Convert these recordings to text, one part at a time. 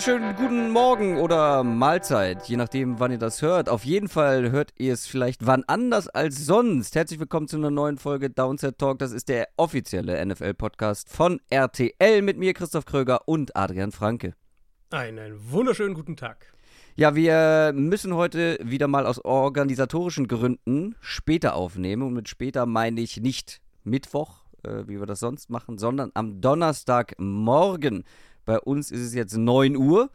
Wunderschönen guten Morgen oder Mahlzeit, je nachdem, wann ihr das hört. Auf jeden Fall hört ihr es vielleicht wann anders als sonst. Herzlich willkommen zu einer neuen Folge Downset Talk. Das ist der offizielle NFL-Podcast von RTL mit mir, Christoph Kröger und Adrian Franke. Einen wunderschönen guten Tag. Ja, wir müssen heute wieder mal aus organisatorischen Gründen später aufnehmen. Und mit später meine ich nicht Mittwoch, äh, wie wir das sonst machen, sondern am Donnerstagmorgen. Bei uns ist es jetzt 9 Uhr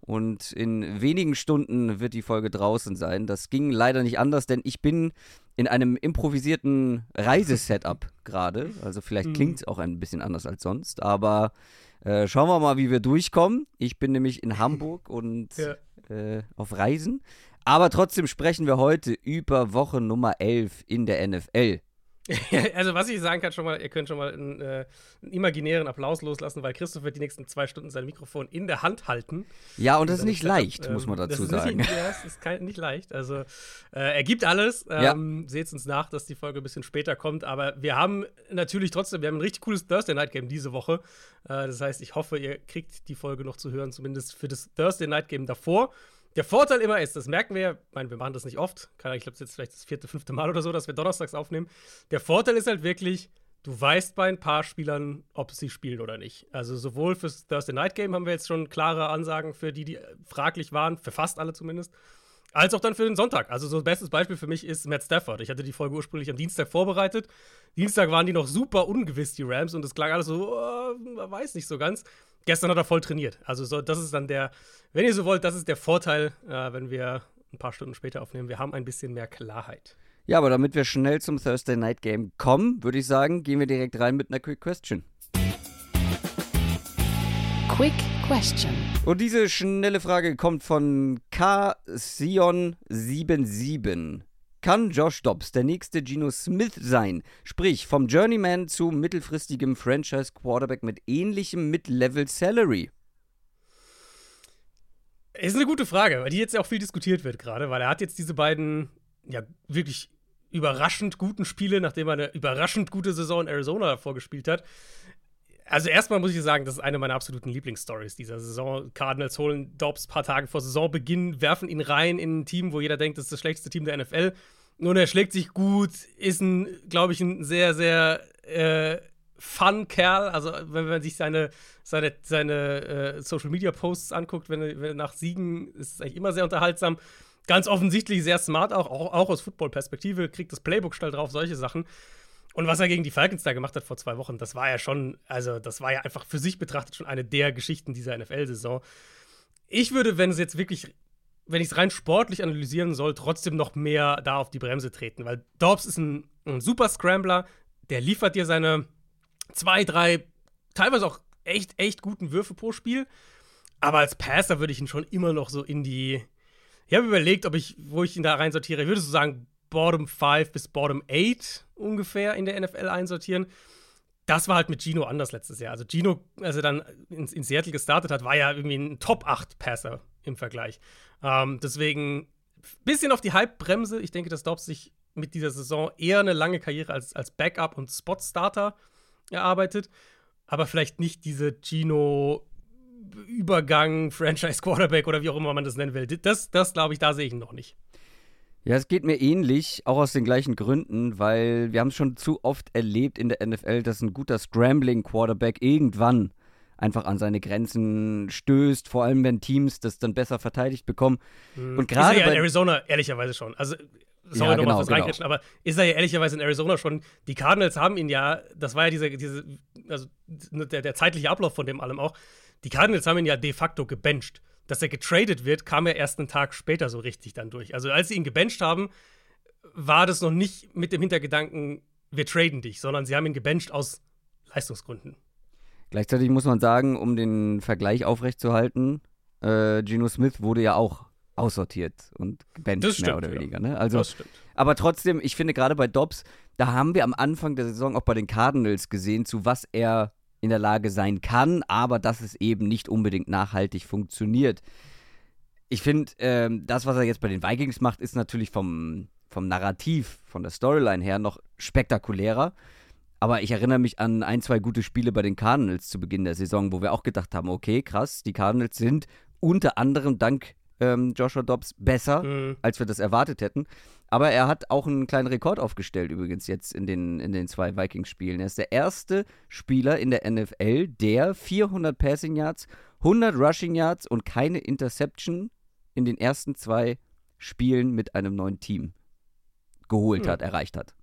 und in wenigen Stunden wird die Folge draußen sein. Das ging leider nicht anders, denn ich bin in einem improvisierten Reisesetup gerade. Also vielleicht klingt es auch ein bisschen anders als sonst, aber äh, schauen wir mal, wie wir durchkommen. Ich bin nämlich in Hamburg und Ja. äh, auf Reisen. Aber trotzdem sprechen wir heute über Woche Nummer 11 in der NFL. also, was ich sagen kann, schon mal, ihr könnt schon mal einen, äh, einen imaginären Applaus loslassen, weil Christoph wird die nächsten zwei Stunden sein Mikrofon in der Hand halten. Ja, und das ist nicht Setup, leicht, ähm, muss man dazu sagen. Nicht, ja, es ist kein, nicht leicht. Also, äh, er gibt alles. Ja. Ähm, Seht uns nach, dass die Folge ein bisschen später kommt. Aber wir haben natürlich trotzdem, wir haben ein richtig cooles Thursday Night Game diese Woche. Äh, das heißt, ich hoffe, ihr kriegt die Folge noch zu hören, zumindest für das Thursday Night Game davor. Der Vorteil immer ist, das merken wir, ich meine, wir machen das nicht oft, ich glaube, es ist jetzt vielleicht das vierte, fünfte Mal oder so, dass wir donnerstags aufnehmen. Der Vorteil ist halt wirklich, du weißt bei ein paar Spielern, ob sie spielen oder nicht. Also sowohl fürs Thursday Night Game haben wir jetzt schon klare Ansagen für die, die fraglich waren, für fast alle zumindest, als auch dann für den Sonntag. Also so ein bestes Beispiel für mich ist Matt Stafford. Ich hatte die Folge ursprünglich am Dienstag vorbereitet. Dienstag waren die noch super ungewiss, die Rams, und es klang alles so, oh, man weiß nicht so ganz. Gestern hat er voll trainiert. Also so, das ist dann der, wenn ihr so wollt, das ist der Vorteil, äh, wenn wir ein paar Stunden später aufnehmen. Wir haben ein bisschen mehr Klarheit. Ja, aber damit wir schnell zum Thursday Night Game kommen, würde ich sagen, gehen wir direkt rein mit einer Quick Question. Quick Question. Und diese schnelle Frage kommt von KSion77. Kann Josh Dobbs der nächste Geno Smith sein? Sprich, vom Journeyman zu mittelfristigem Franchise-Quarterback mit ähnlichem Mid-Level-Salary? Ist eine gute Frage, weil die jetzt auch viel diskutiert wird gerade, weil er hat jetzt diese beiden, ja, wirklich überraschend guten Spiele, nachdem er eine überraschend gute Saison in Arizona davor gespielt hat. Also erstmal muss ich sagen, das ist eine meiner absoluten Lieblingsstories dieser Saison. Cardinals holen Dobbs ein paar Tage vor Saisonbeginn, werfen ihn rein in ein Team, wo jeder denkt, das ist das schlechteste Team der NFL. Nun, er schlägt sich gut, ist ein, glaube ich, ein sehr, sehr äh, fun Kerl. Also, wenn man sich seine, seine, seine äh, Social Media Posts anguckt, wenn wenn nach Siegen ist es eigentlich immer sehr unterhaltsam. Ganz offensichtlich sehr smart, auch, auch, auch aus Football-Perspektive, kriegt das Playbook schnell drauf, solche Sachen. Und was er gegen die Falcons da gemacht hat vor zwei Wochen, das war ja schon, also das war ja einfach für sich betrachtet schon eine der Geschichten dieser NFL-Saison. Ich würde, wenn es jetzt wirklich, wenn ich es rein sportlich analysieren soll, trotzdem noch mehr da auf die Bremse treten, weil Dobbs ist ein, ein super Scrambler, der liefert dir seine zwei, drei, teilweise auch echt, echt guten Würfe pro Spiel. Aber als Passer würde ich ihn schon immer noch so in die. Ich habe überlegt, ob ich, wo ich ihn da reinsortiere. Ich würde so sagen, Bottom 5 bis Bottom 8 ungefähr in der NFL einsortieren. Das war halt mit Gino anders letztes Jahr. Also Gino, als er dann in, in Seattle gestartet hat, war ja irgendwie ein Top 8 Passer im Vergleich. Ähm, deswegen bisschen auf die Hype-Bremse. Ich denke, dass Dobbs sich mit dieser Saison eher eine lange Karriere als, als Backup und Spot-Starter erarbeitet. Aber vielleicht nicht diese Gino Übergang, Franchise Quarterback oder wie auch immer man das nennen will. Das, das glaube ich, da sehe ich ihn noch nicht. Ja, es geht mir ähnlich, auch aus den gleichen Gründen, weil wir haben es schon zu oft erlebt in der NFL, dass ein guter Scrambling-Quarterback irgendwann einfach an seine Grenzen stößt, vor allem wenn Teams das dann besser verteidigt bekommen. Und Ist er gerade ja in Arizona ehrlicherweise schon. Also, sorry Ja, nochmal genau, fürs genau. Aber ist er ja ehrlicherweise in Arizona schon. Die Cardinals haben ihn ja, das war ja diese, diese also der, der zeitliche Ablauf von dem allem auch. Die Cardinals haben ihn ja de facto gebencht. Dass er getradet wird, kam er erst einen Tag später so richtig dann durch. Also, als sie ihn gebencht haben, war das noch nicht mit dem Hintergedanken, wir traden dich, sondern sie haben ihn gebencht aus Leistungsgründen. Gleichzeitig muss man sagen, um den Vergleich aufrechtzuerhalten, äh, Geno Smith wurde ja auch aussortiert und stimmt, mehr oder ja. weniger. Ne? Also, Das stimmt. aber trotzdem, ich finde gerade bei Dobbs, da haben wir am Anfang der Saison auch bei den Cardinals gesehen, zu was er in der Lage sein kann, aber dass es eben nicht unbedingt nachhaltig funktioniert. Ich finde, ähm, das, was er jetzt bei den Vikings macht, ist natürlich vom, vom Narrativ, von der Storyline her noch spektakulärer. Aber ich erinnere mich an ein, zwei gute Spiele bei den Cardinals zu Beginn der Saison, wo wir auch gedacht haben, okay, krass, die Cardinals sind unter anderem dank ähm, Joshua Dobbs besser, Mhm. als wir das erwartet hätten. Aber er hat auch einen kleinen Rekord aufgestellt, übrigens jetzt in den, in den zwei Vikings-Spielen. Er ist der erste Spieler in der NFL, der 400 Passing Yards, 100 Rushing Yards und keine Interception in den ersten zwei Spielen mit einem neuen Team geholt Hm. hat, erreicht hat.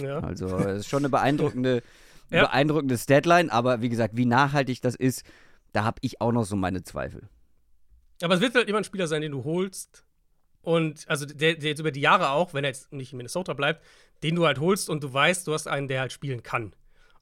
Ja. Also es ist schon eine beeindruckende, Ja. beeindruckende Statline, aber wie gesagt, wie nachhaltig das ist, da habe ich auch noch so meine Zweifel. Aber es wird halt immer ein Spieler sein, den du holst. Und also der, der jetzt über die Jahre auch, wenn er jetzt nicht in Minnesota bleibt, den du halt holst und du weißt, du hast einen, der halt spielen kann.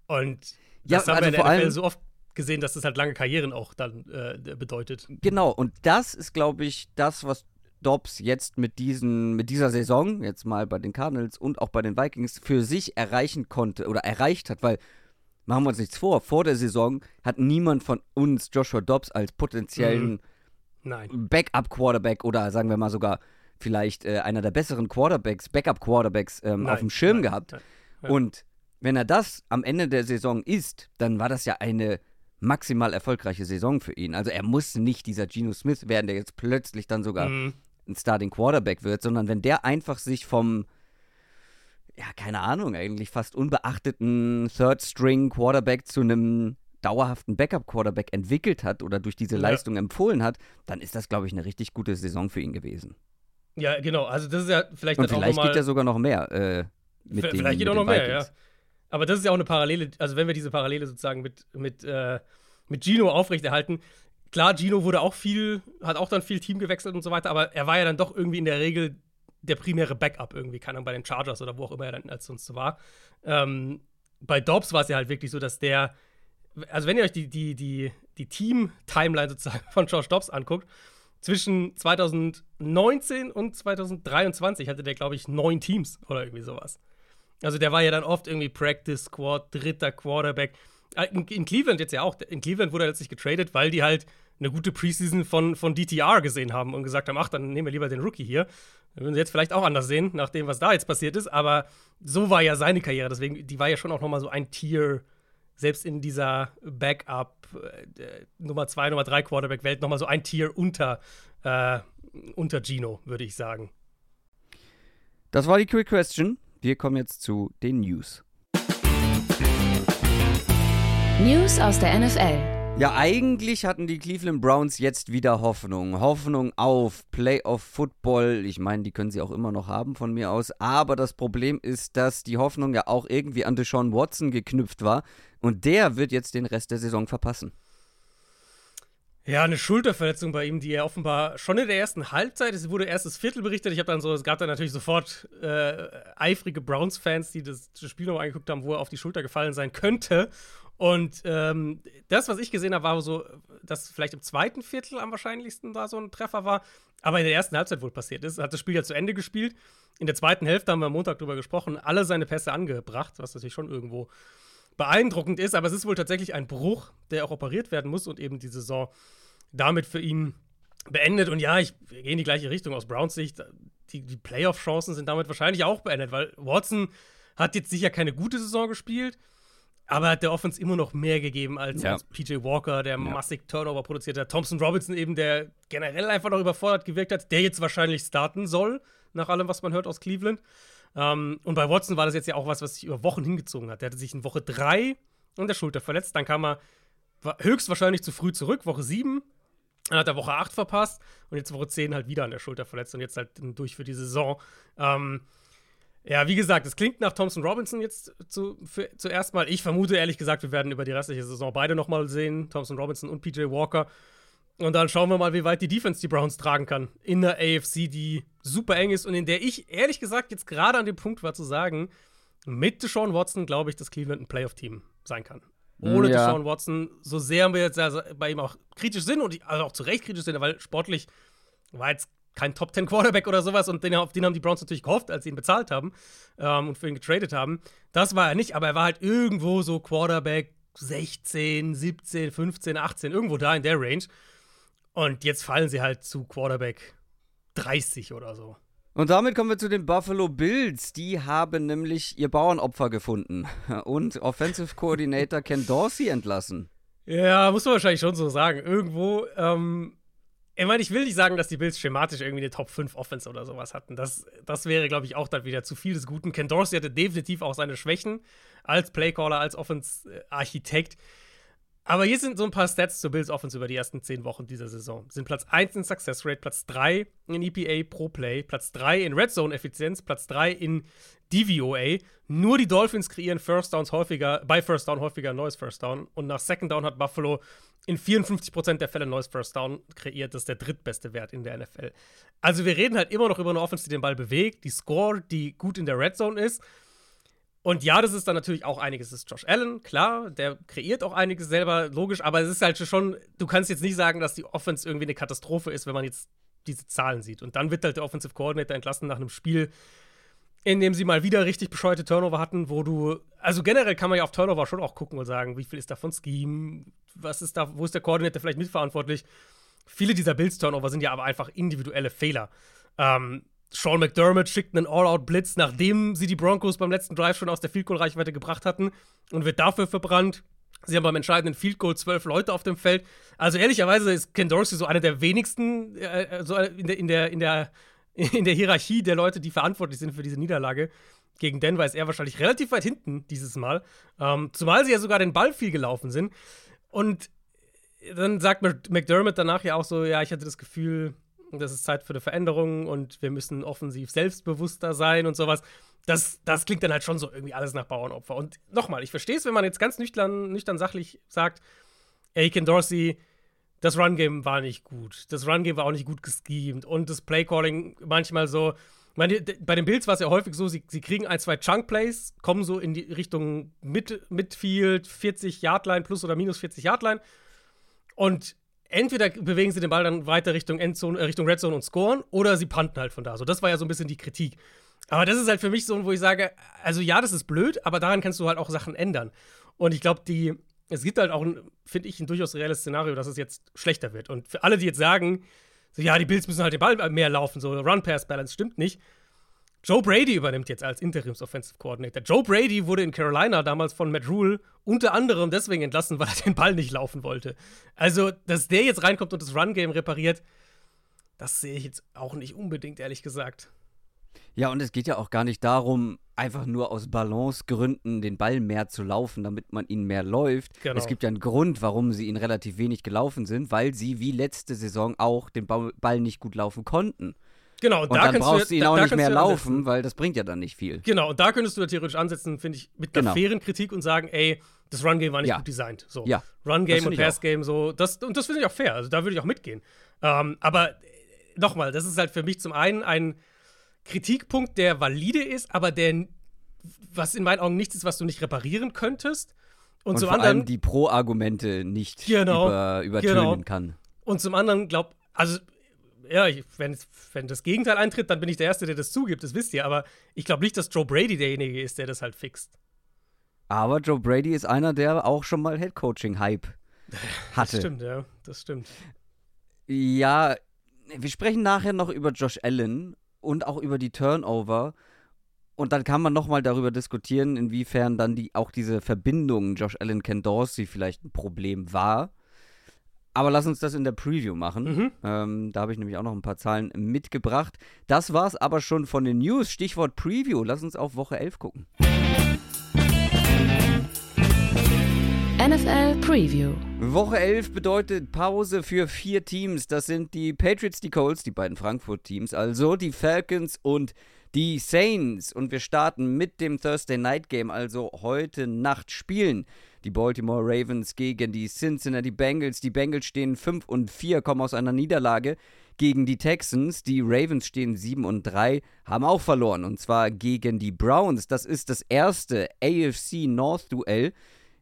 Und Ja, das haben also wir in der vor NFL allem- so oft gesehen, dass das halt lange Karrieren auch dann äh, bedeutet. Genau, und das ist, glaube ich, das, was Dobbs jetzt mit, diesen, mit dieser Saison, jetzt mal bei den Cardinals und auch bei den Vikings, für sich erreichen konnte oder erreicht hat, weil, machen wir uns nichts vor, vor der Saison hat niemand von uns Joshua Dobbs als potenziellen Nein. Backup-Quarterback oder sagen wir mal sogar vielleicht äh, einer der besseren Quarterbacks, Backup-Quarterbacks ähm, Nein, auf dem Schirm nein, gehabt. nein. Ja. Und wenn er das am Ende der Saison ist, dann war das ja eine maximal erfolgreiche Saison für ihn. Also er muss nicht dieser Geno Smith werden, der jetzt plötzlich dann sogar Mhm. Ein Starting Quarterback wird, sondern wenn der einfach sich vom, ja, keine Ahnung, eigentlich fast unbeachteten Third String Quarterback zu einem dauerhaften Backup Quarterback entwickelt hat oder durch diese Ja. Leistung empfohlen hat, dann ist das, glaube ich, eine richtig gute Saison für ihn gewesen. Ja, genau. Also das ist ja vielleicht Und auch vielleicht nochmal. geht er sogar noch mehr äh, mit den Vielleicht geht mit auch noch mehr, ja. Aber das ist ja auch eine Parallele, also wenn wir diese Parallele sozusagen mit, mit, äh, mit Gino aufrechterhalten, klar, Gino wurde auch viel, hat auch dann viel Team gewechselt und so weiter, aber er war ja dann doch irgendwie in der Regel der primäre Backup irgendwie, keine Ahnung, bei den Chargers oder wo auch immer er dann als sonst so war. Ähm, bei Dobbs war es ja halt wirklich so, dass der, also wenn ihr euch die, die, die, die Team-Timeline sozusagen von Josh Dobbs anguckt, zwischen 2019 und 2023 hatte der, glaube ich, neun Teams oder irgendwie sowas. Also der war ja dann oft irgendwie Practice Squad, dritter Quarterback. Äh, In, in Cleveland jetzt ja auch. In Cleveland wurde er letztlich getradet, weil die halt eine gute Preseason von, von DTR gesehen haben und gesagt haben, ach, dann nehmen wir lieber den Rookie hier. Dann würden sie jetzt vielleicht auch anders sehen, nach dem, was da jetzt passiert ist. Aber so war ja seine Karriere. Deswegen, die war ja schon auch noch mal so ein Tier, selbst in dieser Backup äh, Nummer 2, Nummer 3 Quarterback-Welt, noch mal so ein Tier unter, äh, unter Gino, würde ich sagen. Das war die Quick Question. Wir kommen jetzt zu den News. News aus der NFL. Ja, eigentlich hatten die Cleveland Browns jetzt wieder Hoffnung. Hoffnung auf Playoff Football. Ich meine, die können sie auch immer noch haben von mir aus. Aber das Problem ist, dass die Hoffnung ja auch irgendwie an Deshaun Watson geknüpft war. Und der wird jetzt den Rest der Saison verpassen. Ja, eine Schulterverletzung bei ihm, die er offenbar schon in der ersten Halbzeit, es wurde erstes Viertel berichtet. Ich habe dann so, es gab dann natürlich sofort äh, eifrige Browns-Fans, die das, das Spiel nochmal angeguckt haben, wo er auf die Schulter gefallen sein könnte. Und ähm, das, was ich gesehen habe, war so, dass vielleicht im zweiten Viertel am wahrscheinlichsten da so ein Treffer war. Aber in der ersten Halbzeit wohl passiert ist. Hat das Spiel ja zu Ende gespielt. In der zweiten Hälfte haben wir am Montag drüber gesprochen, alle seine Pässe angebracht, was natürlich schon irgendwo beeindruckend ist. Aber es ist wohl tatsächlich ein Bruch, der auch operiert werden muss und eben die Saison damit für ihn beendet. Und ja, ich gehe in die gleiche Richtung aus Browns Sicht. Die, die Playoff-Chancen sind damit wahrscheinlich auch beendet, weil Watson hat jetzt sicher keine gute Saison gespielt, aber hat der Offense immer noch mehr gegeben als, Ja. als PJ Walker, der massig Turnover produziert hat. Thompson Robinson eben, der generell einfach noch überfordert gewirkt hat, der jetzt wahrscheinlich starten soll, nach allem, was man hört aus Cleveland. Ähm, und bei Watson war das jetzt ja auch was, was sich über Wochen hingezogen hat. Der hatte sich in Woche 3 an der Schulter verletzt, dann kam er wa- höchstwahrscheinlich zu früh zurück, Woche 7. Dann hat er Woche 8 verpasst und jetzt Woche 10 halt wieder an der Schulter verletzt und jetzt halt durch für die Saison. Ähm, ja, wie gesagt, es klingt nach Thompson Robinson jetzt zu, für, zuerst mal. Ich vermute ehrlich gesagt, wir werden über die restliche Saison beide nochmal sehen, Thompson Robinson und PJ Walker. Und dann schauen wir mal, wie weit die Defense die Browns tragen kann. In der AFC, die super eng ist und in der ich ehrlich gesagt jetzt gerade an dem Punkt war zu sagen, mit Deshaun Watson glaube ich, dass Cleveland ein Playoff-Team sein kann. Ohne Ja. Deshaun Watson, so sehr wir jetzt also bei ihm auch kritisch sind und also auch zu Recht kritisch sind, weil sportlich war jetzt kein Top 10 Quarterback oder sowas und den, auf den haben die Browns natürlich gehofft, als sie ihn bezahlt haben ähm, und für ihn getradet haben. Das war er nicht, aber er war halt irgendwo so Quarterback 16, 17, 15, 18, irgendwo da in der Range. Und jetzt fallen sie halt zu Quarterback 30 oder so. Und damit kommen wir zu den Buffalo Bills. Die haben nämlich ihr Bauernopfer gefunden und Offensive Coordinator Ken Dorsey entlassen. Ja, muss man wahrscheinlich schon so sagen. Irgendwo, ähm, ich meine, ich will nicht sagen, dass die Bills schematisch irgendwie eine Top 5 Offense oder sowas hatten. Das, das wäre, glaube ich, auch dann wieder zu viel des Guten. Ken Dorsey hatte definitiv auch seine Schwächen als Playcaller, als Offense-Architekt. Aber hier sind so ein paar Stats zur Bills Offense über die ersten zehn Wochen dieser Saison. Sind Platz 1 in Success Rate, Platz 3 in EPA pro Play, Platz 3 in Red Zone Effizienz, Platz 3 in DVOA. Nur die Dolphins kreieren First Downs häufiger, bei First Down häufiger Neues First Down. Und nach Second Down hat Buffalo in 54% der Fälle Neues First Down kreiert. Das ist der drittbeste Wert in der NFL. Also wir reden halt immer noch über eine Offense, die den Ball bewegt, die Score, die gut in der Red Zone ist. Und ja, das ist dann natürlich auch einiges. Das ist Josh Allen, klar, der kreiert auch einiges selber, logisch, aber es ist halt schon, du kannst jetzt nicht sagen, dass die Offense irgendwie eine Katastrophe ist, wenn man jetzt diese Zahlen sieht. Und dann wird halt der Offensive Coordinator entlassen nach einem Spiel, in dem sie mal wieder richtig bescheuerte Turnover hatten, wo du, also generell kann man ja auf Turnover schon auch gucken und sagen, wie viel ist da von Scheme, was ist da, wo ist der Coordinator vielleicht mitverantwortlich. Viele dieser Bills-Turnover sind ja aber einfach individuelle Fehler. Ähm, Sean McDermott schickt einen All-Out-Blitz, nachdem sie die Broncos beim letzten Drive schon aus der Field Goal-Reichweite gebracht hatten und wird dafür verbrannt. Sie haben beim entscheidenden Field Goal zwölf Leute auf dem Feld. Also ehrlicherweise ist Ken Dorsey so einer der wenigsten äh, äh so in, der, in, der, in, der, in der Hierarchie der Leute, die verantwortlich sind für diese Niederlage. Gegen Denver ist er wahrscheinlich relativ weit hinten dieses Mal. Ähm, zumal sie ja sogar den Ball viel gelaufen sind. Und dann sagt McDermott danach ja auch so: Ja, ich hatte das Gefühl, das ist Zeit für eine Veränderung und wir müssen offensiv selbstbewusster sein und sowas. Das, das klingt dann halt schon so irgendwie alles nach Bauernopfer. Und nochmal, ich verstehe es, wenn man jetzt ganz nüchtern, nüchtern sachlich sagt, ey, Ken Dorsey, das Run-Game war nicht gut. Das Run-Game war auch nicht gut geschemt. Und das Play-Calling manchmal so. Meine, bei den Bills war es ja häufig so, sie, sie kriegen ein, zwei Chunk-Plays, kommen so in die Richtung Mid Midfield, 40 Yard-Line plus oder minus 40 Yard-Line. Und entweder bewegen sie den Ball dann weiter Richtung Endzone, äh, Richtung Red Zone und scoren, oder sie panten halt von da. So, das war ja so ein bisschen die Kritik. Aber das ist halt für mich so, wo ich sage, also ja, das ist blöd, aber daran kannst du halt auch Sachen ändern. Und ich glaube, die, es gibt halt auch, finde ich, ein durchaus reelles Szenario, dass es jetzt schlechter wird. Und für alle, die jetzt sagen, so, ja, die Bills müssen halt den Ball mehr laufen, so Run-Pass-Balance stimmt nicht. Joe Brady übernimmt jetzt als Interims-Offensive Coordinator. Joe Brady wurde in Carolina damals von Matt Rule unter anderem deswegen entlassen, weil er den Ball nicht laufen wollte. Also, dass der jetzt reinkommt und das Run-Game repariert, das sehe ich jetzt auch nicht unbedingt, ehrlich gesagt. Ja, und es geht ja auch gar nicht darum, einfach nur aus Balancegründen den Ball mehr zu laufen, damit man ihn mehr läuft. Genau. Es gibt ja einen Grund, warum sie ihn relativ wenig gelaufen sind, weil sie wie letzte Saison auch den Ball nicht gut laufen konnten. Genau, und, und da dann brauchst du ihn da, auch da nicht mehr laufen, weil das bringt ja dann nicht viel. Genau, und da könntest du theoretisch ansetzen, finde ich, mit einer genau. fairen Kritik und sagen, ey, das Run-Game war nicht ja. gut designt. So. Ja. Run-Game und Pass-Game, so. Das, und das finde ich auch fair. Also da würde ich auch mitgehen. Ähm, aber nochmal, das ist halt für mich zum einen ein Kritikpunkt, der valide ist, aber der, was in meinen Augen nichts ist, was du nicht reparieren könntest. Und, und zum vor anderen. allem die Pro-Argumente nicht genau, über, übertönen genau. kann. Und zum anderen, glaub, also ja, ich, wenn, wenn das Gegenteil eintritt, dann bin ich der Erste, der das zugibt, das wisst ihr. Aber ich glaube nicht, dass Joe Brady derjenige ist, der das halt fixt. Aber Joe Brady ist einer, der auch schon mal Headcoaching-Hype hatte. Das stimmt, ja, das stimmt. Ja, wir sprechen nachher noch über Josh Allen und auch über die Turnover. Und dann kann man nochmal darüber diskutieren, inwiefern dann die, auch diese Verbindung Josh Allen, Ken Dorsey vielleicht ein Problem war. Aber lass uns das in der Preview machen. Mhm. Ähm, da habe ich nämlich auch noch ein paar Zahlen mitgebracht. Das war's aber schon von den News. Stichwort Preview. Lass uns auf Woche 11 gucken. NFL Preview. Woche 11 bedeutet Pause für vier Teams. Das sind die Patriots, die Colts, die beiden Frankfurt-Teams, also die Falcons und die Saints. Und wir starten mit dem Thursday Night Game, also heute Nacht spielen die Baltimore Ravens gegen die Cincinnati Bengals. Die Bengals stehen 5 und 4, kommen aus einer Niederlage gegen die Texans. Die Ravens stehen 7 und 3, haben auch verloren und zwar gegen die Browns. Das ist das erste AFC North Duell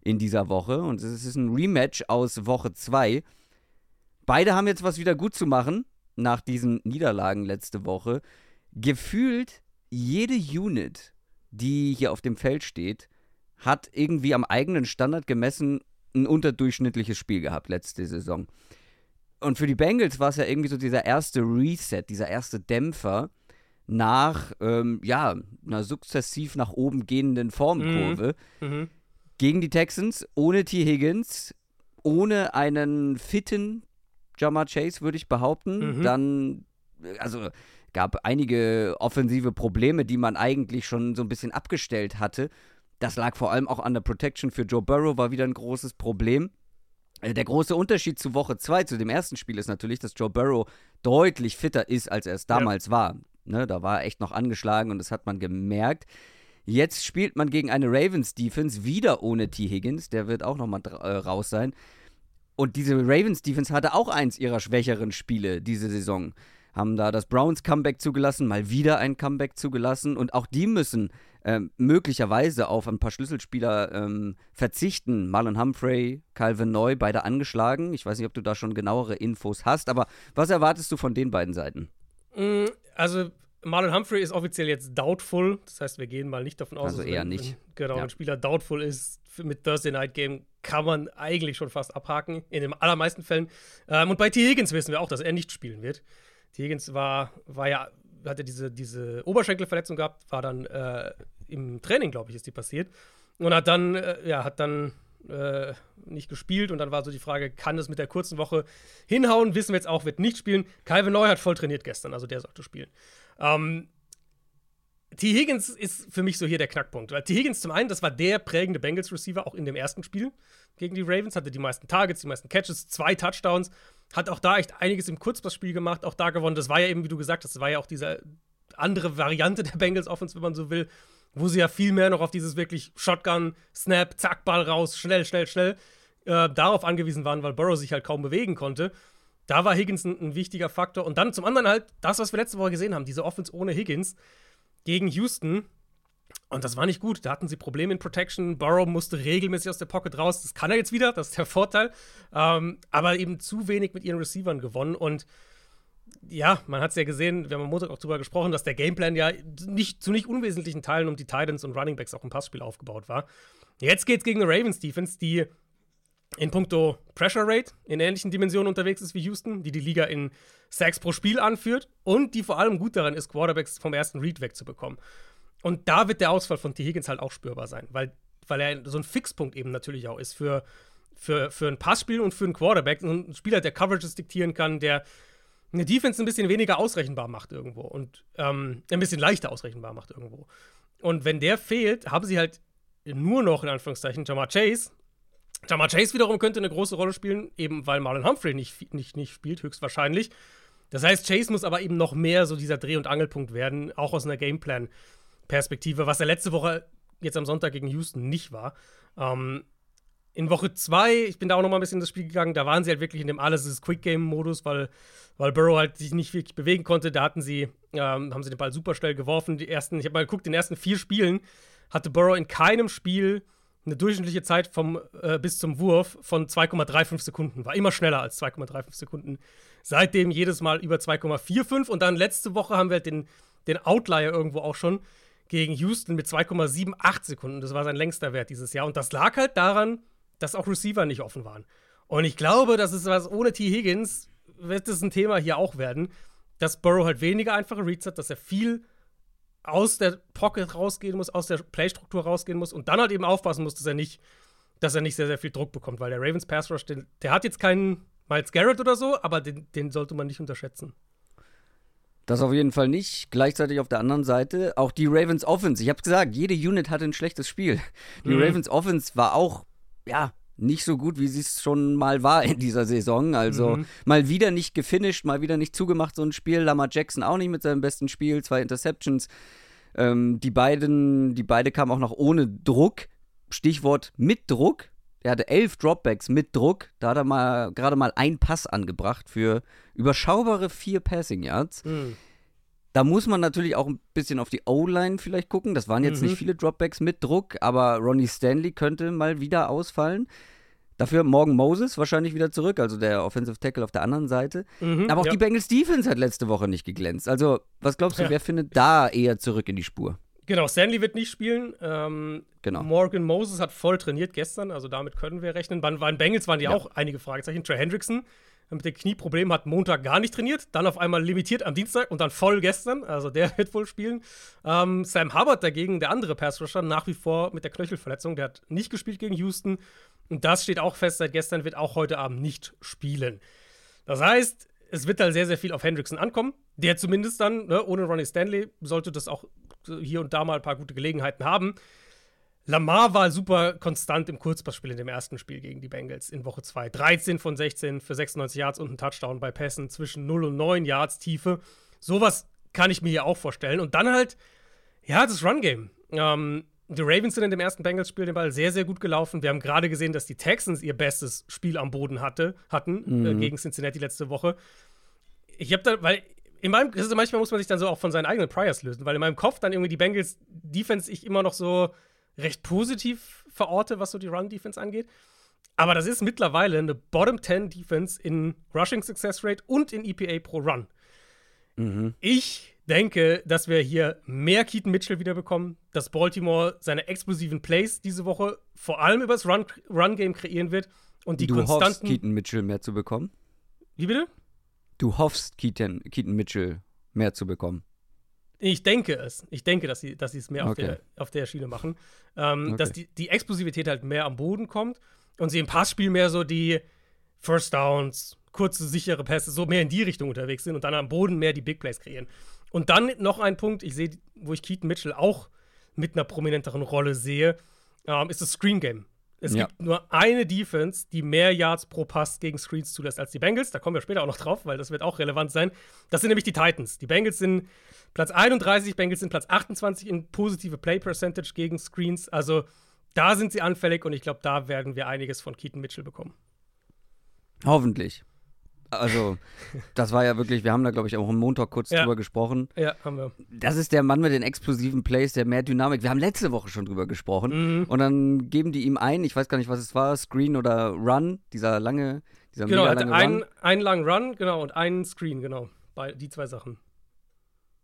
in dieser Woche und es ist ein Rematch aus Woche 2. Beide haben jetzt was wieder gut zu machen. nach diesen Niederlagen letzte Woche, gefühlt jede Unit, die hier auf dem Feld steht, hat irgendwie am eigenen Standard gemessen ein unterdurchschnittliches Spiel gehabt letzte Saison. Und für die Bengals war es ja irgendwie so dieser erste Reset, dieser erste Dämpfer nach, ähm, ja, einer sukzessiv nach oben gehenden Formkurve. Mhm. Mhm. Gegen die Texans, ohne T. Higgins, ohne einen fitten Jamar Chase, würde ich behaupten. Mhm. Dann, also gab einige offensive Probleme, die man eigentlich schon so ein bisschen abgestellt hatte. Das lag vor allem auch an der Protection für Joe Burrow, war wieder ein großes Problem. Äh, der große Unterschied zu Woche 2, zu dem ersten Spiel, ist natürlich, dass Joe Burrow deutlich fitter ist, als er es damals ja. war. Ne, da war er echt noch angeschlagen und das hat man gemerkt. Jetzt spielt man gegen eine Ravens-Defense wieder ohne T. Higgins, der wird auch nochmal äh, raus sein. Und diese Ravens-Defense hatte auch eins ihrer schwächeren Spiele diese Saison. Haben da das Browns-Comeback zugelassen, mal wieder ein Comeback zugelassen und auch die müssen ähm, möglicherweise auf ein paar Schlüsselspieler ähm, verzichten. Marlon Humphrey, Calvin Neu, beide angeschlagen. Ich weiß nicht, ob du da schon genauere Infos hast, aber was erwartest du von den beiden Seiten? Mm, also Marlon Humphrey ist offiziell jetzt doubtful. Das heißt, wir gehen mal nicht davon aus, also eher wenn, nicht. Wenn, genau, ja. ein Spieler doubtful ist mit Thursday Night Game, kann man eigentlich schon fast abhaken. In den allermeisten Fällen. Ähm, und bei T. Higgins wissen wir auch, dass er nicht spielen wird. Higgins war, war ja, hatte diese, diese Oberschenkelverletzung gehabt, war dann äh, im Training, glaube ich, ist die passiert. Und hat dann, äh, ja, hat dann äh, nicht gespielt und dann war so die Frage, kann es mit der kurzen Woche hinhauen? Wissen wir jetzt auch, wird nicht spielen. Calvin Neu hat voll trainiert gestern, also der sollte spielen. Ähm, T. Higgins ist für mich so hier der Knackpunkt. Weil T. Higgins zum einen, das war der prägende Bengals-Receiver auch in dem ersten Spiel gegen die Ravens, hatte die meisten Targets, die meisten Catches, zwei Touchdowns, hat auch da echt einiges im Kurzpassspiel gemacht, auch da gewonnen. Das war ja eben, wie du gesagt hast, das war ja auch diese andere Variante der Bengals-Offense, wenn man so will, wo sie ja viel mehr noch auf dieses wirklich Shotgun, Snap, Zack, Ball raus, schnell, schnell, schnell äh, darauf angewiesen waren, weil Burrow sich halt kaum bewegen konnte. Da war Higgins ein, ein, wichtiger Faktor. Und dann zum anderen halt das, was wir letzte Woche gesehen haben, diese Offense ohne Higgins gegen Houston. Und das war nicht gut. Da hatten sie Probleme in Protection. Burrow musste regelmäßig aus der Pocket raus. Das kann er jetzt wieder, das ist der Vorteil. Ähm, aber eben zu wenig mit ihren Receivern gewonnen. Und ja, man hat es ja gesehen, wir haben am Montag auch darüber gesprochen, dass der Gameplan ja nicht, zu nicht unwesentlichen Teilen um die Titans und Runningbacks auch im Passspiel aufgebaut war. Jetzt geht es gegen eine Ravens Defense, die in puncto Pressure Rate in ähnlichen Dimensionen unterwegs ist wie Houston, die die Liga in Sacks pro Spiel anführt und die vor allem gut daran ist, Quarterbacks vom ersten Read wegzubekommen. Und da wird der Ausfall von T. Higgins halt auch spürbar sein, weil, weil er so ein Fixpunkt eben natürlich auch ist für, für, für ein Passspiel und für einen Quarterback. Ein Spieler, der Coverages diktieren kann, der eine Defense ein bisschen weniger ausrechenbar macht irgendwo und ähm, ein bisschen leichter ausrechenbar macht irgendwo. Und wenn der fehlt, haben sie halt nur noch in Anführungszeichen Jamar Chase. Jamar Chase wiederum könnte eine große Rolle spielen, eben weil Marlon Humphrey nicht, nicht, nicht spielt, höchstwahrscheinlich. Das heißt, Chase muss aber eben noch mehr so dieser Dreh- und Angelpunkt werden, auch aus einer Gameplan-Perspektive, was er letzte Woche jetzt am Sonntag gegen Houston nicht war. Ähm, in Woche 2, ich bin da auch noch mal ein bisschen in das Spiel gegangen, da waren sie halt wirklich in dem alles ist Quick Game Modus, weil, weil Burrow halt sich nicht wirklich bewegen konnte. Da hatten sie, ähm, haben sie den Ball super schnell geworfen. Die ersten, ich habe mal geguckt, in den ersten vier Spielen hatte Burrow in keinem Spiel eine durchschnittliche Zeit vom, äh, bis zum Wurf von 2,35 Sekunden. War immer schneller als 2,35 Sekunden. Seitdem jedes Mal über 2,45 und dann letzte Woche haben wir halt den, den Outlier irgendwo auch schon gegen Houston mit 2,78 Sekunden. Das war sein längster Wert dieses Jahr. Und das lag halt daran, dass auch Receiver nicht offen waren. Und ich glaube, das ist was ohne T. Higgins wird das ein Thema hier auch werden, dass Burrow halt weniger einfache Reads hat, dass er viel aus der Pocket rausgehen muss, aus der Playstruktur rausgehen muss und dann halt eben aufpassen muss, dass er nicht, dass er nicht sehr, sehr viel Druck bekommt, weil der Ravens Pass Rush, den, der hat jetzt keinen Miles Garrett oder so, aber den, den sollte man nicht unterschätzen. Das auf jeden Fall nicht. Gleichzeitig auf der anderen Seite auch die Ravens Offense. Ich habe gesagt, jede Unit hatte ein schlechtes Spiel. Die mhm. Ravens Offense war auch ja, nicht so gut, wie sie es schon mal war in dieser Saison. Also mhm. mal wieder nicht gefinisht, mal wieder nicht zugemacht, so ein Spiel. Lamar Jackson auch nicht mit seinem besten Spiel, zwei Interceptions. Ähm, die beiden, die beide kamen auch noch ohne Druck. Stichwort mit Druck. Er hatte elf Dropbacks mit Druck. Da hat er mal gerade mal einen Pass angebracht für überschaubare vier Passing Yards. Mhm. Da muss man natürlich auch ein bisschen auf die O-Line vielleicht gucken. Das waren jetzt mhm. nicht viele Dropbacks mit Druck, aber Ronnie Stanley könnte mal wieder ausfallen. Dafür morgen Moses wahrscheinlich wieder zurück, also der Offensive Tackle auf der anderen Seite. Mhm, Aber auch ja. die Bengals Defense hat letzte Woche nicht geglänzt. Also, was glaubst du, Ja. wer findet da eher zurück in die Spur? Genau, Stanley wird nicht spielen. Ähm, Genau. Morgan Moses hat voll trainiert gestern, also damit können wir rechnen. Bei, bei den Bengals waren die Ja. auch einige Fragezeichen. Trey Hendrickson mit dem Knieproblem hat Montag gar nicht trainiert, dann auf einmal limitiert am Dienstag und dann voll gestern. Also der wird wohl spielen. Ähm, Sam Hubbard dagegen, der andere Pass-Rusher, nach wie vor mit der Knöchelverletzung, der hat nicht gespielt gegen Houston. Und das steht auch fest seit gestern, wird auch heute Abend nicht spielen. Das heißt, es wird halt sehr, sehr viel auf Hendrickson ankommen. Der zumindest dann, ne, ohne Ronnie Stanley, sollte das auch hier und da mal ein paar gute Gelegenheiten haben. Lamar war super konstant im Kurzpassspiel in dem ersten Spiel gegen die Bengals in Woche 2. 13 von 16 für 96 Yards und ein Touchdown bei Pässen zwischen 0 und 9 Yards Tiefe. Sowas kann ich mir hier auch vorstellen. Und dann halt, ja, das Run-Game. Ähm, die Ravens sind in dem ersten Bengals-Spiel den Ball sehr, sehr gut gelaufen. Wir haben gerade gesehen, dass die Texans ihr bestes Spiel am Boden hatte, hatten äh, gegen Cincinnati letzte Woche. Ich habe da, weil in meinem, ist, manchmal muss man sich dann so auch von seinen eigenen Priors lösen, weil in meinem Kopf dann irgendwie die Bengals Defense ich immer noch so recht positiv verorte, was so die Run-Defense angeht. Aber das ist mittlerweile eine Bottom 10 Defense in Rushing Success Rate und in EPA pro Run. Ich denke, dass wir hier mehr Keaton Mitchell wieder bekommen, dass Baltimore seine explosiven Plays diese Woche vor allem übers Run- Run-Game kreieren wird und die du hoffst, konstanten. Keaton Mitchell mehr zu bekommen? Wie bitte? Du hoffst, Keaton, Keaton Mitchell mehr zu bekommen. Ich denke es. Ich denke, dass sie dass sie es mehr auf, Okay. der, auf der Schiene machen. Ähm, Okay. Dass die, die Explosivität halt mehr am Boden kommt und sie im Passspiel mehr so die First Downs, kurze, sichere Pässe, so mehr in die Richtung unterwegs sind und dann am Boden mehr die Big Plays kreieren. Und dann noch ein Punkt, ich sehe, wo ich Keaton Mitchell auch mit einer prominenteren Rolle sehe, ähm, ist das Screen Game. Es Ja. gibt nur eine Defense, die mehr Yards pro Pass gegen Screens zulässt als die Bengals. Da kommen wir später auch noch drauf, weil das wird auch relevant sein. Das sind nämlich die Titans. Die Bengals sind Platz 31, Bengals sind Platz 28 in positive Play Percentage gegen Screens. Also da sind sie anfällig und ich glaube, da werden wir einiges von Keaton Mitchell bekommen. Hoffentlich. Also, das war ja wirklich, wir haben da, glaube ich, auch am Montag kurz Ja. drüber gesprochen. Ja, haben wir. Das ist der Mann mit den explosiven Plays, der mehr Dynamik. Wir haben letzte Woche schon drüber gesprochen. Mhm. Und dann geben die ihm ein, ich weiß gar nicht, was es war, Screen oder Run, dieser lange, dieser Genau, er mega hatte lange einen, Run. einen langen Run, genau, und einen Screen, genau. Bei, die zwei Sachen.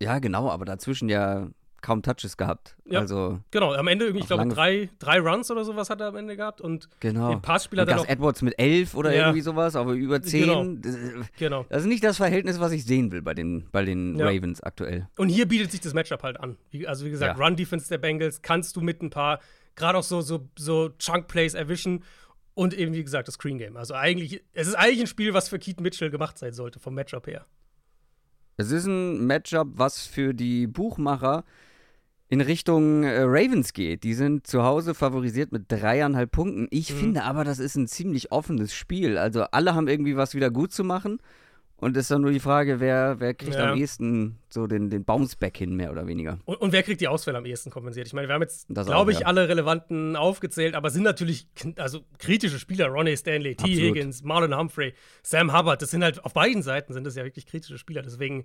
Ja, genau, aber dazwischen ja kaum Touches gehabt. Ja. Also, Genau, am Ende irgendwie, ich glaube, drei, drei Runs oder sowas hat er am Ende gehabt und genau. im Passspiel Und Gus noch. Edwards mit elf oder Ja. irgendwie sowas, aber über zehn. Das, Genau. das ist nicht das Verhältnis, was ich sehen will bei den, bei den Ja. Ravens aktuell. Und hier bietet sich das Matchup halt an. Also, wie gesagt. Run-Defense der Bengals kannst du mit ein paar, gerade auch so, so, so Chunk-Plays erwischen und eben, wie gesagt, das Screen-Game. Also, eigentlich, es ist eigentlich ein Spiel, was für Keaton Mitchell gemacht sein sollte, vom Matchup her. Es ist ein Matchup, was für die Buchmacher in Richtung äh, Ravens geht. Die sind zu Hause favorisiert mit dreieinhalb Punkten. Ich Mhm. finde aber, das ist ein ziemlich offenes Spiel. Also alle haben irgendwie was wieder gut zu machen. Und es ist dann nur die Frage, wer, wer kriegt Ja. am ehesten so den, den Bounceback hin, mehr oder weniger. Und, und wer kriegt die Ausfälle am ehesten kompensiert? Ich meine, wir haben jetzt, glaube ich, ja. alle relevanten aufgezählt, aber sind natürlich also kritische Spieler. Ronnie Stanley, T. Absolut. Higgins, Marlon Humphrey, Sam Hubbard. Das sind halt auf beiden Seiten sind das ja wirklich kritische Spieler. Deswegen,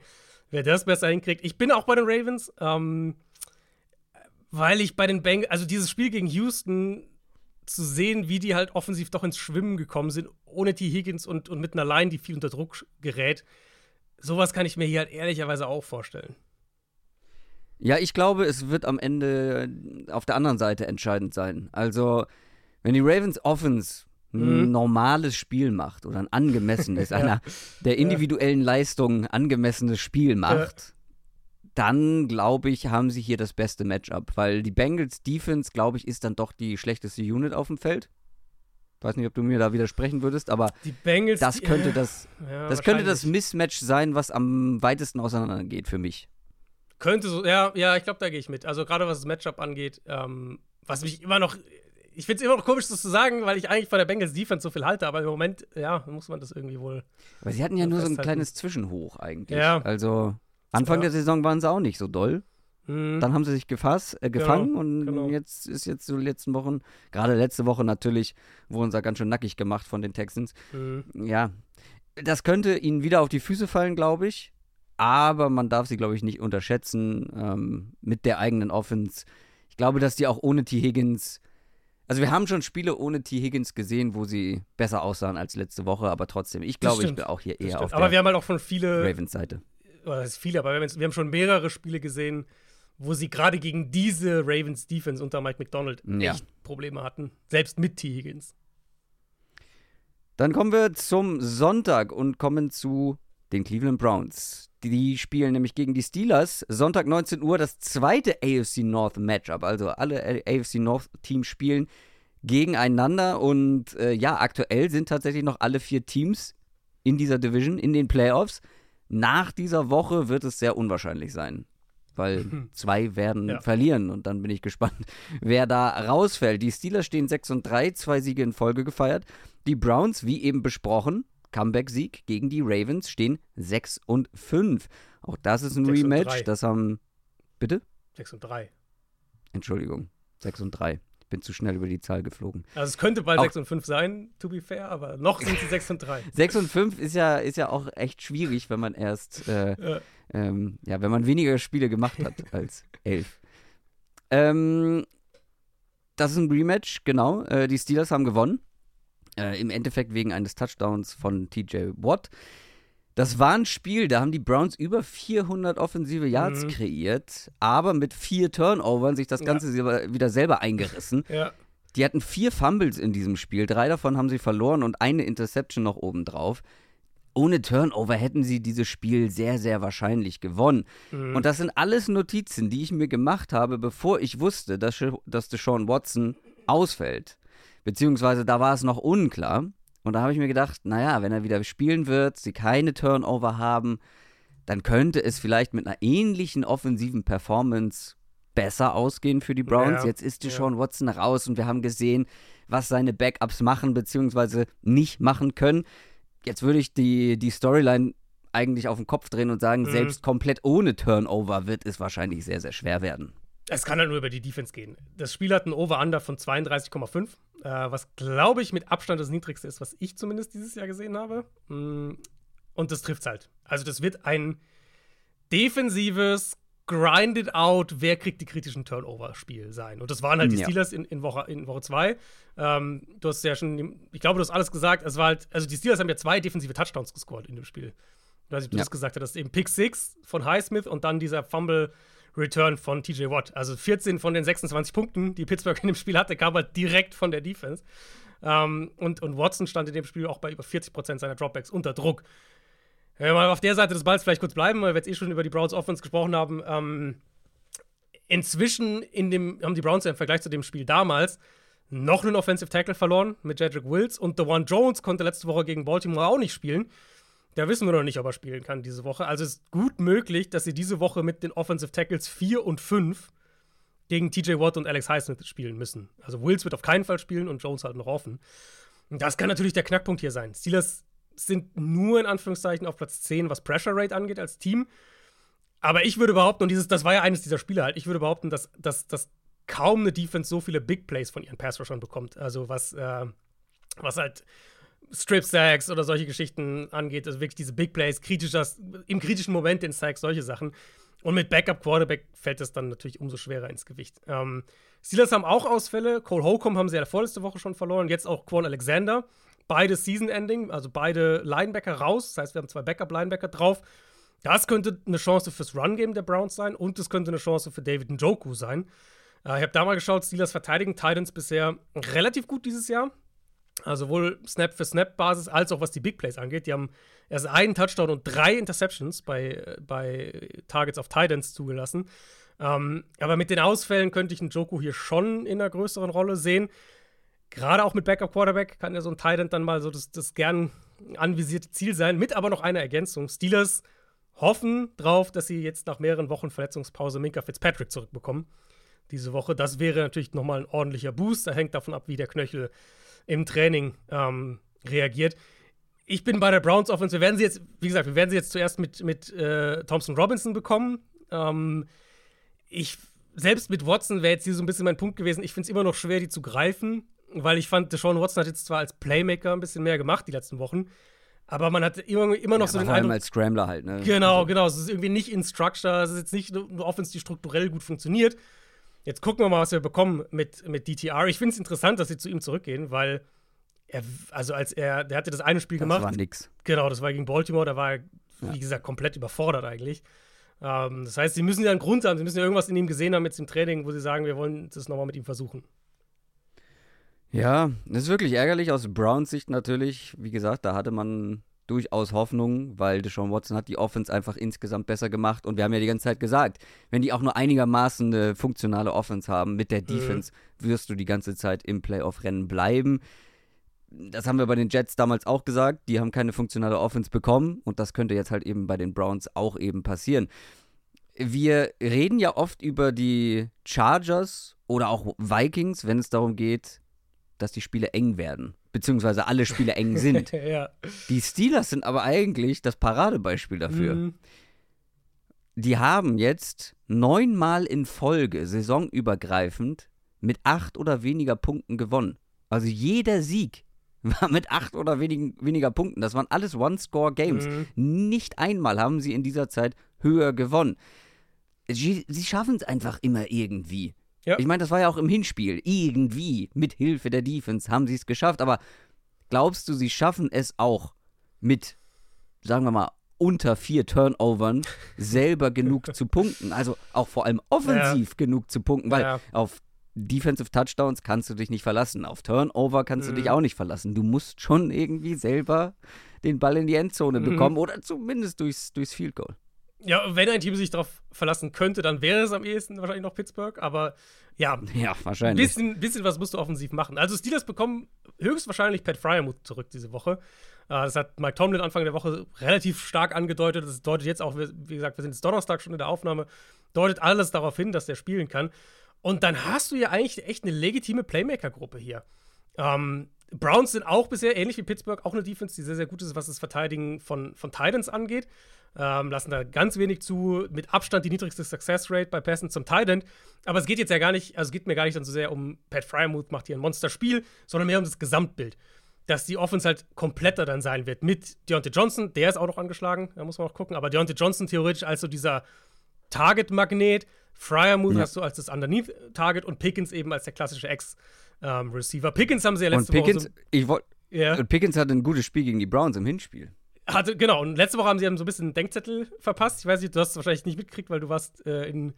wer das besser hinkriegt. Ich bin auch bei den Ravens, ähm, weil ich bei den Bengals, also dieses Spiel gegen Houston zu sehen, wie die halt offensiv doch ins Schwimmen gekommen sind, ohne T. Higgins und, und mit einer Line, die viel unter Druck gerät. Sowas kann ich mir hier halt ehrlicherweise auch vorstellen. Ja, ich glaube, es wird am Ende auf der anderen Seite entscheidend sein. Also, wenn die Ravens Offense ein Mhm. normales Spiel macht oder ein angemessenes, einer der individuellen Leistung angemessenes Spiel macht, dann glaube ich, haben sie hier das beste Matchup, weil die Bengals Defense, glaube ich, ist dann doch die schlechteste Unit auf dem Feld. Weiß nicht, ob du mir da widersprechen würdest, aber Bengals. das könnte das, Ja, das könnte das. Mismatch sein, was am weitesten auseinandergeht für mich. Könnte so, ja, ja, ich glaube, da gehe ich mit. Also gerade was das Matchup angeht, ähm, was mich immer noch. Ich finde es immer noch komisch, das zu sagen, weil ich eigentlich von der Bengals Defense so viel halte, aber im Moment, ja, muss man das irgendwie wohl. Weil sie hatten ja nur so ein kleines Zwischenhoch eigentlich. Ja. Also Anfang Ja. der Saison waren sie auch nicht so doll. Hm, Dann haben sie sich gefasst, äh, gefangen und genau. jetzt ist jetzt so die letzten Wochen, gerade letzte Woche natürlich, wurden sie ganz schön nackig gemacht von den Texans. hm. Ja, das könnte ihnen wieder auf die Füße fallen, glaube ich. Aber man darf sie, glaube ich, nicht unterschätzen ähm, mit der eigenen Offense. Ich glaube, dass die auch ohne T. Higgins Also wir haben schon Spiele ohne T. Higgins gesehen, wo sie besser aussahen als letzte Woche, aber trotzdem, ich glaube, ich bin auch hier eher auf aber der wir haben halt auch schon viele Ravens Seite. Oder das ist viele, aber wir haben, wir haben schon mehrere Spiele gesehen, wo sie gerade gegen diese Ravens Defense unter Mike McDonald Ja. echt Probleme hatten, selbst mit T. Higgins. Dann kommen wir zum Sonntag und kommen zu den Cleveland Browns. Die spielen nämlich gegen die Steelers. Sonntag 19 Uhr das zweite AFC North Matchup. Also alle AFC North Teams spielen gegeneinander. Und äh, ja, aktuell sind tatsächlich noch alle vier Teams in dieser Division, in den Playoffs. Nach dieser Woche wird es sehr unwahrscheinlich sein. Weil zwei werden Ja. verlieren und dann bin ich gespannt, wer da rausfällt. Die Steelers stehen 6 und 3, zwei Siege in Folge gefeiert. Die Browns, wie eben besprochen, Comeback-Sieg gegen die Ravens, stehen 6 und 5. Auch das ist ein 6 und Rematch. 3. Das haben. Bitte? 6 und 3. Entschuldigung. 6 und 3. Ich bin zu schnell über die Zahl geflogen. Also es könnte bald Auch- 6 und 5 sein, to be fair, aber noch sind sie 6 und 3. 6 und 5 ist ja, ist ja auch echt schwierig, wenn man erst, äh, Ja. ähm, ja, wenn man weniger Spiele gemacht hat als 11. Ähm, das ist ein Rematch, genau. Äh, die Steelers haben gewonnen. Äh, Im Endeffekt wegen eines Touchdowns von TJ Watt. Das war ein Spiel, da haben die Browns über 400 offensive Yards Mhm. kreiert, aber mit vier Turnovern sich das Ja. Ganze selber- wieder selber eingerissen. Ja. Die hatten vier Fumbles in diesem Spiel. Drei davon haben sie verloren und eine Interception noch obendrauf. Ohne Turnover hätten sie dieses Spiel sehr, sehr wahrscheinlich gewonnen. Mhm. Und das sind alles Notizen, die ich mir gemacht habe, bevor ich wusste, dass, dass Deshaun Watson ausfällt. Beziehungsweise da war es noch unklar. Und da habe ich mir gedacht, naja, wenn er wieder spielen wird, sie keine Turnover haben, dann könnte es vielleicht mit einer ähnlichen offensiven Performance besser ausgehen für die Browns. Ja, Jetzt ist ja. Deshaun Watson raus und wir haben gesehen, was seine Backups machen beziehungsweise nicht machen können. Jetzt würde ich die, die Storyline eigentlich auf den Kopf drehen und sagen, Mhm. selbst komplett ohne Turnover wird es wahrscheinlich sehr, sehr schwer werden. Es kann halt nur über die Defense gehen. Das Spiel hat ein Over-Under von 32,5, äh, was, glaube ich, mit Abstand das niedrigste ist, was ich zumindest dieses Jahr gesehen habe. Mm, Und das trifft halt. Also, das wird ein defensives, grinded out, wer kriegt die kritischen Turnover-Spiel sein. Und das waren halt die Ja. Steelers in, in Woche 2. In Woche zwei. ähm, du hast ja schon, ich glaube, du hast alles gesagt. Es war halt, also die Steelers haben ja zwei defensive Touchdowns gescored in dem Spiel. Ich weiß nicht, ob du Ja. das gesagt hast. Eben Pick 6 von Highsmith und dann dieser Fumble Return von TJ Watt. Also 14 von den 26 Punkten, die Pittsburgh in dem Spiel hatte, kam halt direkt von der Defense. Ähm, und, und Watson stand in dem Spiel auch bei über 40% seiner Dropbacks unter Druck. Wenn wir mal auf der Seite des Balls vielleicht kurz bleiben, weil wir jetzt eh schon über die Browns Offense gesprochen haben. Ähm, inzwischen in dem, haben die Browns ja im Vergleich zu dem Spiel damals noch einen Offensive Tackle verloren mit Jedrick Wills und DeWan Jones konnte letzte Woche gegen Baltimore auch nicht spielen. Da wissen wir noch nicht, ob er spielen kann diese Woche. Also es ist gut möglich, dass sie diese Woche mit den Offensive Tackles 4 und 5 gegen TJ Watt und Alex Highsmith spielen müssen. Also Wills wird auf keinen Fall spielen und Jones halt noch offen. Und das kann natürlich der Knackpunkt hier sein. Steelers sind nur in Anführungszeichen auf Platz 10, was Pressure Rate angeht als Team. Aber ich würde behaupten, und dieses, das war ja eines dieser Spiele halt, ich würde behaupten, dass, dass, dass kaum eine Defense so viele Big Plays von ihren Pass-Rushern bekommt. Also was, äh, was halt Strip-Sacks oder solche Geschichten angeht, also wirklich diese Big Plays, kritischer, im kritischen Moment den Sacks, solche Sachen. Und mit Backup-Quarterback fällt das dann natürlich umso schwerer ins Gewicht. Ähm, Steelers haben auch Ausfälle. Cole Holcomb haben sie ja vorletzte Woche schon verloren. Jetzt auch Quan Alexander. Beide Season-Ending, also beide Linebacker raus. Das heißt, wir haben zwei Backup-Linebacker drauf. Das könnte eine Chance fürs Run-Game der Browns sein und es könnte eine Chance für David Njoku sein. Äh, ich habe da mal geschaut, Steelers verteidigen Titans bisher relativ gut dieses Jahr. Also sowohl Snap für Snap-Basis als auch was die Big Plays angeht. Die haben erst einen Touchdown und drei Interceptions bei, bei Targets auf Titans zugelassen. Ähm, aber mit den Ausfällen könnte ich einen Joku hier schon in einer größeren Rolle sehen. Gerade auch mit Backup Quarterback kann ja so ein Titan dann mal so das, das gern anvisierte Ziel sein. Mit aber noch einer Ergänzung. Steelers hoffen drauf, dass sie jetzt nach mehreren Wochen Verletzungspause Minka Fitzpatrick zurückbekommen. Diese Woche. Das wäre natürlich nochmal ein ordentlicher Boost. Da hängt davon ab, wie der Knöchel im Training ähm, reagiert. Ich bin bei der Browns Offense. Wir werden sie jetzt, wie gesagt, wir werden sie jetzt zuerst mit, mit äh, Thompson Robinson bekommen. Ähm, ich, selbst mit Watson wäre jetzt hier so ein bisschen mein Punkt gewesen. Ich finde es immer noch schwer, die zu greifen, weil ich fand, Deshaun Watson hat jetzt zwar als Playmaker ein bisschen mehr gemacht die letzten Wochen, aber man hat immer, immer noch Ja, so den vor allem Eindruck. als Scrambler halt, ne? Genau, Also, genau. Es ist irgendwie nicht in Structure. Es ist jetzt nicht eine Offense, die strukturell gut funktioniert. Jetzt gucken wir mal, was wir bekommen mit, mit DTR. Ich finde es interessant, dass sie zu ihm zurückgehen, weil er, also als er, der hatte das eine Spiel das gemacht. war nix. Genau, das war gegen Baltimore, da war er, wie Ja. gesagt, komplett überfordert eigentlich. Ähm, das heißt, sie müssen ja einen Grund haben, sie müssen ja irgendwas in ihm gesehen haben jetzt im Training, wo sie sagen, wir wollen das nochmal mit ihm versuchen. Ja, das ist wirklich ärgerlich aus Browns Sicht natürlich. Wie gesagt, da hatte man durchaus Hoffnung, weil Deshaun Watson hat die Offense einfach insgesamt besser gemacht. Und wir haben ja die ganze Zeit gesagt, wenn die auch nur einigermaßen eine funktionale Offense haben mit der Defense, wirst du die ganze Zeit im Playoff-Rennen bleiben. Das haben wir bei den Jets damals auch gesagt. Die haben keine funktionale Offense bekommen. Und das könnte jetzt halt eben bei den Browns auch eben passieren. Wir reden ja oft über die Chargers oder auch Vikings, wenn es darum geht, dass die Spiele eng werden. Beziehungsweise alle Spiele eng sind. ja. Die Steelers sind aber eigentlich das Paradebeispiel dafür. Mhm. Die haben jetzt neunmal in Folge, saisonübergreifend, mit acht oder weniger Punkten gewonnen. Also jeder Sieg war mit acht oder wenigen, weniger Punkten. Das waren alles One-Score-Games. Mhm. Nicht einmal haben sie in dieser Zeit höher gewonnen. Sie, sie schaffen es einfach immer irgendwie. Ja. Ich meine, das war ja auch im Hinspiel. Irgendwie, mit Hilfe der Defense, haben sie es geschafft. Aber glaubst du, sie schaffen es auch mit, sagen wir mal, unter vier Turnovern selber genug zu punkten? Also auch vor allem offensiv genug zu punkten, weil Ja. auf Defensive Touchdowns kannst du dich nicht verlassen. Auf Turnover kannst du Mhm. dich auch nicht verlassen. Du musst schon irgendwie selber den Ball in die Endzone Mhm. bekommen oder zumindest durchs, durchs Field Goal. Ja, wenn ein Team sich darauf verlassen könnte, dann wäre es am ehesten wahrscheinlich noch Pittsburgh. Aber ja, Ja, ein wahrscheinlich. bisschen, bisschen was musst du offensiv machen. Also Steelers bekommen höchstwahrscheinlich Pat Fryermuth zurück diese Woche. Äh, das hat Mike Tomlin Anfang der Woche relativ stark angedeutet. Das deutet jetzt auch, wie gesagt, wir sind jetzt Donnerstag schon in der Aufnahme, deutet alles darauf hin, dass der spielen kann. Und dann hast du ja eigentlich echt eine legitime Playmaker-Gruppe hier. Ähm, Browns sind auch bisher ähnlich wie Pittsburgh, auch eine Defense, die sehr, sehr gut ist, was das Verteidigen von, von Titans angeht. Ähm, lassen da ganz wenig zu, mit Abstand die niedrigste Success Rate bei Pässen zum Titan. Aber es geht jetzt ja gar nicht, also es geht mir gar nicht dann so sehr um Pat Fryermuth macht hier ein Monsterspiel, sondern mehr um das Gesamtbild. Dass die Offense halt kompletter dann sein wird mit Deontay Johnson, der ist auch noch angeschlagen, da muss man auch gucken, aber Deontay Johnson theoretisch als so dieser Target-Magnet, Fryermuth Ja. hast du als das Underneath-Target und Pickens eben als der klassische Ex-Receiver. Pickens haben sie ja Und letzte Woche Pickens, so, ich wollt, ja. und Pickens hatte ein gutes Spiel gegen die Browns im Hinspiel. Hatte, genau, und letzte Woche haben sie so ein bisschen einen Denkzettel verpasst. Ich weiß nicht, du hast es wahrscheinlich nicht mitgekriegt, weil du warst äh, in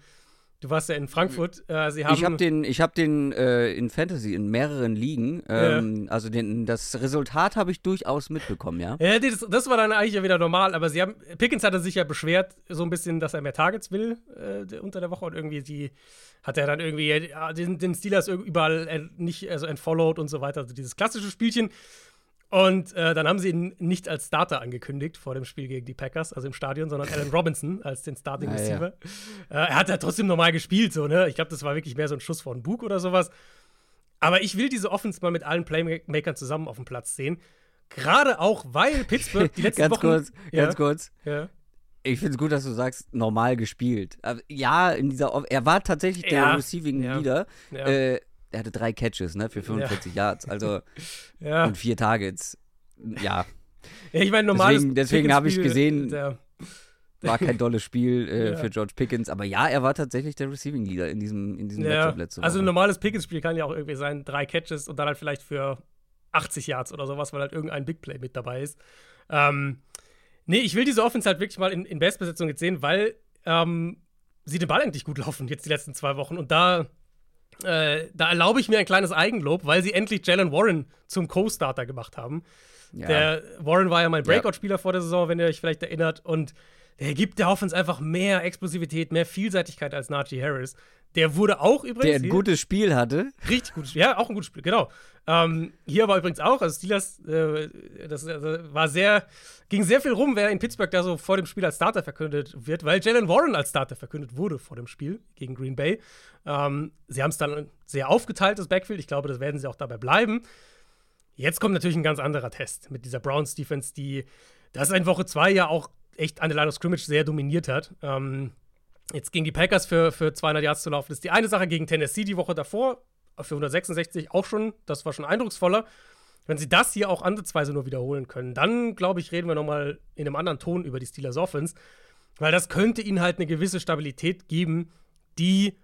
du warst ja in Frankfurt. Äh, sie haben ich habe den, ich hab den äh, in Fantasy in mehreren Ligen. Ähm, Also den, das Resultat habe ich durchaus mitbekommen, ja. Ja, das, das war dann eigentlich ja wieder normal, aber sie haben, Pickens hatte sich ja beschwert, so ein bisschen, dass er mehr Targets will äh, unter der Woche und irgendwie die hat er dann irgendwie den, den Steelers überall äh, nicht also entfollowed und so weiter, also dieses klassische Spielchen. Und äh, dann haben sie ihn nicht als Starter angekündigt vor dem Spiel gegen die Packers, also im Stadion, sondern Alan Robinson als den Starting Ah, ja. Receiver. Äh, er hat ja trotzdem normal gespielt, so, ne? Ich glaube, das war wirklich mehr so ein Schuss vor den Bug oder sowas. Aber ich will diese Offense mal mit allen Playmakern zusammen auf dem Platz sehen. Gerade auch, weil Pittsburgh die letzten ganz Wochen. kurz, ja, ganz kurz. Ja. Ich finde es gut, dass du sagst, normal gespielt. Aber ja, in dieser, Off- er war tatsächlich der Ja, Receiving ja, Leader. ja. Äh, er hatte drei Catches, ne, für 45 Yards, also ja. und vier Targets. Ja, ja, ich meine, normales Deswegen- deswegen habe ich gesehen- Der, war kein dolles Spiel äh, Ja. für George Pickens, aber ja, er war tatsächlich der Receiving Leader in diesem, in diesem ja, Matchup also ein normales Pickens-Spiel kann ja auch irgendwie sein, drei Catches und dann halt vielleicht für 80 Yards oder sowas, weil halt irgendein Big Play mit dabei ist. Ähm, nee, ich will diese Offense halt wirklich mal in, in Bestbesetzung jetzt sehen, weil ähm, sie den Ball endlich gut laufen, jetzt die letzten zwei Wochen. Und da, äh, da erlaube ich mir ein kleines Eigenlob, weil sie endlich Jalen Warren zum Co-Starter gemacht haben. ja. Der Warren war ja mein Ja. Breakout-Spieler vor der Saison, wenn ihr euch vielleicht erinnert. Und der gibt der Offense einfach mehr Explosivität, mehr Vielseitigkeit als Najee Harris. Der wurde auch übrigens. der ein gutes Spiel hatte. Richtig gut. Ja, auch ein gutes Spiel, genau. Ähm, hier war übrigens auch, also Steelers, äh, das also war sehr, ging sehr viel rum, wer in Pittsburgh da so vor dem Spiel als Starter verkündet wird, weil Jalen Warren als Starter verkündet wurde vor dem Spiel gegen Green Bay. Ähm, sie haben es dann sehr aufgeteilt, das Backfield. Ich glaube, das werden sie auch dabei bleiben. Jetzt kommt natürlich ein ganz anderer Test mit dieser Browns Defense, die das in Woche 2 ja auch echt an der Line of Scrimmage sehr dominiert hat. Ähm, jetzt gegen die Packers für, für 200 Yards zu laufen, ist die eine Sache gegen Tennessee die Woche davor für 166 auch schon, das war schon eindrucksvoller. Wenn sie das hier auch ansatzweise nur wiederholen können, dann glaube ich, reden wir nochmal in einem anderen Ton über die Steelers Offense, weil das könnte ihnen halt eine gewisse Stabilität geben, die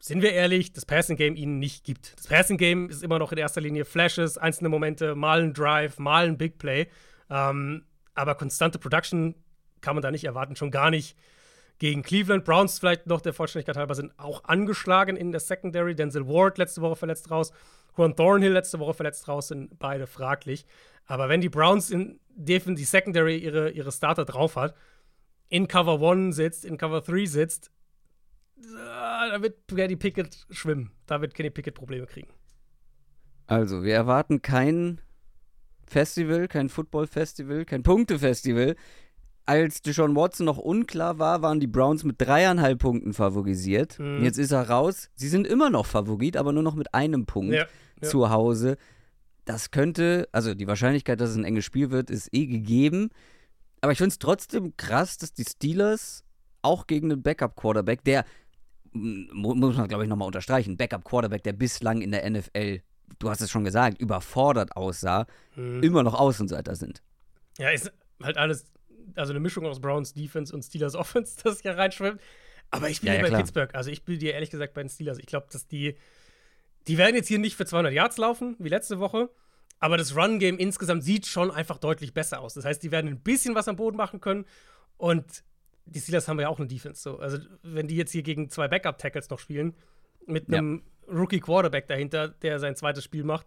sind wir ehrlich, das Passing Game ihnen nicht gibt. Das Passing Game ist immer noch in erster Linie Flashes, einzelne Momente, mal ein Drive, mal ein Big Play. Ähm, aber konstante Production kann man da nicht erwarten, schon gar nicht gegen Cleveland. Browns vielleicht noch der Vollständigkeit halber sind auch angeschlagen in der Secondary. Denzel Ward letzte Woche verletzt raus, Juan Thornhill letzte Woche verletzt raus, sind beide fraglich. Aber wenn die Browns in die Secondary ihre, ihre Starter drauf hat, in Cover 1 sitzt, in Cover 3 sitzt, da wird Kenny Pickett schwimmen. Da wird Kenny Pickett Probleme kriegen. Also, wir erwarten kein Festival, kein Football-Festival, kein Punkte-Festival. Als Deshaun Watson noch unklar war, waren die Browns mit dreieinhalb Punkten favorisiert. Mhm. Jetzt ist er raus. Sie sind immer noch Favorit, aber nur noch mit einem Punkt ja, ja. zu Hause. Das könnte, also die Wahrscheinlichkeit, dass es ein enges Spiel wird, ist eh gegeben. Aber ich finde es trotzdem krass, dass die Steelers auch gegen einen Backup-Quarterback, der, muss man glaube ich nochmal unterstreichen, Backup-Quarterback, der bislang in der NFL, du hast es schon gesagt, überfordert aussah, mhm. immer noch Außenseiter sind. Ja, ist halt alles, also eine Mischung aus Browns Defense und Steelers Offense, das hier reinschwimmt. Aber ich bin ja, ja bei klar. Pittsburgh. Also ich bin dir ehrlich gesagt bei den Steelers. Ich glaube, dass die, die werden jetzt hier nicht für 200 Yards laufen, wie letzte Woche. Aber das Run-Game insgesamt sieht schon einfach deutlich besser aus. Das heißt, die werden ein bisschen was am Boden machen können. Und die Steelers haben ja auch eine Defense. So. Also, wenn die jetzt hier gegen zwei Backup-Tackles noch spielen, mit einem ja. Rookie-Quarterback dahinter, der sein zweites Spiel macht,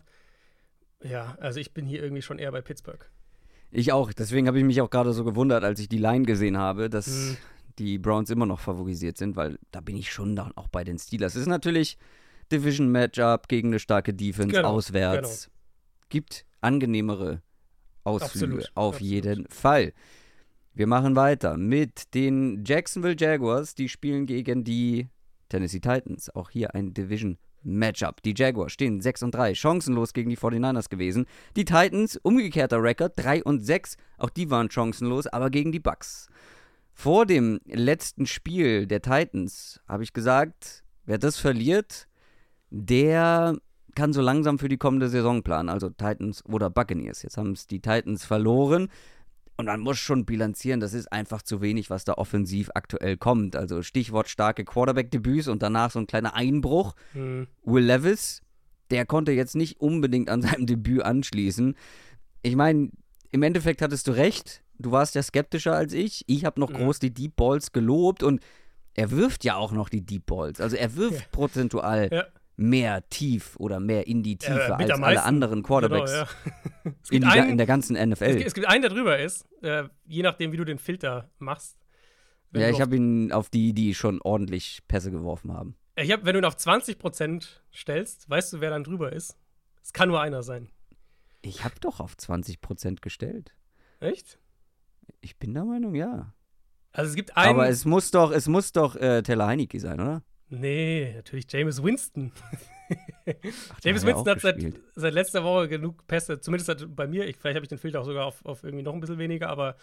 ja, also ich bin hier irgendwie schon eher bei Pittsburgh. Ich auch. Deswegen habe ich mich auch gerade so gewundert, als ich die Line gesehen habe, dass mhm. die Browns immer noch favorisiert sind, weil da bin ich schon dann auch bei den Steelers. Es ist natürlich Division-Matchup gegen eine starke Defense genau, auswärts. Genau. Gibt angenehmere Ausflüge, Absolut. auf Absolut. jeden Fall. Wir machen weiter mit den Jacksonville Jaguars. Die spielen gegen die Tennessee Titans. Auch hier ein Division Matchup. Die Jaguars stehen 6 und 3, chancenlos gegen die 49ers gewesen. Die Titans, umgekehrter Rekord, 3 und 6. Auch die waren chancenlos, aber gegen die Bucks. Vor dem letzten Spiel der Titans habe ich gesagt, wer das verliert, der kann so langsam für die kommende Saison planen. Also Titans oder Buccaneers. Jetzt haben es die Titans verloren. Und man muss schon bilanzieren, das ist einfach zu wenig, was da offensiv aktuell kommt. Also Stichwort starke Quarterback-Debüts und danach so ein kleiner Einbruch. Mhm. Will Levis, der konnte jetzt nicht unbedingt an seinem Debüt anschließen. Ich meine, im Endeffekt hattest du recht. Du warst ja skeptischer als ich. Ich habe noch mhm. groß die Deep Balls gelobt und er wirft ja auch noch die Deep Balls. Also er wirft ja. prozentual ja mehr tief oder mehr in die Tiefe äh, als alle anderen Quarterbacks genau, ja. in, einen, in, der ganzen NFL. Es gibt, es gibt einen, der drüber ist, äh, je nachdem, wie du den Filter machst. Ja, ich habe ihn auf die, die schon ordentlich Pässe geworfen haben. Ich hab, wenn du ihn auf 20% stellst, weißt du, wer dann drüber ist? Es kann nur einer sein. Ich habe doch auf 20% gestellt. Echt? Ich bin der Meinung, ja. Also es gibt einen. Aber es muss doch, es muss doch äh, Taylor Heineke sein, oder? Nee, natürlich James Winston. Ach, James Winston hat seit, seit, letzter Woche genug Pässe, zumindest bei mir, ich, vielleicht habe ich den Filter auch sogar auf, auf, irgendwie noch ein bisschen weniger, aber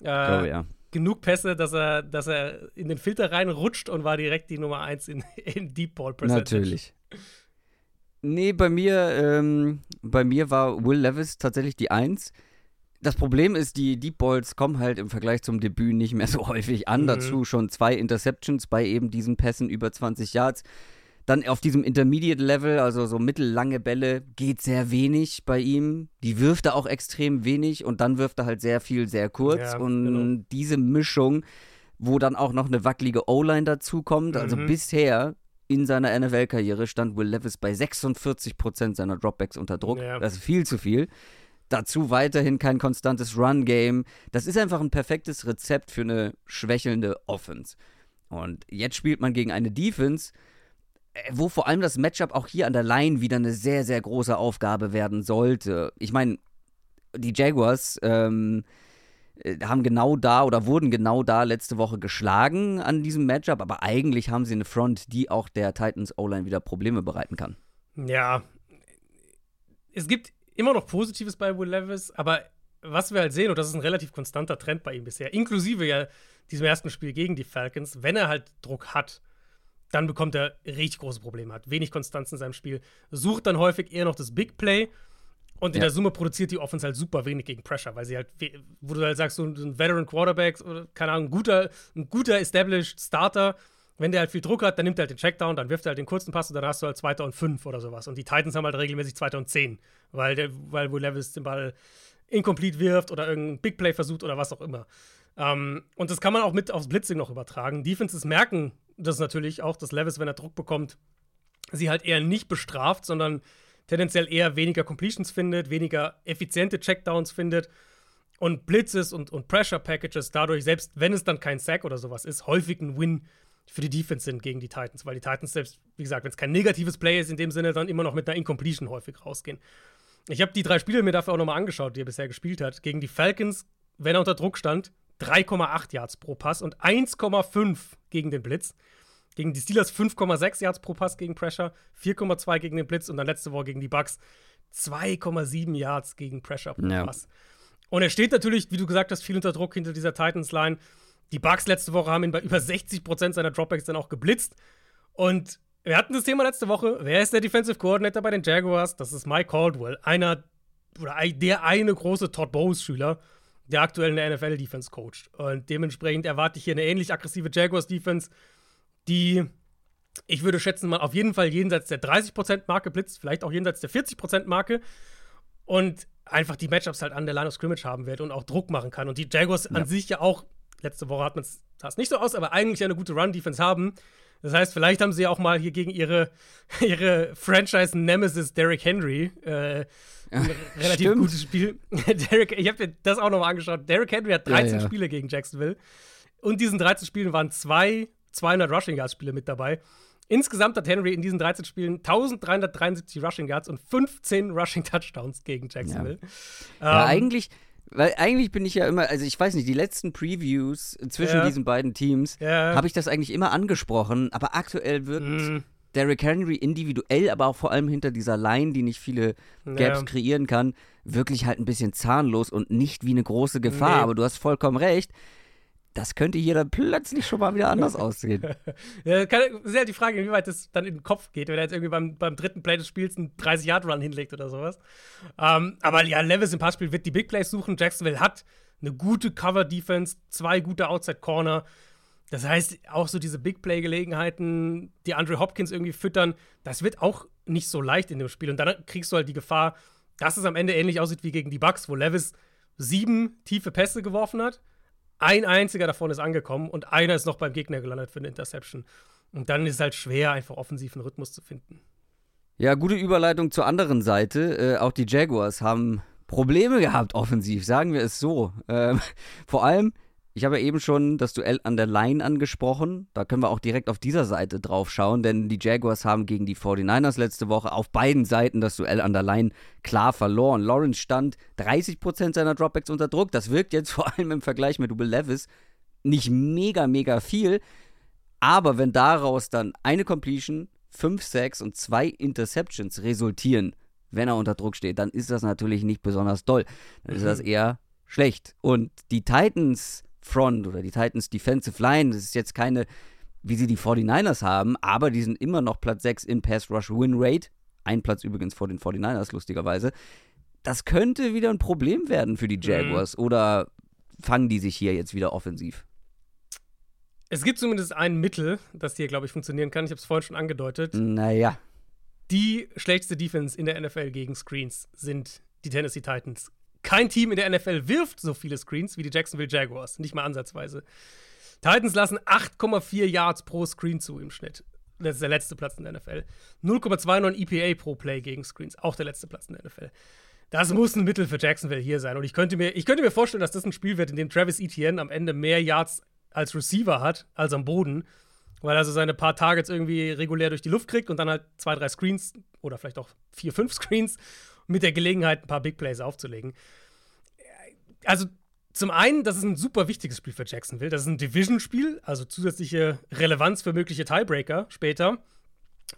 äh, glaube, ja. genug Pässe, dass er, dass er in den Filter reinrutscht und war direkt die Nummer 1 in, in Deep Ball Percentage. Natürlich. Nee, bei mir, ähm, bei mir war Will Levis tatsächlich die 1 das Problem ist, die Deep Balls kommen halt im Vergleich zum Debüt nicht mehr so häufig an. Mhm. Dazu schon zwei Interceptions bei eben diesen Pässen über 20 Yards. Dann auf diesem Intermediate Level, also so mittellange Bälle, geht sehr wenig bei ihm. Die wirft er auch extrem wenig und dann wirft er halt sehr viel, sehr kurz. Ja, und genau. diese Mischung, wo dann auch noch eine wackelige O-Line dazukommt, also mhm. bisher in seiner NFL-Karriere stand Will Levis bei 46% seiner Dropbacks unter Druck. Ja. Das ist viel zu viel. Dazu weiterhin kein konstantes Run-Game. Das ist einfach ein perfektes Rezept für eine schwächelnde Offense. Und jetzt spielt man gegen eine Defense, äh, wo vor allem das Matchup auch hier an der Line wieder eine sehr, sehr große Aufgabe werden sollte. Ich meine, die Jaguars ähm, äh, haben genau da oder wurden genau da letzte Woche geschlagen an diesem Matchup, aber eigentlich haben sie eine Front, die auch der Titans O-Line wieder Probleme bereiten kann. Ja, es gibt immer noch Positives bei Will Levis, aber was wir halt sehen, und das ist ein relativ konstanter Trend bei ihm bisher, inklusive ja diesem ersten Spiel gegen die Falcons, wenn er halt Druck hat, dann bekommt er richtig große Probleme, hat wenig Konstanz in seinem Spiel, sucht dann häufig eher noch das Big Play und in ja. der Summe produziert die Offense halt super wenig gegen Pressure, weil sie halt, wo du halt sagst, so ein Veteran Quarterback oder keine Ahnung, ein guter, ein guter Established Starter, wenn der halt viel Druck hat, dann nimmt er halt den Checkdown, dann wirft er halt den kurzen Pass und dann hast du halt Zweiter und fünf oder sowas. Und die Titans haben halt regelmäßig Zweiter und zehn, weil, der, weil Will Levis den Ball incomplete wirft oder irgendein Big Play versucht oder was auch immer. Ähm, und das kann man auch mit aufs Blitzing noch übertragen. Defenses merken das natürlich auch, dass Levis, wenn er Druck bekommt, sie halt eher nicht bestraft, sondern tendenziell eher weniger Completions findet, weniger effiziente Checkdowns findet und Blitzes und, und Pressure Packages dadurch, selbst wenn es dann kein Sack oder sowas ist, häufig ein Win für die Defense sind gegen die Titans, weil die Titans selbst, wie gesagt, wenn es kein negatives Play ist, in dem Sinne dann immer noch mit einer Incompletion häufig rausgehen. Ich habe die drei Spiele mir dafür auch nochmal angeschaut, die er bisher gespielt hat. Gegen die Falcons, wenn er unter Druck stand, 3,8 Yards pro Pass und 1,5 gegen den Blitz. Gegen die Steelers 5,6 Yards pro Pass gegen Pressure, 4,2 gegen den Blitz und dann letzte Woche gegen die Bucks 2,7 Yards gegen Pressure pro ja. Pass. Und er steht natürlich, wie du gesagt hast, viel unter Druck hinter dieser Titans-Line. Die Bucks letzte Woche haben ihn bei über 60% seiner Dropbacks dann auch geblitzt. Und wir hatten das Thema letzte Woche. Wer ist der Defensive Coordinator bei den Jaguars? Das ist Mike Caldwell, einer oder der eine große Todd Bowles-Schüler, der aktuell in der NFL-Defense coacht. Und dementsprechend erwarte ich hier eine ähnlich aggressive Jaguars-Defense, die, ich würde schätzen, mal auf jeden Fall jenseits der 30%-Marke blitzt, vielleicht auch jenseits der 40%-Marke. Und einfach die Matchups halt an der Line of Scrimmage haben wird und auch Druck machen kann. Und die Jaguars ja. an sich ja auch letzte Woche hat man es nicht so aus, aber eigentlich eine gute Run-Defense haben. Das heißt, vielleicht haben sie auch mal hier gegen ihre, ihre Franchise-Nemesis Derrick Henry äh, ein ja, relativ stimmt. gutes Spiel. Derrick, ich habe mir das auch nochmal angeschaut. Derrick Henry hat 13 ja, ja. Spiele gegen Jacksonville. Und diesen 13 Spielen waren zwei 200 Rushing Yards Spiele mit dabei. Insgesamt hat Henry in diesen 13 Spielen 1373 Rushing Yards und 15 Rushing Touchdowns gegen Jacksonville. Ja, ähm, eigentlich weil eigentlich bin ich ja immer, also ich weiß nicht, die letzten Previews zwischen ja. diesen beiden Teams ja. habe ich das eigentlich immer angesprochen, aber aktuell wirkt mhm. Derrick Henry individuell, aber auch vor allem hinter dieser Line, die nicht viele Gaps ja. kreieren kann, wirklich halt ein bisschen zahnlos und nicht wie eine große Gefahr. Nee. Aber du hast vollkommen recht das könnte hier dann plötzlich schon mal wieder anders aussehen. ja, kann, ist ja die Frage, inwieweit das dann in den Kopf geht, wenn er jetzt irgendwie beim, beim dritten Play des Spiels einen 30-Yard-Run hinlegt oder sowas. Ähm, aber ja, Levis im Passspiel wird die Big Plays suchen. Jacksonville hat eine gute Cover-Defense, zwei gute Outside-Corner. Das heißt, auch so diese Big Play-Gelegenheiten, die Andre Hopkins irgendwie füttern, das wird auch nicht so leicht in dem Spiel. Und dann kriegst du halt die Gefahr, dass es am Ende ähnlich aussieht wie gegen die Bucks, wo Levis sieben tiefe Pässe geworfen hat ein einziger davon ist angekommen und einer ist noch beim Gegner gelandet für eine Interception. Und dann ist es halt schwer, einfach offensiven Rhythmus zu finden. Ja, gute Überleitung zur anderen Seite. Äh, auch die Jaguars haben Probleme gehabt offensiv, sagen wir es so. Ähm, vor allem ich habe ja eben schon das Duell an der Line angesprochen. Da können wir auch direkt auf dieser Seite drauf schauen, denn die Jaguars haben gegen die 49ers letzte Woche auf beiden Seiten das Duell an der Line klar verloren. Lawrence stand 30% seiner Dropbacks unter Druck. Das wirkt jetzt vor allem im Vergleich mit Double Levis nicht mega, mega viel. Aber wenn daraus dann eine Completion, 5 Sacks und zwei Interceptions resultieren, wenn er unter Druck steht, dann ist das natürlich nicht besonders doll. Dann ist das mhm. eher schlecht. Und die Titans Front oder die Titans Defensive Line. Das ist jetzt keine, wie sie die 49ers haben, aber die sind immer noch Platz 6 in Pass Rush Win Rate. Ein Platz übrigens vor den 49ers, lustigerweise. Das könnte wieder ein Problem werden für die mhm. Jaguars. Mhm. Oder fangen die sich hier jetzt wieder offensiv? Es gibt zumindest ein Mittel, das hier, glaube ich, funktionieren kann. Ich habe es vorhin schon angedeutet. Naja. Die schlechteste Defense in der NFL gegen Screens sind die Tennessee Titans. Kein Team in der NFL wirft so viele Screens wie die Jacksonville Jaguars, nicht mal ansatzweise. Titans lassen 8,4 Yards pro Screen zu im Schnitt. Das ist der letzte Platz in der NFL. 0,29 EPA pro Play gegen Screens, auch der letzte Platz in der NFL. Das muss ein Mittel für Jacksonville hier sein. Und ich könnte mir, ich könnte mir vorstellen, dass das ein Spiel wird, in dem Travis Etienne am Ende mehr Yards als Receiver hat, als am Boden. Weil er so seine paar Targets irgendwie regulär durch die Luft kriegt und dann halt zwei, drei Screens oder vielleicht auch vier, fünf Screens mit der Gelegenheit, ein paar Big Plays aufzulegen. Also, zum einen, das ist ein super wichtiges Spiel für Jacksonville. Das ist ein Division-Spiel, also zusätzliche Relevanz für mögliche Tiebreaker später.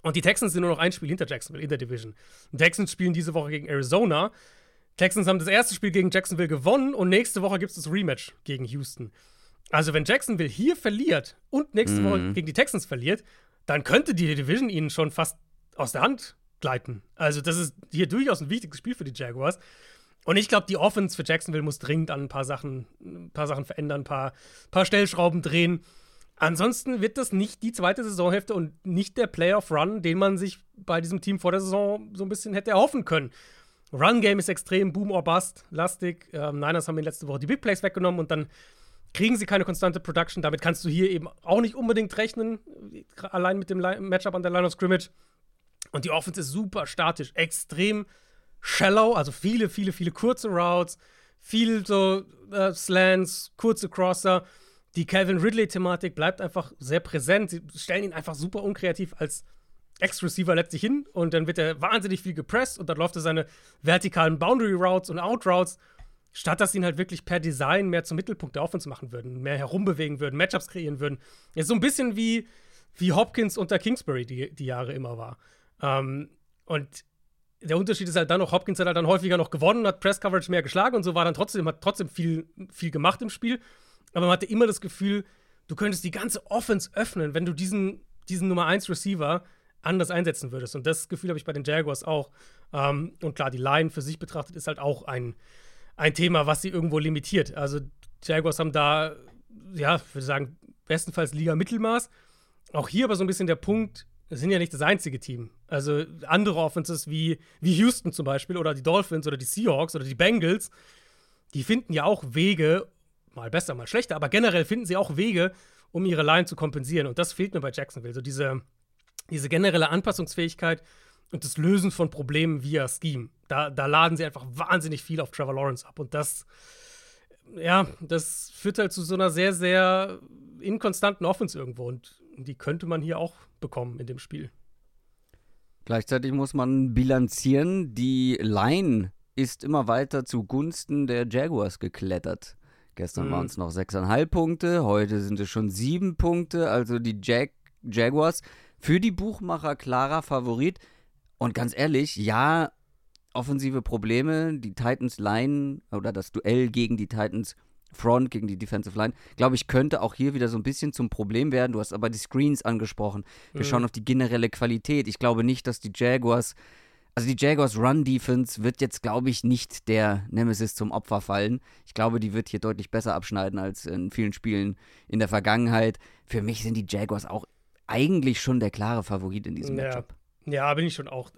Und die Texans sind nur noch ein Spiel hinter Jacksonville in der Division. Die Texans spielen diese Woche gegen Arizona. Texans haben das erste Spiel gegen Jacksonville gewonnen und nächste Woche gibt es das Rematch gegen Houston. Also, wenn Jacksonville hier verliert und nächste mm. Woche gegen die Texans verliert, dann könnte die Division ihnen schon fast aus der Hand gleiten. Also, das ist hier durchaus ein wichtiges Spiel für die Jaguars. Und ich glaube, die Offense für Jacksonville muss dringend an ein paar Sachen, ein paar Sachen verändern, ein paar, paar Stellschrauben drehen. Ansonsten wird das nicht die zweite Saisonhälfte und nicht der Playoff-Run, den man sich bei diesem Team vor der Saison so ein bisschen hätte erhoffen können. Run-Game ist extrem Boom or Bust, lastig. Ähm, Niners haben in letzte Woche die Big Plays weggenommen und dann kriegen sie keine konstante Production. Damit kannst du hier eben auch nicht unbedingt rechnen, allein mit dem Matchup an der Line of Scrimmage. Und die Offense ist super statisch, extrem shallow, also viele, viele, viele kurze Routes, viel so äh, Slants, kurze Crosser. Die Calvin Ridley-Thematik bleibt einfach sehr präsent. Sie stellen ihn einfach super unkreativ als Ex-Receiver letztlich hin und dann wird er wahnsinnig viel gepresst und dann läuft er seine vertikalen Boundary Routes und Out Routes, statt dass sie ihn halt wirklich per Design mehr zum Mittelpunkt der Offense machen würden, mehr herumbewegen würden, Matchups kreieren würden. Ist so ein bisschen wie, wie Hopkins unter Kingsbury die, die Jahre immer war. Ähm, und der Unterschied ist halt dann noch, Hopkins hat halt dann häufiger noch gewonnen, hat Press Coverage mehr geschlagen und so war dann trotzdem, hat trotzdem viel, viel gemacht im Spiel. Aber man hatte immer das Gefühl, du könntest die ganze Offense öffnen, wenn du diesen, diesen Nummer 1 Receiver anders einsetzen würdest. Und das Gefühl habe ich bei den Jaguars auch. Ähm, und klar, die Line für sich betrachtet ist halt auch ein, ein Thema, was sie irgendwo limitiert. Also Jaguars haben da, ja, ich würde sagen, bestenfalls Liga-Mittelmaß. Auch hier aber so ein bisschen der Punkt, sind ja nicht das einzige Team. Also andere Offenses wie, wie Houston zum Beispiel oder die Dolphins oder die Seahawks oder die Bengals, die finden ja auch Wege, mal besser, mal schlechter, aber generell finden sie auch Wege, um ihre Line zu kompensieren. Und das fehlt mir bei Jacksonville. So diese, diese generelle Anpassungsfähigkeit und das Lösen von Problemen via Scheme. Da, da laden sie einfach wahnsinnig viel auf Trevor Lawrence ab. Und das, ja, das führt halt zu so einer sehr, sehr inkonstanten Offense irgendwo. Und die könnte man hier auch bekommen in dem Spiel. Gleichzeitig muss man bilanzieren, die Line ist immer weiter zugunsten der Jaguars geklettert. Gestern mhm. waren es noch 6,5 Punkte, heute sind es schon 7 Punkte. Also die Jag Jaguars für die Buchmacher klarer Favorit. Und ganz ehrlich, ja, offensive Probleme, die Titans Line oder das Duell gegen die Titans Front, gegen die Defensive Line, glaube ich, könnte auch hier wieder so ein bisschen zum Problem werden. Du hast aber die Screens angesprochen. Wir mhm. schauen auf die generelle Qualität. Ich glaube nicht, dass die Jaguars also die Jaguars Run Defense wird jetzt, glaube ich, nicht der Nemesis zum Opfer fallen. Ich glaube, die wird hier deutlich besser abschneiden als in vielen Spielen in der Vergangenheit. Für mich sind die Jaguars auch eigentlich schon der klare Favorit in diesem ja. Matchup. Ja, bin ich schon auch.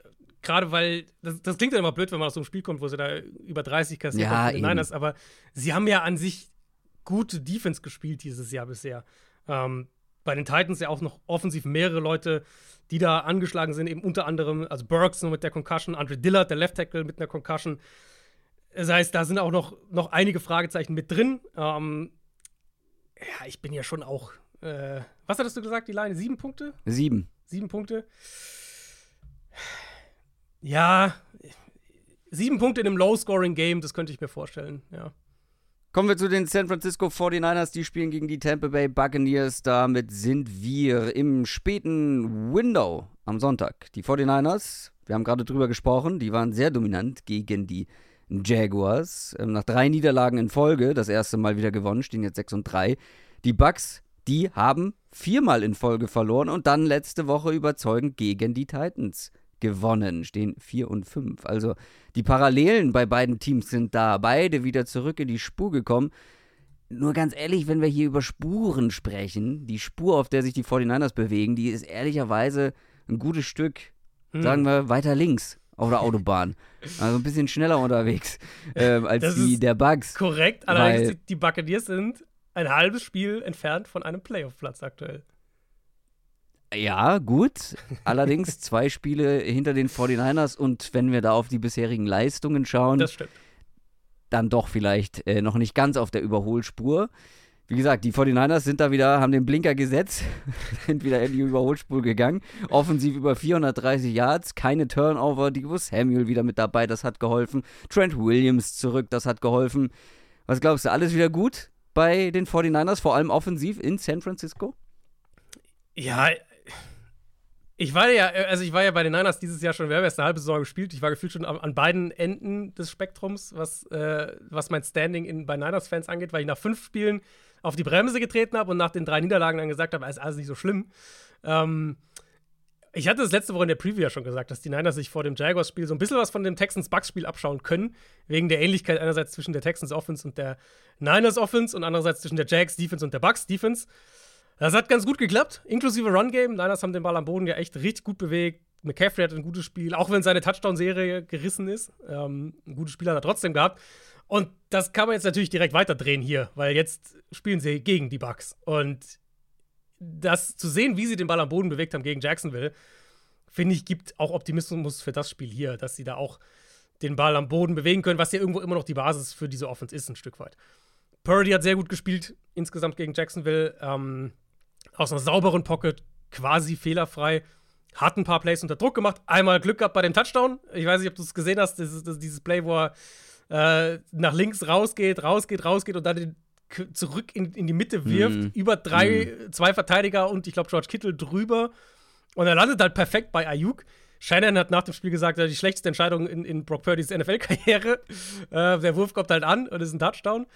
Gerade weil, das, das klingt ja immer blöd, wenn man aus so einem Spiel kommt, wo sie da über 30 kassiert ja, haben Niners, aber sie haben ja an sich gute Defense gespielt dieses Jahr bisher. Ähm, bei den Titans ja auch noch offensiv mehrere Leute, die da angeschlagen sind, eben unter anderem, also Burks nur mit der Concussion, Andre Dillard, der Left Tackle mit einer Concussion. Das heißt, da sind auch noch, noch einige Fragezeichen mit drin. Ähm, ja, ich bin ja schon auch. Äh, was hattest du gesagt, die Line? Sieben Punkte? Sieben. Sieben Punkte. Ja, sieben Punkte in einem Low-Scoring-Game, das könnte ich mir vorstellen, ja. Kommen wir zu den San Francisco 49ers. Die spielen gegen die Tampa Bay Buccaneers. Damit sind wir im späten Window am Sonntag. Die 49ers, wir haben gerade drüber gesprochen, die waren sehr dominant gegen die Jaguars. Ähm, nach drei Niederlagen in Folge, das erste Mal wieder gewonnen, stehen jetzt 6 und 3. Die Bucks, die haben viermal in Folge verloren und dann letzte Woche überzeugend gegen die Titans gewonnen, stehen 4 und 5. Also die Parallelen bei beiden Teams sind da, beide wieder zurück in die Spur gekommen. Nur ganz ehrlich, wenn wir hier über Spuren sprechen, die Spur, auf der sich die 49ers bewegen, die ist ehrlicherweise ein gutes Stück, hm. sagen wir, weiter links auf der Autobahn. Also ein bisschen schneller unterwegs äh, als das die der Bugs. Korrekt, allerdings die, die Buccaneers sind ein halbes Spiel entfernt von einem Playoff-Platz aktuell. Ja, gut. Allerdings zwei Spiele hinter den 49ers und wenn wir da auf die bisherigen Leistungen schauen, dann doch vielleicht äh, noch nicht ganz auf der Überholspur. Wie gesagt, die 49ers sind da wieder, haben den Blinker gesetzt, sind wieder in die Überholspur gegangen. Offensiv über 430 Yards, keine Turnover. Divo Samuel wieder mit dabei, das hat geholfen. Trent Williams zurück, das hat geholfen. Was glaubst du, alles wieder gut bei den 49ers, vor allem offensiv in San Francisco? Ja, ich war ja, also ich war ja bei den Niners dieses Jahr schon, wir haben erst eine halbe Saison gespielt. Ich war gefühlt schon an, beiden Enden des Spektrums, was, äh, was mein Standing in, bei Niners-Fans angeht, weil ich nach fünf Spielen auf die Bremse getreten habe und nach den drei Niederlagen dann gesagt habe, es ist alles nicht so schlimm. Ähm, ich hatte das letzte Woche in der Preview ja schon gesagt, dass die Niners sich vor dem Jaguars-Spiel so ein bisschen was von dem Texans-Bucks-Spiel abschauen können, wegen der Ähnlichkeit einerseits zwischen der Texans-Offense und der Niners-Offense und andererseits zwischen der Jags-Defense und der Bucks-Defense. Das hat ganz gut geklappt, inklusive Run-Game. Niners haben den Ball am Boden ja echt richtig gut bewegt. McCaffrey hat ein gutes Spiel, auch wenn seine Touchdown-Serie gerissen ist. Ähm, ein gutes Spiel hat er trotzdem gehabt. Und das kann man jetzt natürlich direkt weiterdrehen hier, weil jetzt spielen sie gegen die Bucks. Und das zu sehen, wie sie den Ball am Boden bewegt haben gegen Jacksonville, finde ich, gibt auch Optimismus für das Spiel hier, dass sie da auch den Ball am Boden bewegen können, was ja irgendwo immer noch die Basis für diese Offense ist, ein Stück weit. Purdy hat sehr gut gespielt insgesamt gegen Jacksonville. Ähm, aus einer sauberen Pocket, quasi fehlerfrei. Hat ein paar Plays unter Druck gemacht. Einmal Glück gehabt bei dem Touchdown. Ich weiß nicht, ob du es gesehen hast. Das ist, das ist dieses Play, wo er äh, nach links rausgeht, rausgeht, rausgeht und dann den zurück in, in die Mitte wirft, mm. über drei, mm. zwei Verteidiger und ich glaube George Kittle drüber. Und er landet halt perfekt bei Ayuk. Shannon hat nach dem Spiel gesagt, die schlechteste Entscheidung in, in Brock Purdy's NFL-Karriere. Äh, der Wurf kommt halt an und ist ein Touchdown.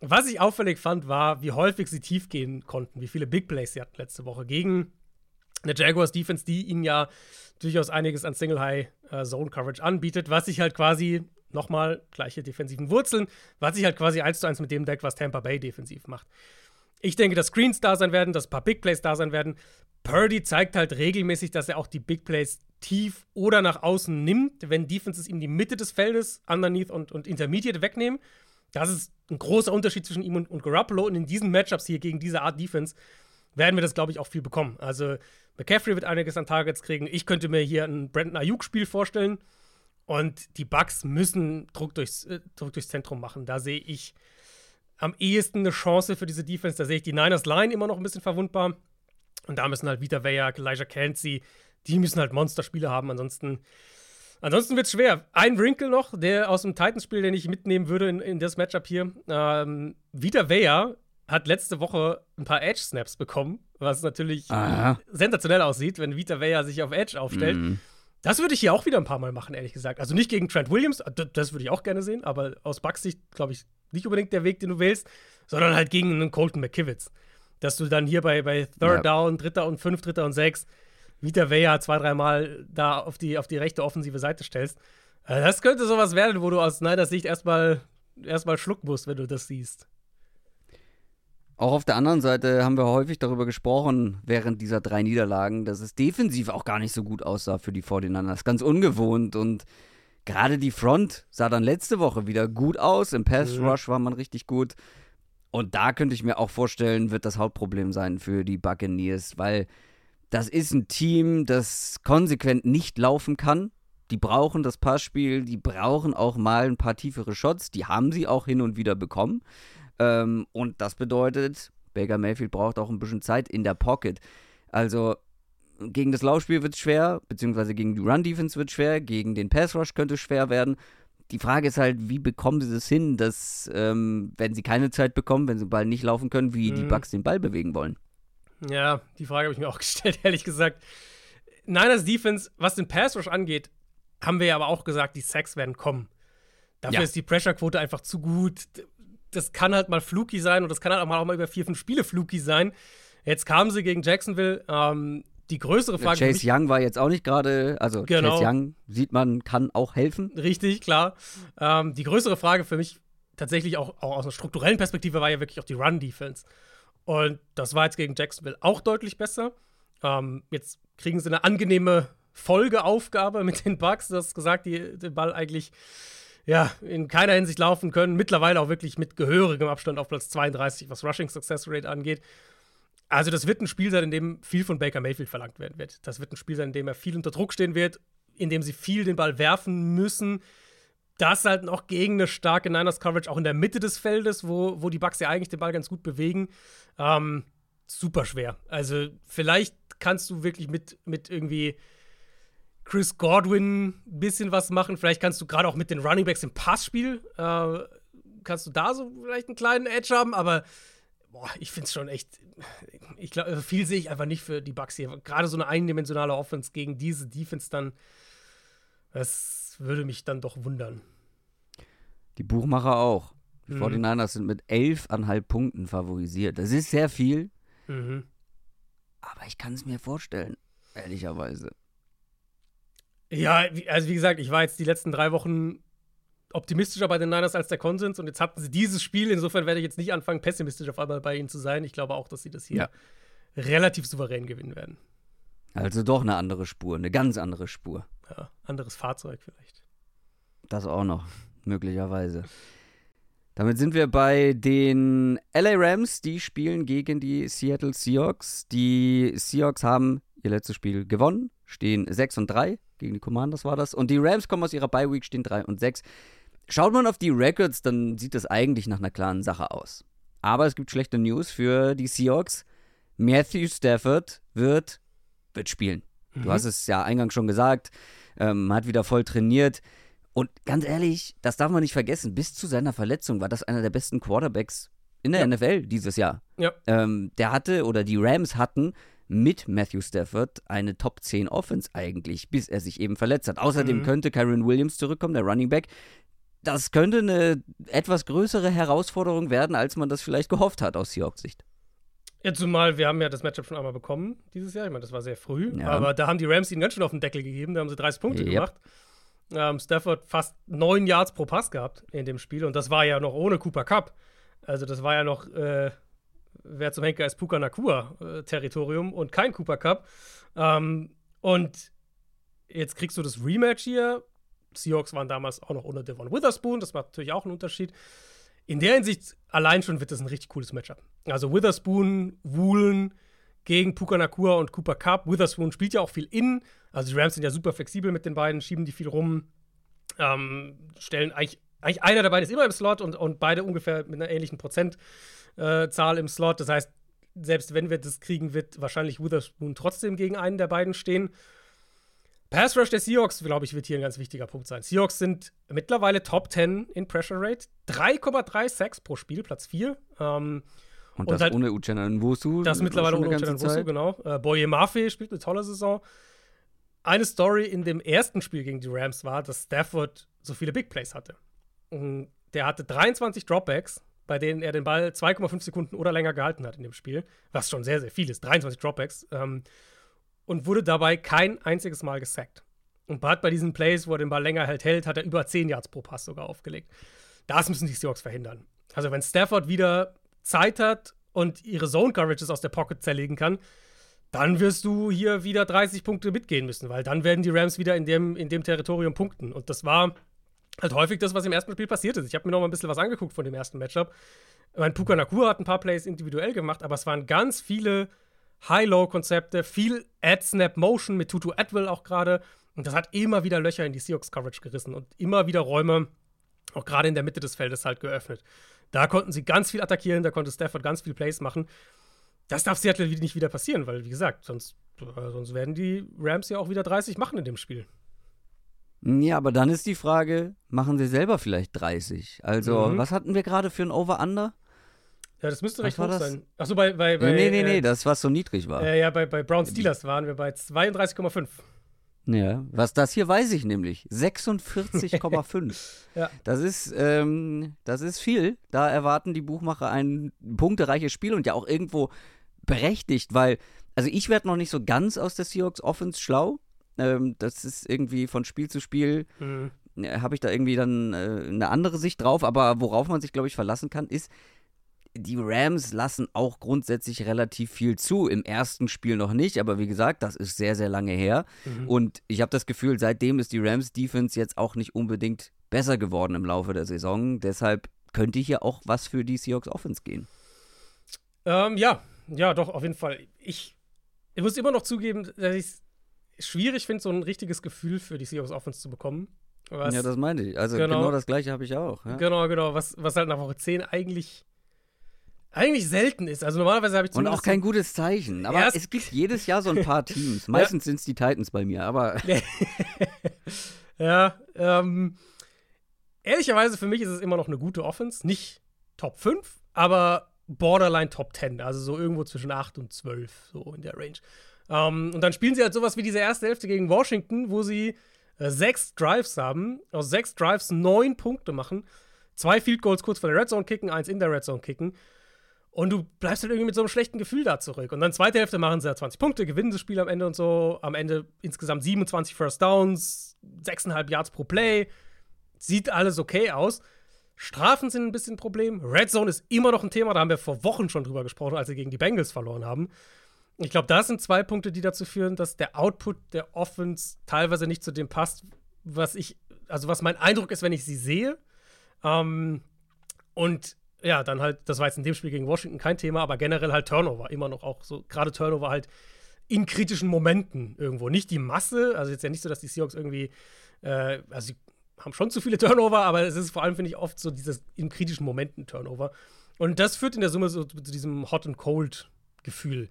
Was ich auffällig fand, war, wie häufig sie tief gehen konnten, wie viele Big Plays sie hatten letzte Woche gegen eine Jaguars Defense, die ihnen ja durchaus einiges an Single High äh, Zone Coverage anbietet, was sich halt quasi nochmal gleiche defensiven Wurzeln, was sich halt quasi eins zu eins mit dem deckt, was Tampa Bay defensiv macht. Ich denke, dass Screens da sein werden, dass ein paar Big Plays da sein werden. Purdy zeigt halt regelmäßig, dass er auch die Big Plays tief oder nach außen nimmt, wenn Defenses ihm die Mitte des Feldes, underneath und, und intermediate wegnehmen. Das ist ein großer Unterschied zwischen ihm und, und Garoppolo. Und in diesen Matchups hier gegen diese Art Defense werden wir das, glaube ich, auch viel bekommen. Also McCaffrey wird einiges an Targets kriegen. Ich könnte mir hier ein Brandon Ayuk-Spiel vorstellen. Und die Bucks müssen Druck durchs, äh, Druck durchs Zentrum machen. Da sehe ich am ehesten eine Chance für diese Defense. Da sehe ich die Niners Line immer noch ein bisschen verwundbar. Und da müssen halt Vita Vea, Elijah Cansey, die müssen halt Monsterspiele haben. Ansonsten, ansonsten wird es schwer. Ein Wrinkle noch, der aus dem Titans-Spiel, den ich mitnehmen würde in, in das Matchup hier. Ähm, Vita Vea hat letzte Woche ein paar Edge-Snaps bekommen, was natürlich Aha. sensationell aussieht, wenn Vita Vea sich auf Edge aufstellt. Mhm. Das würde ich hier auch wieder ein paar Mal machen, ehrlich gesagt. Also nicht gegen Trent Williams, das würde ich auch gerne sehen, aber aus Bucks Sicht, glaube ich, nicht unbedingt der Weg, den du wählst, sondern halt gegen einen Colton McKivitz. Dass du dann hier bei, bei Third ja. Down, Dritter und Fünf, Dritter und Sechs Vita Vea zwei, dreimal da auf die, auf die rechte offensive Seite stellst. Äh, das könnte sowas werden, wo du aus Niners Sicht erstmal erstmal schlucken musst, wenn du das siehst. Auch auf der anderen Seite haben wir häufig darüber gesprochen, während dieser drei Niederlagen, dass es defensiv auch gar nicht so gut aussah für die 49ers. Ganz ungewohnt und gerade die Front sah dann letzte Woche wieder gut aus. Im Pass mhm. Rush war man richtig gut. Und da könnte ich mir auch vorstellen, wird das Hauptproblem sein für die Buccaneers, weil das ist ein Team, das konsequent nicht laufen kann. Die brauchen das Passspiel, die brauchen auch mal ein paar tiefere Shots. Die haben sie auch hin und wieder bekommen. Ähm, und das bedeutet, Baker Mayfield braucht auch ein bisschen Zeit in der Pocket. Also gegen das Laufspiel wird es schwer, beziehungsweise gegen die Run-Defense wird es schwer, gegen den Pass-Rush könnte es schwer werden. Die Frage ist halt, wie bekommen sie das hin, dass, ähm, wenn sie keine Zeit bekommen, wenn sie den Ball nicht laufen können, wie mhm. die Bucks den Ball bewegen wollen? Ja, die Frage habe ich mir auch gestellt, ehrlich gesagt. Niners Defense, was den Pass-Rush angeht, haben wir ja aber auch gesagt, die Sacks werden kommen. Dafür ja. ist die Pressure-Quote einfach zu gut das kann halt mal fluky sein und das kann halt auch mal, auch mal über vier, fünf Spiele fluky sein. Jetzt kamen sie gegen Jacksonville. Ähm, die größere Frage. Chase Young war jetzt auch nicht gerade, also genau. Chase Young sieht man, kann auch helfen. Richtig, klar. Ähm, die größere Frage für mich tatsächlich auch, auch aus einer strukturellen Perspektive war ja wirklich auch die Run-Defense. Und das war jetzt gegen Jacksonville auch deutlich besser. Ähm, jetzt kriegen sie eine angenehme Folgeaufgabe mit den Bugs. Du hast gesagt, die den Ball eigentlich ja, in keiner Hinsicht laufen können. Mittlerweile auch wirklich mit gehörigem Abstand auf Platz 32, was Rushing Success Rate angeht. Also, das wird ein Spiel sein, in dem viel von Baker Mayfield verlangt werden wird. Das wird ein Spiel sein, in dem er viel unter Druck stehen wird, in dem sie viel den Ball werfen müssen. Das halt noch gegen eine starke Niners Coverage, auch in der Mitte des Feldes, wo, wo die Bucks ja eigentlich den Ball ganz gut bewegen. Ähm, super schwer. Also, vielleicht kannst du wirklich mit, mit irgendwie Chris Godwin ein bisschen was machen. Vielleicht kannst du gerade auch mit den Running Backs im Passspiel, äh, kannst du da so vielleicht einen kleinen Edge haben, aber boah, ich finde es schon echt, ich glaube, also viel sehe ich einfach nicht für die Bucks hier. Gerade so eine eindimensionale Offense gegen diese Defense dann, das würde mich dann doch wundern. Die Buchmacher auch. Die mhm. 49ers sind mit 11,5 Punkten favorisiert. Das ist sehr viel. Mhm. Aber ich kann es mir vorstellen, ehrlicherweise. Ja, also wie gesagt, ich war jetzt die letzten drei Wochen optimistischer bei den Niners als der Konsens und jetzt hatten sie dieses Spiel. Insofern werde ich jetzt nicht anfangen, pessimistisch auf einmal bei ihnen zu sein. Ich glaube auch, dass sie das hier Ja. relativ souverän gewinnen werden. Also doch eine andere Spur, eine ganz andere Spur. Ja, anderes Fahrzeug vielleicht. Das auch noch, möglicherweise. Damit sind wir bei den LA Rams, die spielen gegen die Seattle Seahawks. Die Seahawks haben ihr letztes Spiel gewonnen, stehen 6 und 3. Gegen die Commanders war das. Und die Rams kommen aus ihrer Bye Week, stehen 3 und 6. Schaut man auf die Records, dann sieht das eigentlich nach einer klaren Sache aus. Aber es gibt schlechte News für die Seahawks. Matthew Stafford wird, wird spielen. Du hast es ja eingangs schon gesagt, ähm, hat wieder voll trainiert. Und ganz ehrlich, das darf man nicht vergessen, bis zu seiner Verletzung war das einer der besten Quarterbacks in der Ja. NFL dieses Jahr. Ja. Ähm, der hatte, oder die Rams hatten mit Matthew Stafford eine Top 10 Offense eigentlich, bis er sich eben verletzt hat. Außerdem Mhm. könnte Kyron Williams zurückkommen, der Running Back. Das könnte eine etwas größere Herausforderung werden, als man das vielleicht gehofft hat aus Seahawks Sicht. Ja, zumal wir haben ja das Matchup schon einmal bekommen dieses Jahr. Ich meine, das war sehr früh. Ja. Aber da haben die Rams ihn ganz schön auf den Deckel gegeben. Da haben sie 30 Punkte Yep. gemacht. Ähm, Stafford fast 9 Yards pro Pass gehabt in dem Spiel. Und das war ja noch ohne Cooper Cup. Also das war ja noch, äh, wer zum Henker ist, Puka Nakua äh, Territorium und kein Cooper Cup. Ähm, und jetzt kriegst du das Rematch hier. Seahawks waren damals auch noch ohne Devon Witherspoon. Das macht natürlich auch einen Unterschied. In der Hinsicht allein schon wird das ein richtig cooles Matchup. Also Witherspoon, Woolen gegen Puka Nakua und Cooper Cup. Witherspoon spielt ja auch viel in. Also die Rams sind ja super flexibel mit den beiden, schieben die viel rum. Ähm, stellen eigentlich, eigentlich einer der beiden ist immer im Slot und, und beide ungefähr mit einer ähnlichen Prozentzahl im Slot. Das heißt, selbst wenn wir das kriegen, wird wahrscheinlich Witherspoon trotzdem gegen einen der beiden stehen. Pass Rush der Seahawks, glaube ich, wird hier ein ganz wichtiger Punkt sein. Seahawks sind mittlerweile Top 10 in Pressure Rate. 3,3 Sacks pro Spiel, Platz 4. Ähm, Und, Und das ohne Uchenna Nwosu. das mittlerweile schon ohne Uchenna Nwosu, genau. Äh, Boye Mafe spielt eine tolle Saison. Eine Story in dem ersten Spiel gegen die Rams war, dass Stafford so viele Big Plays hatte. Und Der hatte 23 Dropbacks, bei denen er den Ball 2,5 Sekunden oder länger gehalten hat in dem Spiel, was schon sehr, sehr viel ist. 23 Dropbacks. Ähm, und wurde dabei kein einziges Mal gesackt. Und hat bei diesen Plays, wo er den Ball länger halt hält, hat er über 10 Yards pro Pass sogar aufgelegt. Das müssen die Seahawks verhindern. Also wenn Stafford wieder Zeit hat und ihre Zone-Coverages aus der Pocket zerlegen kann, dann wirst du hier wieder 30 Punkte mitgehen müssen, weil dann werden die Rams wieder in dem, in dem Territorium punkten. Und das war halt häufig das, was im ersten Spiel passiert ist. Ich habe mir noch mal ein bisschen was angeguckt von dem ersten Matchup. Mein Puka Nakua hat ein paar Plays individuell gemacht, aber es waren ganz viele High-Low-Konzepte, viel Ad-Snap-Motion mit Tutu Atwell auch gerade. Und das hat immer wieder Löcher in die Seahawks-Coverage gerissen und immer wieder Räume, auch gerade in der Mitte des Feldes, halt geöffnet. Da konnten sie ganz viel attackieren, da konnte Stafford ganz viel Plays machen. Das darf Seattle nicht wieder passieren, weil, wie gesagt, sonst, äh, sonst werden die Rams ja auch wieder 30 machen in dem Spiel. Ja, aber dann ist die Frage, machen sie selber vielleicht 30? Also, Mhm. was hatten wir gerade für ein Over-Under? Ja, das müsste Was recht hoch das? sein. Achso, bei, bei, bei nee, nee, nee, äh, das, was so niedrig war. äh, ja, bei, bei Brown Steelers waren wir bei 32,5. Ja, was das hier weiß ich nämlich. 46,5. Ja. Das ist, ähm, das ist viel. Da erwarten die Buchmacher ein punktereiches Spiel und ja auch irgendwo berechtigt, weil, also ich werde noch nicht so ganz aus der Seahawks Offense schlau. Ähm, das ist irgendwie von Spiel zu Spiel, Mhm. äh, habe ich da irgendwie dann äh, eine andere Sicht drauf, aber worauf man sich, glaube ich, verlassen kann, ist, die Rams lassen auch grundsätzlich relativ viel zu. Im ersten Spiel noch nicht, aber wie gesagt, das ist sehr, sehr lange her. Mhm. Und ich habe das Gefühl, seitdem ist die Rams Defense jetzt auch nicht unbedingt besser geworden im Laufe der Saison. Deshalb könnte hier auch was für die Seahawks Offense gehen. Ähm, ja, ja, doch, auf jeden Fall. Ich, ich muss immer noch zugeben, dass ich es schwierig finde, so ein richtiges Gefühl für die Seahawks Offense zu bekommen. Was, ja, das meinte ich. Also Genau. genau, das gleiche habe ich auch. Ja. Genau, genau, was, was halt nach Woche 10 eigentlich, eigentlich selten ist. Also normalerweise habe ich Und auch kein gutes Zeichen. Aber Ja, es- gibt jedes Jahr so ein paar Teams. Meistens sind es die Titans bei mir, aber Ja, ähm, ehrlicherweise für mich ist es immer noch eine gute Offense. Nicht Top 5, aber Borderline Top 10. Also so irgendwo zwischen 8 und 12, so in der Range. Ähm, und dann spielen sie halt sowas wie diese erste Hälfte gegen Washington, wo sie äh, sechs Drives haben, aus sechs Drives neun Punkte machen, zwei Field Goals kurz vor der Red Zone kicken, eins in der Red Zone kicken. Und du bleibst halt irgendwie mit so einem schlechten Gefühl da zurück. Und dann zweite Hälfte machen sie ja 20 Punkte, gewinnen das Spiel am Ende und so. Am Ende insgesamt 27 First Downs, 6,5 Yards pro Play. sieht alles okay aus. Strafen sind ein bisschen ein Problem. Red Zone ist immer noch ein Thema, da haben wir vor Wochen schon drüber gesprochen, als sie gegen die Bengals verloren haben. Ich glaube, das sind zwei Punkte, die dazu führen, dass der Output der Offense teilweise nicht zu dem passt, was ich, also was mein Eindruck ist, wenn ich sie sehe. Ähm, und ja, dann halt, das war jetzt in dem Spiel gegen Washington kein Thema, aber generell halt Turnover, immer noch auch so, gerade Turnover halt in kritischen Momenten irgendwo. Nicht die Masse, also jetzt ja nicht so, dass die Seahawks irgendwie, äh, also sie haben schon zu viele Turnover, aber es ist vor allem, finde ich, oft so dieses in kritischen Momenten Turnover. Und das führt in der Summe so zu diesem Hot and Cold Gefühl.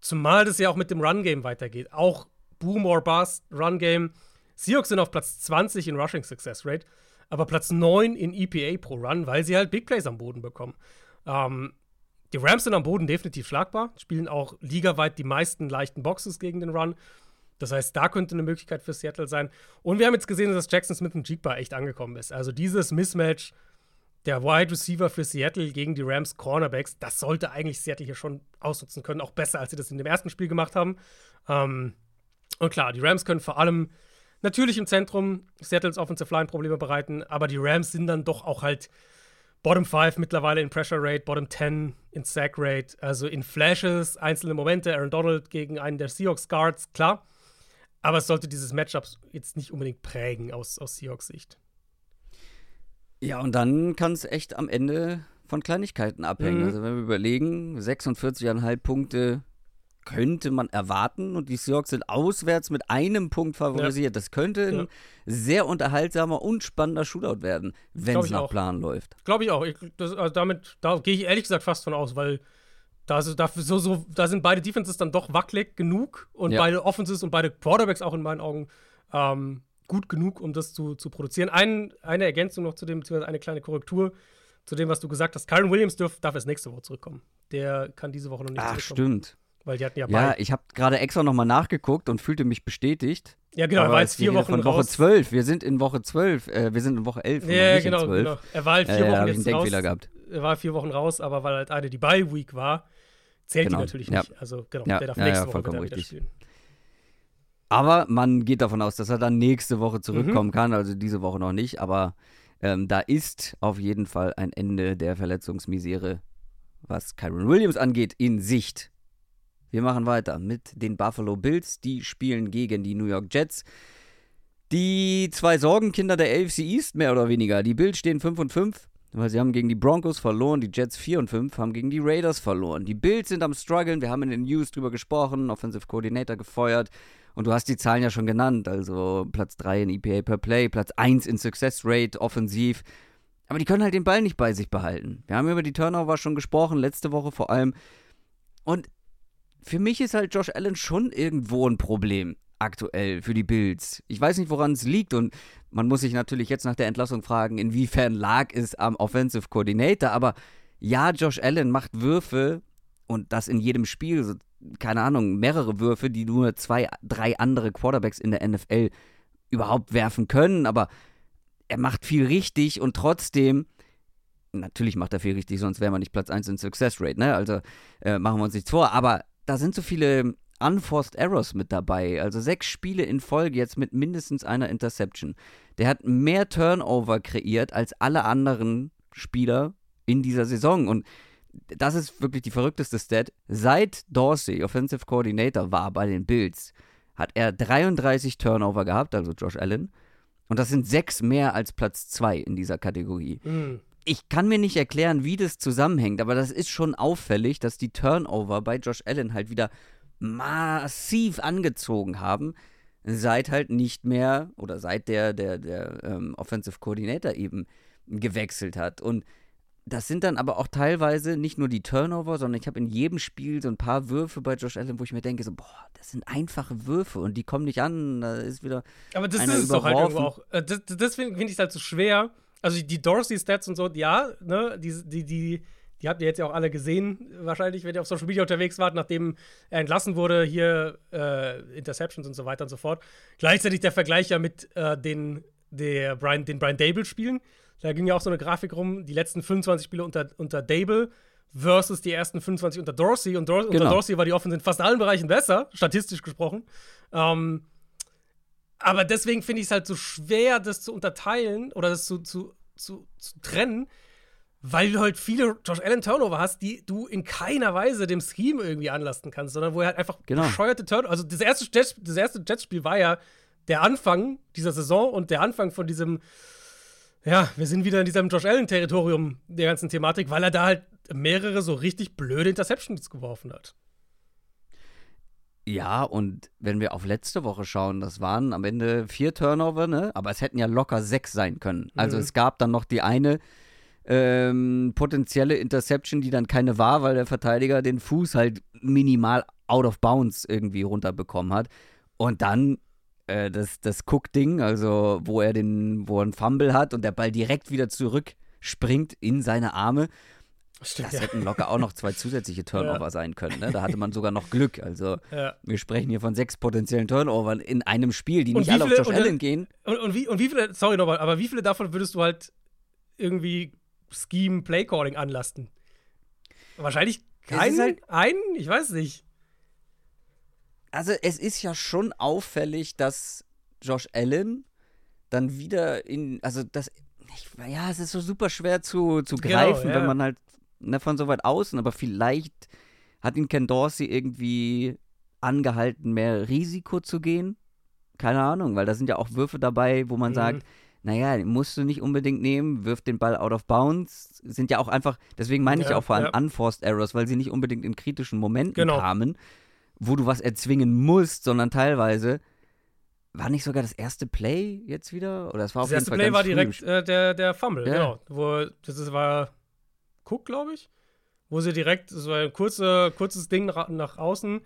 Zumal das ja auch mit dem Run-Game weitergeht. Auch Boom or Bust, Run-Game. Seahawks sind auf Platz 20 in Rushing Success Rate, aber Platz 9 in EPA pro Run, weil sie halt Big Plays am Boden bekommen. Ähm, die Rams sind am Boden definitiv schlagbar, spielen auch ligaweit die meisten leichten Boxes gegen den Run. Das heißt, da könnte eine Möglichkeit für Seattle sein. Und wir haben jetzt gesehen, dass Jackson Smith und Jigba echt angekommen ist. Also dieses Mismatch der Wide Receiver für Seattle gegen die Rams Cornerbacks, das sollte eigentlich Seattle hier schon ausnutzen können, auch besser, als sie das in dem ersten Spiel gemacht haben. Ähm, und klar, die Rams können vor allem natürlich im Zentrum Seattles Offensive Line Probleme bereiten, aber die Rams sind dann doch auch halt Bottom 5 mittlerweile in Pressure Rate, Bottom 10 in Sack Rate, also in Flashes, einzelne Momente, Aaron Donald gegen einen der Seahawks Guards, klar. Aber es sollte dieses Matchup jetzt nicht unbedingt prägen aus, aus Seahawks Sicht. Ja, und dann kann es echt am Ende von Kleinigkeiten abhängen. Mhm. Also wenn wir überlegen, 46,5 Punkte könnte man erwarten und die Seahawks sind auswärts mit einem Punkt favorisiert. Das könnte ein Ja. sehr unterhaltsamer und spannender Shootout werden, wenn es nach auch. Plan läuft. Glaube ich auch. Ich, das, also damit, da gehe ich ehrlich gesagt fast von aus, weil da, ist- da, so, so, da sind beide Defenses dann doch wackelig genug und Ja. beide Offenses und beide Quarterbacks auch in meinen Augen ähm, gut genug, um das zu, zu produzieren. Ein, eine Ergänzung noch zu dem, beziehungsweise eine kleine Korrektur zu dem, was du gesagt hast. Kyron Williams dürf, darf erst nächste Woche zurückkommen. Der kann diese Woche noch nicht Ach, zurückkommen. stimmt. Weil die hatten ja, Ja, beide. ich habe gerade extra nochmal nachgeguckt und fühlte mich bestätigt. Ja, genau, er war jetzt vier Wochen von Woche raus. 12. Wir sind in Woche 12. Äh, wir sind in Woche 11. und noch Ja, nicht genau, in 12. genau. Er war halt vier Äh, Wochen jetzt einen raus. Gehabt. Er war vier Wochen raus, aber weil halt eine die Bye Week war, zählt Genau, die natürlich ja. nicht. Also genau, Ja, der darf ja, nächste ja, Woche wieder, wieder richtig. spielen. Aber man geht davon aus, dass er dann nächste Woche Mhm. zurückkommen kann. Also diese Woche noch nicht. Aber ähm, da ist auf jeden Fall ein Ende der Verletzungsmisere, was Kyron Williams angeht, in Sicht. Wir machen weiter mit den Buffalo Bills. Die spielen gegen die New York Jets. Die zwei Sorgenkinder der AFC East, mehr oder weniger. Die Bills stehen 5 und 5, weil sie haben gegen die Broncos verloren. Die Jets 4 und 5 haben gegen die Raiders verloren. Die Bills sind am struggeln. Wir haben in den News drüber gesprochen. Offensive Coordinator gefeuert. Und du hast die Zahlen ja schon genannt. Also Platz 3 in EPA per Play, Platz 1 in Success Rate, offensiv. Aber die können halt den Ball nicht bei sich behalten. Wir haben über die Turnover schon gesprochen, letzte Woche vor allem. Und für mich ist halt Josh Allen schon irgendwo ein Problem aktuell für die Bills. Ich weiß nicht, woran es liegt und man muss sich natürlich jetzt nach der Entlassung fragen, inwiefern lag es am Offensive Coordinator, aber ja, Josh Allen macht Würfe und das in jedem Spiel, keine Ahnung, mehrere Würfe, die nur zwei, drei andere Quarterbacks in der NFL überhaupt werfen können, aber er macht viel richtig und trotzdem natürlich macht er viel richtig, sonst wäre man nicht Platz 1 in Success Rate, ne? Also äh, machen wir uns nichts vor. Aber da sind so viele Unforced Errors mit dabei. Also sechs Spiele in Folge jetzt mit mindestens einer Interception. Der hat mehr Turnover kreiert als alle anderen Spieler in dieser Saison. Und das ist wirklich die verrückteste Stat. Seit Dorsey Offensive Coordinator war bei den Bills, hat er 33 Turnover gehabt, also Josh Allen. Und das sind sechs mehr als Platz zwei in dieser Kategorie Mhm. Ich kann mir nicht erklären, wie das zusammenhängt, aber das ist schon auffällig, dass die Turnover bei Josh Allen halt wieder massiv angezogen haben, seit halt nicht mehr oder seit der, der, der ähm, Offensive Coordinator eben gewechselt hat. Und das sind dann aber auch teilweise nicht nur die Turnover, sondern ich habe in jedem Spiel so ein paar Würfe bei Josh Allen, wo ich mir denke, so, boah, das sind einfache Würfe und die kommen nicht an. Da ist wieder. Aber das ist es doch halt irgendwo auch. Äh, Das, das finde find ich halt so schwer. Also die Dorsey-Stats und so, ja, ne, die, die, die, die habt ihr jetzt ja auch alle gesehen, wahrscheinlich, wenn ihr auf Social Media unterwegs wart, nachdem er entlassen wurde, hier äh, Interceptions und so weiter und so fort. Gleichzeitig der Vergleich ja mit äh, den, der Brian, den Brian Dable-Spielen. Da ging ja auch so eine Grafik rum, die letzten 25 Spiele unter, unter Dable versus die ersten 25 unter Dorsey. Und Dor unter Genau. Dorsey war die Offense in fast allen Bereichen besser, statistisch gesprochen. Ähm, Aber deswegen finde ich es halt so schwer, das zu unterteilen oder das zu, zu, zu, zu trennen, weil du halt viele Josh Allen Turnover hast, die du in keiner Weise dem Scheme irgendwie anlasten kannst, sondern wo er halt einfach genau. bescheuerte Turnover. Also das erste, Jets, das erste Jets-Spiel war ja der Anfang dieser Saison und der Anfang von diesem, ja, wir sind wieder in diesem Josh Allen-Territorium der ganzen Thematik, weil er da halt mehrere so richtig blöde Interceptions geworfen hat. Ja, und wenn wir auf letzte Woche schauen, das waren am Ende vier Turnover, ne? Aber es hätten ja locker sechs sein können. Also Mhm. es gab dann noch die eine ähm, potenzielle Interception, die dann keine war, weil der Verteidiger den Fuß halt minimal out of bounds irgendwie runterbekommen hat. Und dann äh, das, das Cook-Ding, also wo er den, wo er einen Fumble hat und der Ball direkt wieder zurückspringt in seine Arme. Stimmt, Das hätten locker auch noch zwei zusätzliche Turnover Ja. sein können. Ne? Da hatte man sogar noch Glück. Also ja. wir sprechen hier von sechs potenziellen Turnovern in einem Spiel, die Und nicht alle auf viele- Josh und- Allen gehen. Und, und, wie, und wie viele, sorry nochmal, aber wie viele davon würdest du halt irgendwie Scheme Playcalling anlasten? Wahrscheinlich keinen? halt- einen? Ich weiß nicht. Also es ist ja schon auffällig, dass Josh Allen dann wieder in, also das, ich, ja, es ist so super schwer zu, zu Genau, greifen, ja. wenn man halt ne, von so weit außen, aber vielleicht hat ihn Ken Dorsey irgendwie angehalten, mehr Risiko zu gehen. Keine Ahnung, weil da sind ja auch Würfe dabei, wo man Mhm. sagt, naja, musst du nicht unbedingt nehmen, wirft den Ball out of bounds. Sind ja auch einfach, deswegen meine ich Ja, auch vor allem ja. unforced errors, weil sie nicht unbedingt in kritischen Momenten Genau. kamen, wo du was erzwingen musst, sondern teilweise war nicht sogar das erste Play jetzt wieder? Oder es war auf Das jeden erste Fall Play war direkt äh, der, der Fumble, Ja. genau. Wo, das ist, war Cook, glaube ich. Wo sie direkt, war ein kurze, kurzes Ding nach, nach außen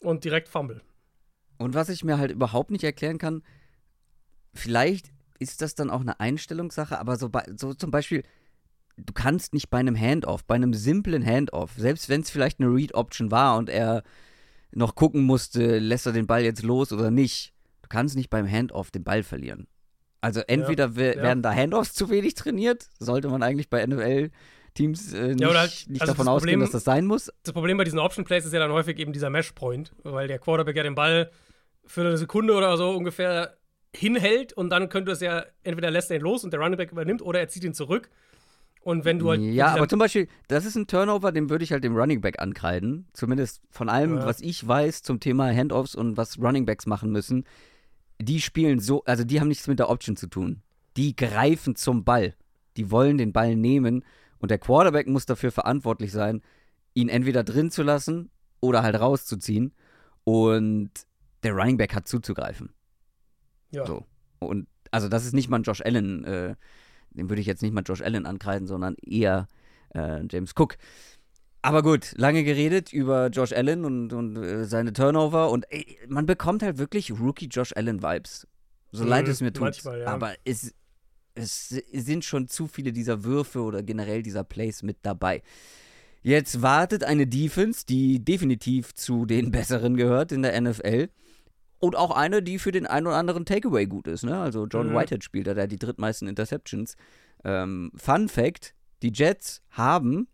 und direkt Fumble. Und was ich mir halt überhaupt nicht erklären kann, vielleicht ist das dann auch eine Einstellungssache, aber so, bei, so zum Beispiel, du kannst nicht bei einem Handoff, bei einem simplen Handoff, selbst wenn es vielleicht eine Read-Option war und er noch gucken musste, lässt er den Ball jetzt los oder nicht, du kannst nicht beim Handoff den Ball verlieren. Also entweder we- ja. werden da Handoffs zu wenig trainiert, sollte man eigentlich bei NFL-Teams äh, nicht, oder halt- nicht also davon das ausgehen, Problem- dass das sein muss. Das Problem bei diesen Option Plays ist ja dann häufig eben dieser Mesh Point, weil der Quarterback ja den Ball für eine Sekunde oder so ungefähr hinhält und dann könnte es ja entweder lässt er ihn los und der Running Back übernimmt oder er zieht ihn zurück. Und wenn du halt Ja, aber zum Beispiel, das ist ein Turnover, den würde ich halt dem Running Back ankreiden. Zumindest von allem, Ja. was ich weiß zum Thema Handoffs und was Running Backs machen müssen. Die spielen so, also die haben nichts mit der Option zu tun. Die greifen zum Ball. Die wollen den Ball nehmen und der Quarterback muss dafür verantwortlich sein, ihn entweder drin zu lassen oder halt rauszuziehen. Und der Running Back hat zuzugreifen. ja. So. Und also das ist nicht mal ein Josh Allen, äh, den würde ich jetzt nicht mal Josh Allen ankreiden, sondern eher äh, James Cook. Aber gut, lange geredet über Josh Allen und, und äh, seine Turnover und ey, man bekommt halt wirklich Rookie Josh Allen Vibes. So Mhm, leid es mir tut. manchmal, ja. Aber es, es sind schon zu viele dieser Würfe oder generell dieser Plays mit dabei. Jetzt wartet eine Defense, die definitiv zu den besseren gehört in der NFL. Und auch eine, die für den einen oder anderen Takeaway gut ist. Ne? Also John Mhm. Whitehead spielt da, der hat die drittmeisten Interceptions. Ähm, Fun Fact: Die Jets haben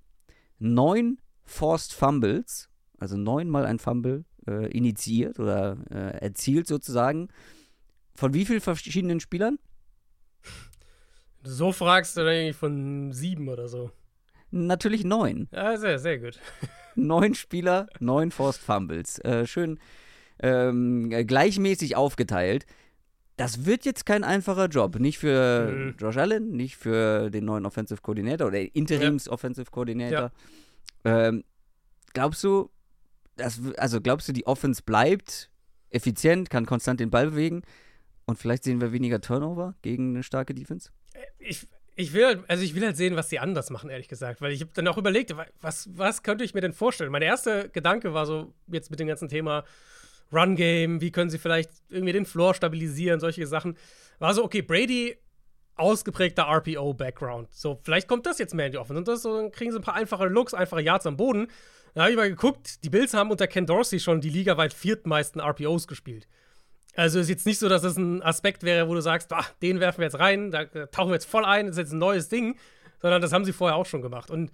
neun Forced Fumbles, also neunmal ein Fumble äh, initiiert oder äh, erzielt sozusagen. Von wie vielen verschiedenen Spielern? Du so fragst, dann eigentlich von sieben oder so. Natürlich neun. Ja, sehr, sehr gut. neun Spieler, neun Forced Fumbles. Äh, schön ähm, äh, gleichmäßig aufgeteilt. Das wird jetzt kein einfacher Job. Nicht für Mhm. Josh Allen, nicht für den neuen Offensive Coordinator oder Interims-Offensive Coordinator. Ähm, glaubst du, das, w- also glaubst du, die Offense bleibt effizient, kann konstant den Ball bewegen und vielleicht sehen wir weniger Turnover gegen eine starke Defense? Ich, ich will halt, also ich will halt sehen, was sie anders machen, ehrlich gesagt. Weil ich habe dann auch überlegt, wa- was, was könnte ich mir denn vorstellen? Mein erster Gedanke war so, jetzt mit dem ganzen Thema Run-Game, wie können sie vielleicht irgendwie den Floor stabilisieren, solche Sachen. War so, okay, Brady, ausgeprägter RPO-Background. So, vielleicht kommt das jetzt mehr in die Offense. Und das so, dann kriegen sie ein paar einfache Looks, einfache Yards am Boden. Da habe ich mal geguckt, die Bills haben unter Ken Dorsey schon die ligaweit viertmeisten RPOs gespielt. Also ist jetzt nicht so, dass das ein Aspekt wäre, wo du sagst, ah, den werfen wir jetzt rein, da äh, tauchen wir jetzt voll ein, das ist jetzt ein neues Ding, sondern das haben sie vorher auch schon gemacht. Und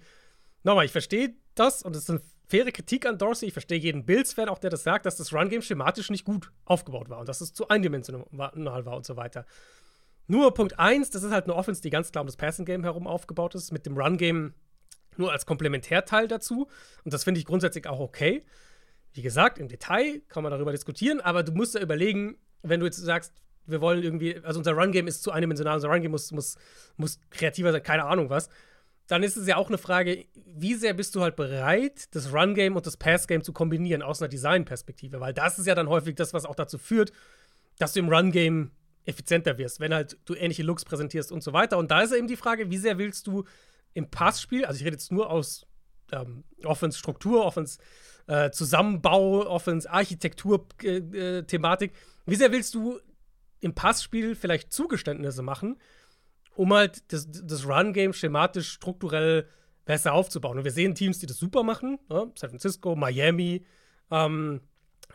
nochmal, ich verstehe das und es sind faire Kritik an Dorsey. Ich verstehe jeden Bills-Fan auch, der das sagt, dass das Run-Game schematisch nicht gut aufgebaut war und dass es zu eindimensional war und so weiter. Nur Punkt 1, das ist halt eine Offense, die ganz klar um das Passing-Game herum aufgebaut ist, mit dem Run-Game nur als Komplementärteil dazu. Und das finde ich grundsätzlich auch okay. Wie gesagt, im Detail kann man darüber diskutieren, aber du musst ja überlegen, wenn du jetzt sagst, wir wollen irgendwie, also unser Run-Game ist zu eindimensional, unser Run-Game muss, muss, muss kreativer sein, keine Ahnung was. Dann ist es ja auch eine Frage, wie sehr bist du halt bereit, das Run-Game und das Pass-Game zu kombinieren aus einer Design-Perspektive? Weil das ist ja dann häufig das, was auch dazu führt, dass du im Run-Game effizienter wirst, wenn halt du ähnliche Looks präsentierst und so weiter. Und da ist eben die Frage, wie sehr willst du im Passspiel, also ich rede jetzt nur aus ähm, Offense-Struktur, Offense-Zusammenbau, äh, Offense-Architektur-Thematik, äh, wie sehr willst du im Passspiel vielleicht Zugeständnisse machen, um halt das, das Run-Game schematisch, strukturell besser aufzubauen. Und wir sehen Teams, die das super machen, ne? San Francisco, Miami. Ähm,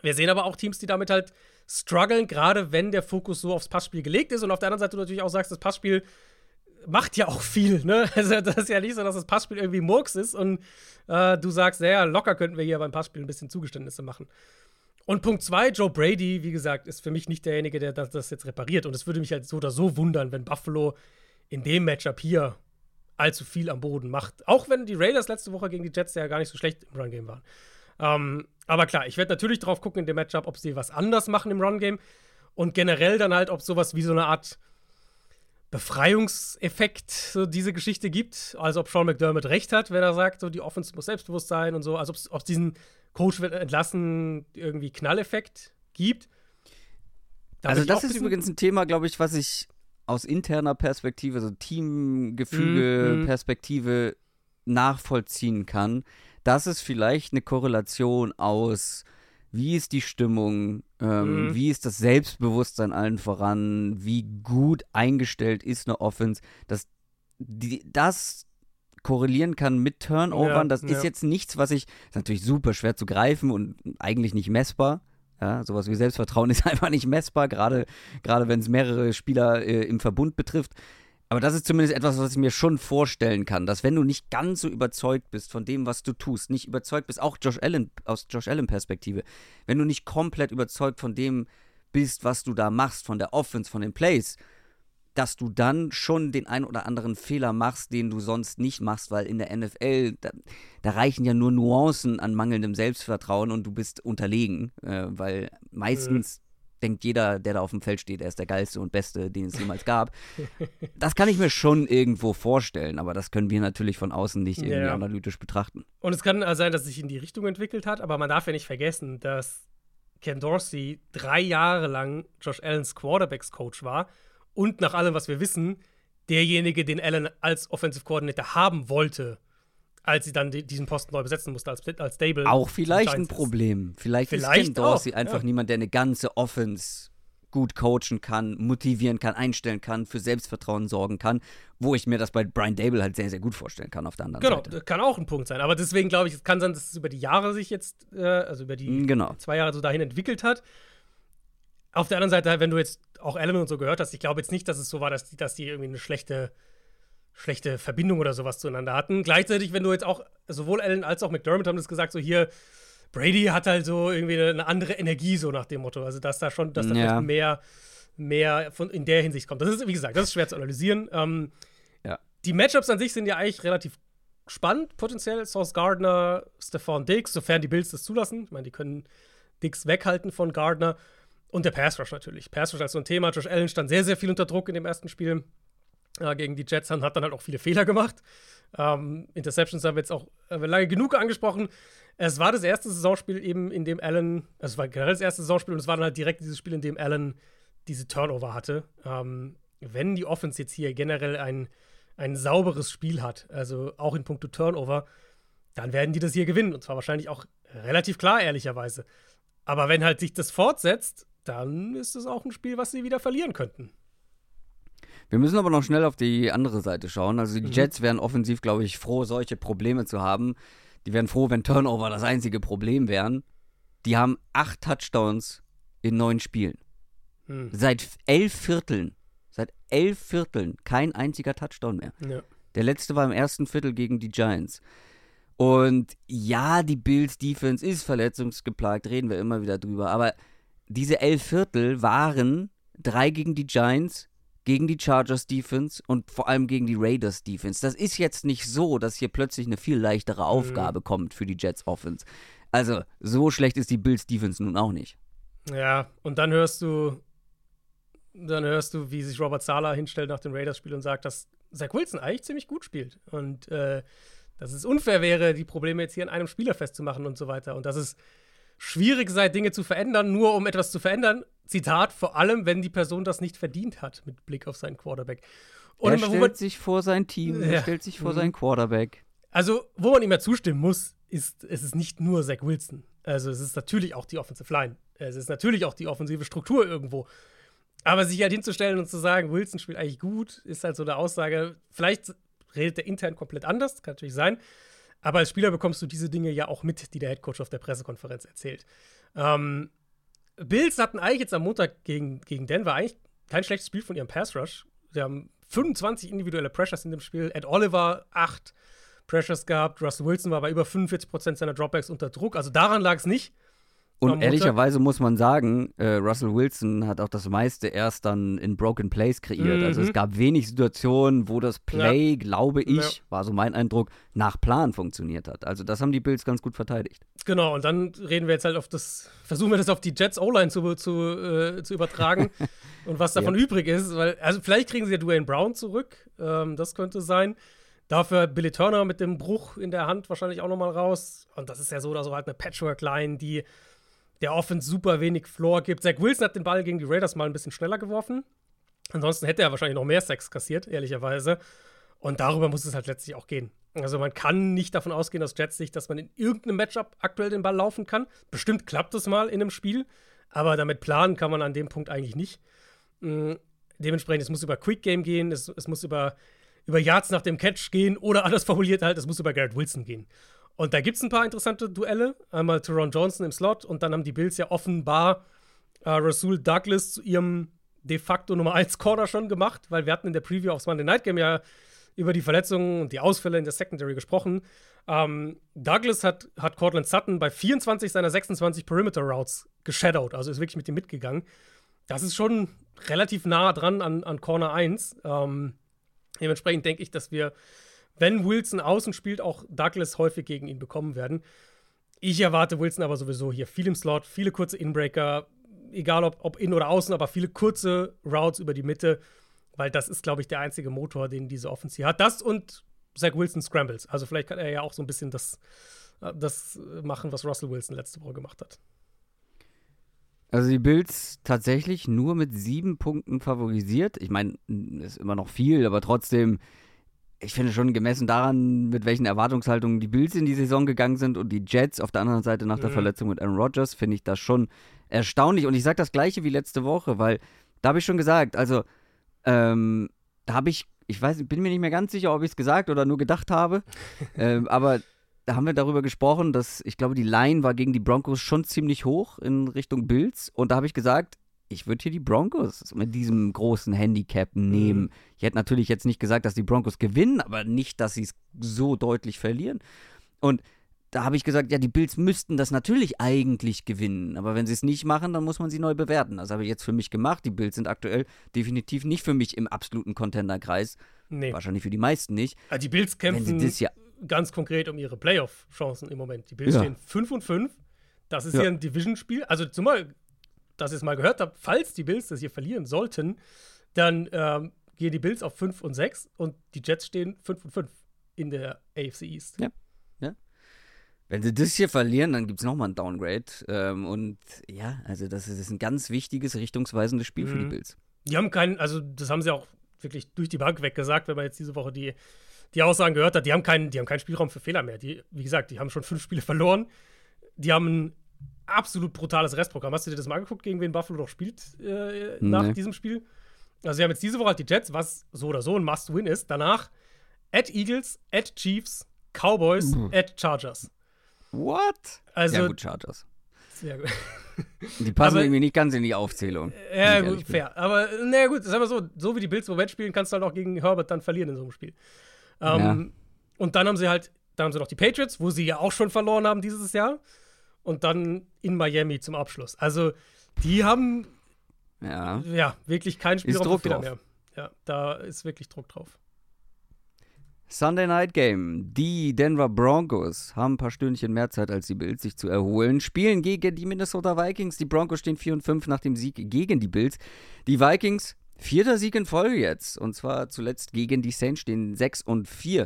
wir sehen aber auch Teams, die damit halt strugglen, gerade wenn der Fokus so aufs Passspiel gelegt ist. Und auf der anderen Seite natürlich auch sagst, das Passspiel macht ja auch viel, ne? Also das ist ja nicht so, dass das Passspiel irgendwie Murks ist und äh, du sagst, naja, locker könnten wir hier beim Passspiel ein bisschen Zugeständnisse machen. Und Punkt zwei, Joe Brady, wie gesagt, ist für mich nicht derjenige, der das, das jetzt repariert. Und es würde mich halt so oder so wundern, wenn Buffalo in dem Matchup hier allzu viel am Boden macht. Auch wenn die Raiders letzte Woche gegen die Jets ja gar nicht so schlecht im Run-Game waren. Ähm, aber klar, ich werde natürlich drauf gucken in dem Matchup, ob sie was anders machen im Run-Game. Und generell dann halt, ob sowas wie so eine Art Befreiungseffekt so diese Geschichte gibt. Also ob Sean McDermott recht hat, wenn er sagt, so die Offense muss selbstbewusst sein und so. Also ob es diesen Coach wird entlassen, irgendwie Knalleffekt gibt. Da also, das ist übrigens ein Thema, glaube ich, was ich aus interner Perspektive, so Teamgefüge-Perspektive mm, mm. nachvollziehen kann. Das ist vielleicht eine Korrelation aus, wie ist die Stimmung, ähm, mm. wie ist das Selbstbewusstsein allen voran, wie gut eingestellt ist eine Offense, dass die, das korrelieren kann mit Turnovern. Ja, das ja. ist jetzt nichts, was ich, ist natürlich super schwer zu greifen und eigentlich nicht messbar. Ja, sowas wie Selbstvertrauen ist einfach nicht messbar, gerade, gerade wenn es mehrere Spieler äh, im Verbund betrifft. Aber das ist zumindest etwas, was ich mir schon vorstellen kann, dass wenn du nicht ganz so überzeugt bist von dem, was du tust, nicht überzeugt bist, auch Josh Allen, aus Josh Allen Perspektive, wenn du nicht komplett überzeugt von dem bist, was du da machst, von der Offense, von den Plays, dass du dann schon den ein oder anderen Fehler machst, den du sonst nicht machst, weil in der NFL, da, da reichen ja nur Nuancen an mangelndem Selbstvertrauen und du bist unterlegen, äh, weil meistens mhm. Denkt jeder, der da auf dem Feld steht, er ist der geilste und beste, den es jemals gab. das kann ich mir schon irgendwo vorstellen, aber das können wir natürlich von außen nicht irgendwie ja. analytisch betrachten. Und es kann sein, dass es sich in die Richtung entwickelt hat, aber man darf ja nicht vergessen, dass Ken Dorsey drei Jahre lang Josh Allens Quarterbacks-Coach war und nach allem, was wir wissen, derjenige, den Allen als Offensive Coordinator haben wollte, als sie dann diesen Posten neu besetzen musste, als, als Stable. Auch vielleicht ein Problem. Vielleicht, vielleicht ist Ken Dorsey auch, einfach ja. niemand, der eine ganze Offense gut coachen kann, motivieren kann, einstellen kann, für Selbstvertrauen sorgen kann, wo ich mir das bei Brian Dable halt sehr, sehr gut vorstellen kann auf der anderen genau, Seite. Genau, kann auch ein Punkt sein. Aber deswegen glaube ich, es kann sein, dass es über die Jahre sich jetzt, äh, also über die genau. zwei Jahre so dahin entwickelt hat. Auf der anderen Seite, wenn du jetzt auch Element und so gehört hast, ich glaube jetzt nicht, dass es so war, dass die, dass die irgendwie eine schlechte, schlechte Verbindung oder sowas zueinander hatten. Gleichzeitig, wenn du jetzt auch, sowohl Allen als auch McDermott haben das gesagt, so hier, Brady hat halt so irgendwie eine andere Energie, so nach dem Motto. Also, dass da schon, dass da ja. mehr, mehr von, in der Hinsicht kommt. Das ist, wie gesagt, das ist schwer zu analysieren. Ähm, ja. Die Matchups an sich sind ja eigentlich relativ spannend, potenziell. Sauce Gardner, Stefan Diggs, sofern die Bills das zulassen. Ich meine, die können Diggs weghalten von Gardner. Und der Pass Rush natürlich. Pass Rush als so ein Thema. Josh Allen stand sehr, sehr viel unter Druck in dem ersten Spiel äh, gegen die Jets und hat dann halt auch viele Fehler gemacht. Ähm, Interceptions haben wir jetzt auch äh, lange genug angesprochen. Es war das erste Saisonspiel eben, in dem Allen, also es war generell das erste Saisonspiel und es war dann halt direkt dieses Spiel, in dem Allen diese Turnover hatte. Ähm, wenn die Offense jetzt hier generell ein, ein sauberes Spiel hat, also auch in puncto Turnover, dann werden die das hier gewinnen. Und zwar wahrscheinlich auch relativ klar, ehrlicherweise. Aber wenn halt sich das fortsetzt, dann ist es auch ein Spiel, was sie wieder verlieren könnten. Wir müssen aber noch schnell auf die andere Seite schauen. Also die mhm. Jets wären offensiv, glaube ich, froh, solche Probleme zu haben. Die wären froh, wenn Turnover das einzige Problem wären. Die haben acht Touchdowns in neun Spielen. Mhm. Seit elf Vierteln. Seit elf Vierteln kein einziger Touchdown mehr. Ja. Der letzte war im ersten Viertel gegen die Giants. Und ja, die Bills Defense ist verletzungsgeplagt, reden wir immer wieder drüber. Aber diese elf Viertel waren drei gegen die Giants, gegen die Chargers Defense und vor allem gegen die Raiders Defense. Das ist jetzt nicht so, dass hier plötzlich eine viel leichtere Mhm. Aufgabe kommt für die Jets Offense. Also, so schlecht ist die Bills Defense nun auch nicht. Ja, und dann hörst du, dann hörst du, wie sich Robert Sala hinstellt nach dem Raiders-Spiel und sagt, dass Zach Wilson eigentlich ziemlich gut spielt. Und äh, dass es unfair wäre, die Probleme jetzt hier an einem Spieler festzumachen und so weiter. Und dass es schwierig sei, Dinge zu verändern, nur um etwas zu verändern. Zitat, vor allem, wenn die Person das nicht verdient hat, mit Blick auf seinen Quarterback. Und er stellt man, sich vor sein Team, Ja. er stellt sich vor Mhm. seinen Quarterback. also, wo man ihm ja zustimmen muss, ist, es ist nicht nur Zach Wilson. Also, es ist natürlich auch die Offensive Line. Es ist natürlich auch die offensive Struktur irgendwo. Aber sich halt hinzustellen und zu sagen, Wilson spielt eigentlich gut, ist halt so eine Aussage. Vielleicht redet der intern komplett anders, kann natürlich sein. Aber als Spieler bekommst du diese Dinge ja auch mit, die der Headcoach auf der Pressekonferenz erzählt. Ähm, Bills hatten eigentlich jetzt am Montag gegen, gegen Denver eigentlich kein schlechtes Spiel von ihrem Pass Rush. Sie haben 25 individuelle Pressures in dem Spiel. Ed Oliver 8 Pressures gehabt. Russell Wilson war bei über 45% seiner Dropbacks unter Druck. Also daran lag es nicht. Und ehrlicherweise muss man sagen, äh, Russell Wilson hat auch das meiste erst dann in Broken Plays kreiert. Also Mhm. es gab wenig Situationen, wo das Play, glaube ich, Ja. war so mein Eindruck, nach Plan funktioniert hat. Also das haben die Bills ganz gut verteidigt. Genau, und dann reden wir jetzt halt auf das, versuchen wir das auf die Jets O-Line zu, zu, äh, zu übertragen und was davon übrig ist, weil, also vielleicht kriegen sie ja Dwayne Brown zurück, ähm, das könnte sein. Dafür Billy Turner mit dem Bruch in der Hand wahrscheinlich auch nochmal raus. Und das ist ja so oder so halt eine Patchwork-Line, die der Offense super wenig Floor gibt. Zach Wilson hat den Ball gegen die Raiders mal ein bisschen schneller geworfen. Ansonsten hätte er wahrscheinlich noch mehr Sex kassiert, ehrlicherweise. Und darüber muss es halt letztlich auch gehen. Also man kann nicht davon ausgehen aus Jets Sicht, dass man in irgendeinem Matchup aktuell den Ball laufen kann. Bestimmt klappt es mal in einem Spiel, aber damit planen kann man an dem Punkt eigentlich nicht. Mm, dementsprechend, es muss über Quick Game gehen, es, es muss über, über Yards nach dem Catch gehen oder anders formuliert halt, es muss über Garrett Wilson gehen. Und da gibt es ein paar interessante Duelle. Einmal Teron Johnson im Slot und dann haben die Bills ja offenbar äh, Rasul Douglas zu ihrem de facto Nummer 1 Corner schon gemacht, weil wir hatten in der Preview aufs Monday Night Game ja über die Verletzungen und die Ausfälle in der Secondary gesprochen. Ähm, Douglas hat, hat Cortland Sutton bei 24 seiner 26 Perimeter Routes geshadowed, also ist wirklich mit ihm mitgegangen. Das ist schon relativ nah dran an, an Corner 1. Ähm, dementsprechend denke ich, dass wir, wenn Wilson außen spielt, auch Douglas häufig gegen ihn bekommen werden. Ich erwarte Wilson aber sowieso hier viel im Slot, viele kurze Inbreaker, egal ob, ob in oder außen, aber viele kurze Routes über die Mitte, weil das ist, glaube ich, der einzige Motor, den diese Offensive hat. Das und Zach Wilson Scrambles. Also vielleicht kann er ja auch so ein bisschen das, äh, das machen, was Russell Wilson letzte Woche gemacht hat. Also die Bills tatsächlich nur mit sieben Punkten favorisiert. Ich meine, ist immer noch viel, aber trotzdem, ich finde schon gemessen daran, mit welchen Erwartungshaltungen die Bills in die Saison gegangen sind und die Jets auf der anderen Seite nach der Mhm. Verletzung mit Aaron Rodgers, finde ich das schon erstaunlich. Und ich sage das gleiche wie letzte Woche, weil da habe ich schon gesagt, also ähm, da habe ich, ich weiß, bin mir nicht mehr ganz sicher, ob ich es gesagt oder nur gedacht habe, ähm, aber da haben wir darüber gesprochen, dass ich glaube, die Line war gegen die Broncos schon ziemlich hoch in Richtung Bills. Und da habe ich gesagt, ich würde hier die Broncos mit diesem großen Handicap nehmen. Mhm. Ich hätte natürlich jetzt nicht gesagt, dass die Broncos gewinnen, aber nicht, dass sie es so deutlich verlieren. Und da habe ich gesagt, ja, die Bills müssten das natürlich eigentlich gewinnen. Aber wenn sie es nicht machen, dann muss man sie neu bewerten. Das habe ich jetzt für mich gemacht. Die Bills sind aktuell definitiv nicht für mich im absoluten Contender-Kreis. Nee. Wahrscheinlich für die meisten nicht. Also die Bills kämpfen ganz konkret um ihre Playoff-Chancen im Moment. Die Bills Ja. stehen 5 und 5. Das ist Ja. hier ein Division-Spiel. Also zumal, dass ihr es mal gehört habt, falls die Bills das hier verlieren sollten, dann ähm, gehen die Bills auf 5 und 6 und die Jets stehen 5 und 5 in der AFC East. Ja. Wenn sie das hier verlieren, dann gibt es nochmal ein Downgrade. Ähm, und ja, also das ist ein ganz wichtiges, richtungsweisendes Spiel für die Mhm. Bills. Die haben keinen, also das haben sie auch wirklich durch die Bank weg gesagt, wenn man jetzt diese Woche die, die Aussagen gehört hat, die haben, keinen, die haben keinen Spielraum für Fehler mehr. Die, wie gesagt, die haben schon fünf Spiele verloren. Die haben absolut brutales Restprogramm. Hast du dir das mal angeguckt, gegen wen Buffalo noch spielt äh, nach Nee. diesem Spiel? Also, sie haben jetzt diese Woche halt die Jets, was so oder so ein Must-Win ist. Danach at Eagles, at Chiefs, Cowboys, Mhm. at Chargers. What? Also, ja, gut, Chargers. sehr gut. Die passen Aber- irgendwie nicht ganz in die Aufzählung. Ja, gut, bin. fair. Aber naja, gut, sagen wir so, so wie die Bills im Moment spielen, kannst du halt auch gegen Herbert dann verlieren in so einem Spiel. Ähm, Und dann haben sie halt Dann haben sie noch die Patriots, wo sie ja auch schon verloren haben dieses Jahr. Und dann in Miami zum Abschluss. Also, die haben ja, ja wirklich keinen Spielraum mehr. Ja, da ist wirklich Druck drauf. Sunday Night Game. Die Denver Broncos haben ein paar Stündchen mehr Zeit als die Bills, sich zu erholen. Spielen gegen die Minnesota Vikings. Die Broncos stehen 4 und 5 nach dem Sieg gegen die Bills. Die Vikings, vierter Sieg in Folge jetzt. Und zwar zuletzt gegen die Saints stehen 6 und 4.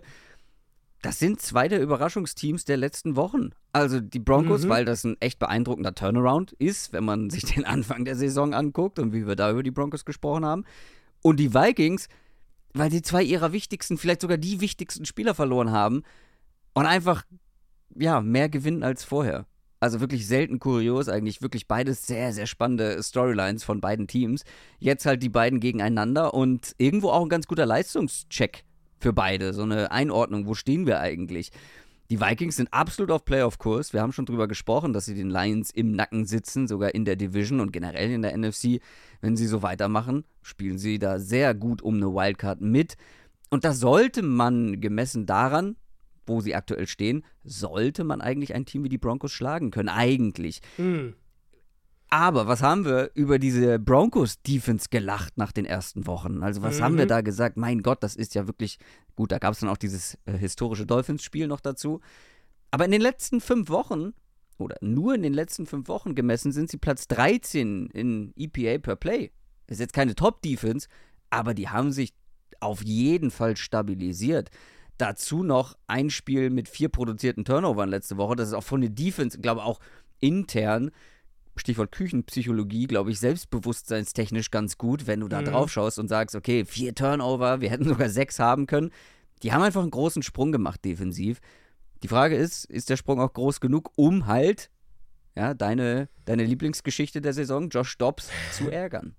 Das sind zwei der Überraschungsteams der letzten Wochen. Also die Broncos, Mhm. weil das ein echt beeindruckender Turnaround ist, wenn man sich den Anfang der Saison anguckt und wie wir da über die Broncos gesprochen haben. Und die Vikings, weil sie zwei ihrer wichtigsten, vielleicht sogar die wichtigsten Spieler verloren haben und einfach, ja, mehr gewinnen als vorher. Also wirklich selten kurios, eigentlich wirklich beides sehr, sehr spannende Storylines von beiden Teams. Jetzt halt die beiden gegeneinander und irgendwo auch ein ganz guter Leistungscheck für beide. So eine Einordnung, wo stehen wir eigentlich? Die Vikings sind absolut auf Playoff-Kurs. Wir haben schon drüber gesprochen, dass sie den Lions im Nacken sitzen, sogar in der Division und generell in der NFC. Wenn sie so weitermachen, spielen sie da sehr gut um eine Wildcard mit. Und da sollte man, gemessen daran, wo sie aktuell stehen, sollte man eigentlich ein Team wie die Broncos schlagen können. Eigentlich. Hm. Aber was haben wir über diese Broncos-Defense gelacht nach den ersten Wochen? Also, was haben wir Mhm. da gesagt? Mein Gott, das ist ja wirklich. Gut, da gab es dann auch dieses äh, historische Dolphins-Spiel noch dazu. Aber in den letzten fünf Wochen, oder nur in den letzten fünf Wochen gemessen, sind sie Platz 13 in EPA per Play. Ist jetzt keine Top-Defense, aber die haben sich auf jeden Fall stabilisiert. Dazu noch ein Spiel mit vier produzierten Turnovern letzte Woche. Das ist auch von der Defense, glaube auch intern, Stichwort Küchenpsychologie, glaube ich, selbstbewusstseinstechnisch ganz gut, wenn du da Mhm. drauf schaust und sagst, okay, vier Turnover, wir hätten sogar sechs haben können. Die haben einfach einen großen Sprung gemacht defensiv. Die Frage ist, ist der Sprung auch groß genug, um halt, ja, deine, deine Lieblingsgeschichte der Saison, Josh Dobbs, zu ärgern?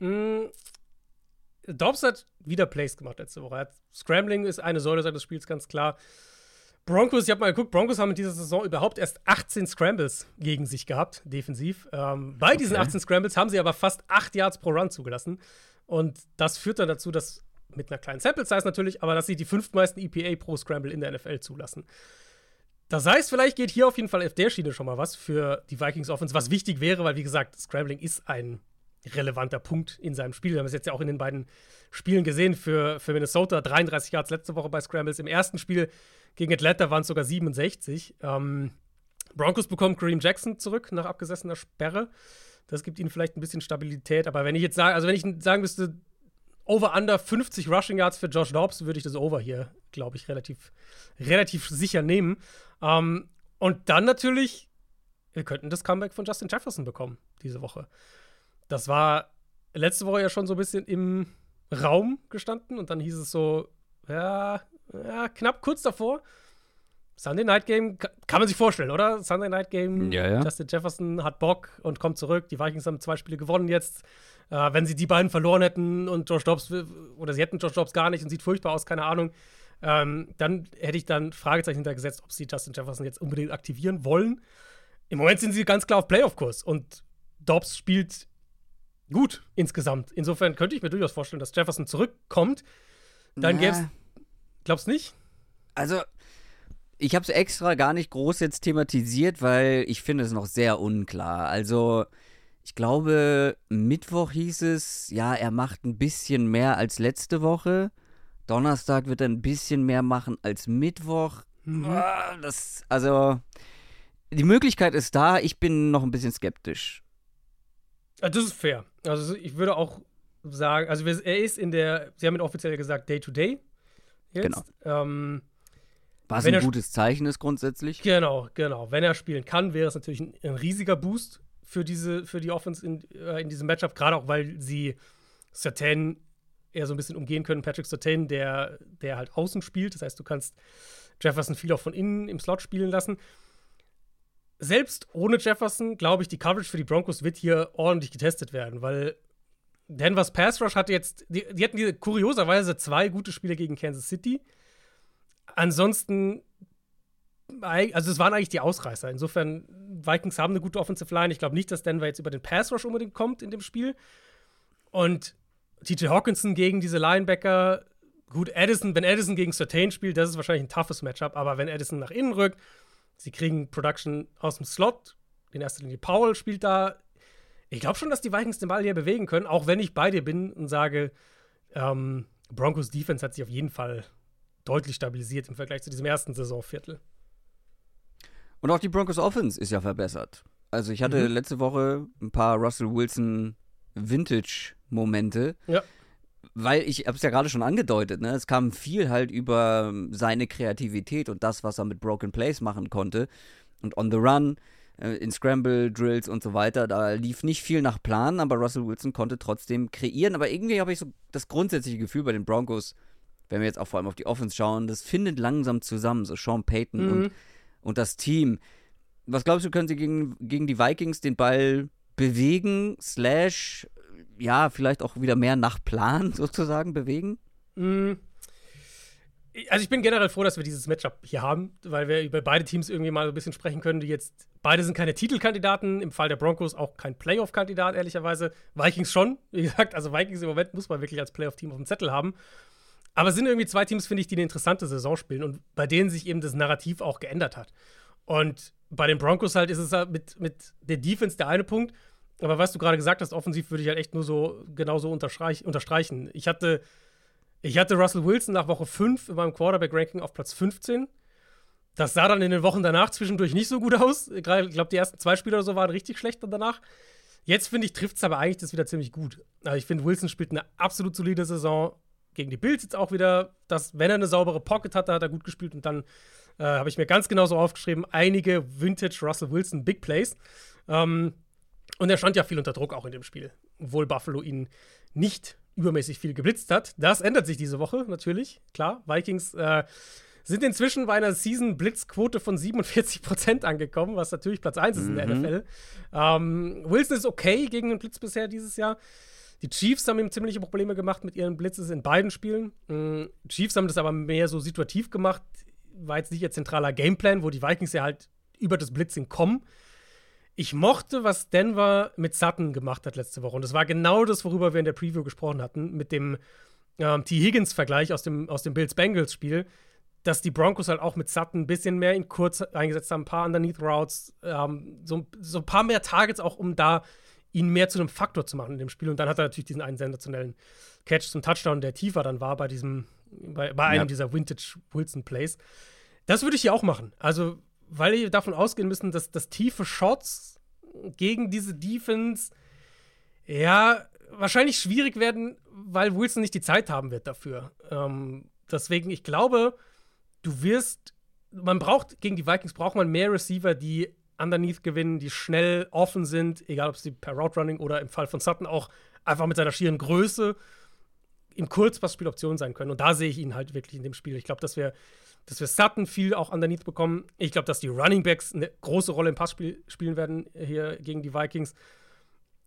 Mm, Dobbs hat wieder Plays gemacht letzte Woche. Scrambling ist eine Säule seines Spiels, ganz klar. Broncos, ich habe mal geguckt, Broncos haben in dieser Saison überhaupt erst 18 Scrambles gegen sich gehabt, defensiv. Ähm, bei diesen Okay. 18 Scrambles haben sie aber fast 8 Yards pro Run zugelassen. Und das führt dann dazu, dass, mit einer kleinen Sample Size natürlich, aber dass sie die fünftmeisten EPA pro Scramble in der NFL zulassen. Das heißt, vielleicht geht hier auf jeden Fall auf der Schiene schon mal was für die Vikings Offense, was wichtig wäre, weil, wie gesagt, Scrambling ist ein relevanter Punkt in seinem Spiel. Wir haben es jetzt ja auch in den beiden Spielen gesehen für, für Minnesota. 33 Yards letzte Woche bei Scrambles. Im ersten Spiel gegen Atlanta waren es sogar 67. Ähm, Broncos bekommen Kareem Jackson zurück nach abgesessener Sperre. Das gibt ihnen vielleicht ein bisschen Stabilität. Aber wenn ich jetzt sage, also wenn ich sagen müsste, over under 50 Rushing Yards für Josh Dobbs, würde ich das Over hier, glaube ich, relativ, relativ sicher nehmen. Ähm, und dann natürlich, wir könnten das Comeback von Justin Jefferson bekommen diese Woche. Das war letzte Woche ja schon so ein bisschen im Raum gestanden und dann hieß es so, ja, ja knapp kurz davor. Sunday Night Game ka- kann man sich vorstellen, oder? Sunday Night Game, Ja, ja. Justin Jefferson hat Bock und kommt zurück. Die Vikings haben zwei Spiele gewonnen jetzt. Äh, wenn sie die beiden verloren hätten und Josh Dobbs, oder sie hätten Josh Dobbs gar nicht und sieht furchtbar aus, keine Ahnung, ähm, dann hätte ich dann Fragezeichen hintergesetzt, ob sie Justin Jefferson jetzt unbedingt aktivieren wollen. Im Moment sind sie ganz klar auf Playoff-Kurs und Dobbs spielt gut insgesamt. Insofern könnte ich mir durchaus vorstellen, dass Jefferson zurückkommt. Dann Na, gäbe es, glaubst nicht? Also, ich habe es extra gar nicht groß jetzt thematisiert, weil ich finde es noch sehr unklar. Also, ich glaube, Mittwoch hieß es, ja, er macht ein bisschen mehr als letzte Woche. Donnerstag wird er ein bisschen mehr machen als Mittwoch. Ah, Das, also, die Möglichkeit ist da. Ich bin noch ein bisschen skeptisch. Ah, Das ist fair. Also ich würde auch sagen, also er ist in der, sie haben ihn offiziell gesagt, Day-to-Day. Jetzt. Genau. Ähm, Was ein gutes Zeichen ist grundsätzlich. genau, genau. Wenn er spielen kann, wäre es natürlich ein, ein riesiger Boost für diese, für die Offense in, äh, in diesem Matchup, gerade auch weil sie Sertan eher so ein bisschen umgehen können. Patrick Sertan, der, der halt außen spielt. Das heißt, du kannst Jefferson viel auch von innen im Slot spielen lassen. Selbst ohne Jefferson, glaube ich, die Coverage für die Broncos wird hier ordentlich getestet werden, weil Denvers Pass Rush hatte jetzt, die, die hatten kurioserweise zwei gute Spiele gegen Kansas City. Ansonsten, also es waren eigentlich die Ausreißer. Insofern, Vikings haben eine gute Offensive Line. Ich glaube nicht, dass Denver jetzt über den Pass Rush unbedingt kommt in dem Spiel. Und TJ Hawkinson gegen diese Linebacker, gut, Addison, wenn Addison gegen Certain spielt, das ist wahrscheinlich ein toughes Matchup, aber wenn Addison nach innen rückt, sie kriegen Production aus dem Slot, in erster Linie Paul spielt da. Ich glaube schon, dass die Vikings den Ball hier bewegen können, auch wenn ich bei dir bin und sage, ähm, Broncos Defense hat sich auf jeden Fall deutlich stabilisiert im Vergleich zu diesem ersten Saisonviertel. Und auch die Broncos Offense ist ja verbessert. Also ich hatte mhm. letzte Woche ein paar Russell Wilson Vintage-Momente. Ja. Weil ich habe es ja gerade schon angedeutet, ne? Es kam viel halt über seine Kreativität und das, was er mit Broken Plays machen konnte. Und on the run, in Scramble, Drills und so weiter, da lief nicht viel nach Plan, aber Russell Wilson konnte trotzdem kreieren. Aber irgendwie habe ich so das grundsätzliche Gefühl bei den Broncos, wenn wir jetzt auch vor allem auf die Offense schauen, das findet langsam zusammen, so Sean Payton mhm. und, und das Team. Was glaubst du, können sie gegen, gegen die Vikings den Ball bewegen, slash, ja, vielleicht auch wieder mehr nach Plan sozusagen bewegen? Mhm. Also ich bin generell froh, dass wir dieses Matchup hier haben, weil wir über beide Teams irgendwie mal ein bisschen sprechen können, die jetzt, beide sind keine Titelkandidaten, im Fall der Broncos auch kein Playoff-Kandidat, ehrlicherweise. Vikings schon, wie gesagt, also Vikings im Moment muss man wirklich als Playoff-Team auf dem Zettel haben. Aber es sind irgendwie zwei Teams, finde ich, die eine interessante Saison spielen und bei denen sich eben das Narrativ auch geändert hat. Und bei den Broncos halt ist es halt mit, mit der Defense der eine Punkt. Aber was du gerade gesagt hast, offensiv würde ich halt echt nur so genauso unterstreichen. Ich hatte, ich hatte Russell Wilson nach Woche 5 in meinem Quarterback-Ranking auf Platz 15. Das sah dann in den Wochen danach zwischendurch nicht so gut aus. Ich glaube, die ersten zwei Spiele oder so waren richtig schlecht dann danach. Jetzt finde ich, trifft es aber eigentlich das wieder ziemlich gut. Also ich finde, Wilson spielt eine absolut solide Saison gegen die Bills jetzt auch wieder, dass, wenn er eine saubere Pocket hatte, hat er gut gespielt und dann äh, habe ich mir ganz genau so aufgeschrieben, einige Vintage Russell Wilson Big Plays. Ähm, und er stand ja viel unter Druck auch in dem Spiel, obwohl Buffalo ihn nicht übermäßig viel geblitzt hat. Das ändert sich diese Woche natürlich, klar. Vikings äh, sind inzwischen bei einer Season-Blitzquote von 47% angekommen, was natürlich Platz 1 ist in der mhm. NFL. Ähm, Wilson ist okay gegen den Blitz bisher dieses Jahr. Die Chiefs haben ihm ziemliche Probleme gemacht mit ihren Blitzes in beiden Spielen. Mhm. Chiefs haben das aber mehr so situativ gemacht. War jetzt nicht ihr zentraler Gameplan, wo die Vikings ja halt über das Blitzing kommen. Ich mochte, was Denver mit Sutton gemacht hat letzte Woche. Und das war genau das, worüber wir in der Preview gesprochen hatten, mit dem ähm, T. Higgins-Vergleich aus dem, aus dem Bills-Bengals-Spiel, dass die Broncos halt auch mit Sutton ein bisschen mehr in kurz eingesetzt haben, ein paar Underneath Routes, ähm, so, so ein paar mehr Targets auch, um da ihn mehr zu einem Faktor zu machen in dem Spiel. Und dann hat er natürlich diesen einen sensationellen Catch zum Touchdown, der tiefer dann war bei diesem, bei, bei einem ja. dieser Vintage Wilson Plays. Das würde ich hier auch machen. Also, weil wir davon ausgehen müssen, dass, dass tiefe Shots gegen diese Defense ja wahrscheinlich schwierig werden, weil Wilson nicht die Zeit haben wird dafür. Ähm, deswegen, ich glaube, du wirst, man braucht, gegen die Vikings braucht man mehr Receiver, die underneath gewinnen, die schnell offen sind, egal ob sie per Route Running oder im Fall von Sutton auch einfach mit seiner schieren Größe im Kurzpassspiel Option sein können. Und da sehe ich ihn halt wirklich in dem Spiel. Ich glaube, dass wir, dass wir Sutton viel auch underneath bekommen. Ich glaube, dass die Running Backs eine große Rolle im Passspiel spielen werden hier gegen die Vikings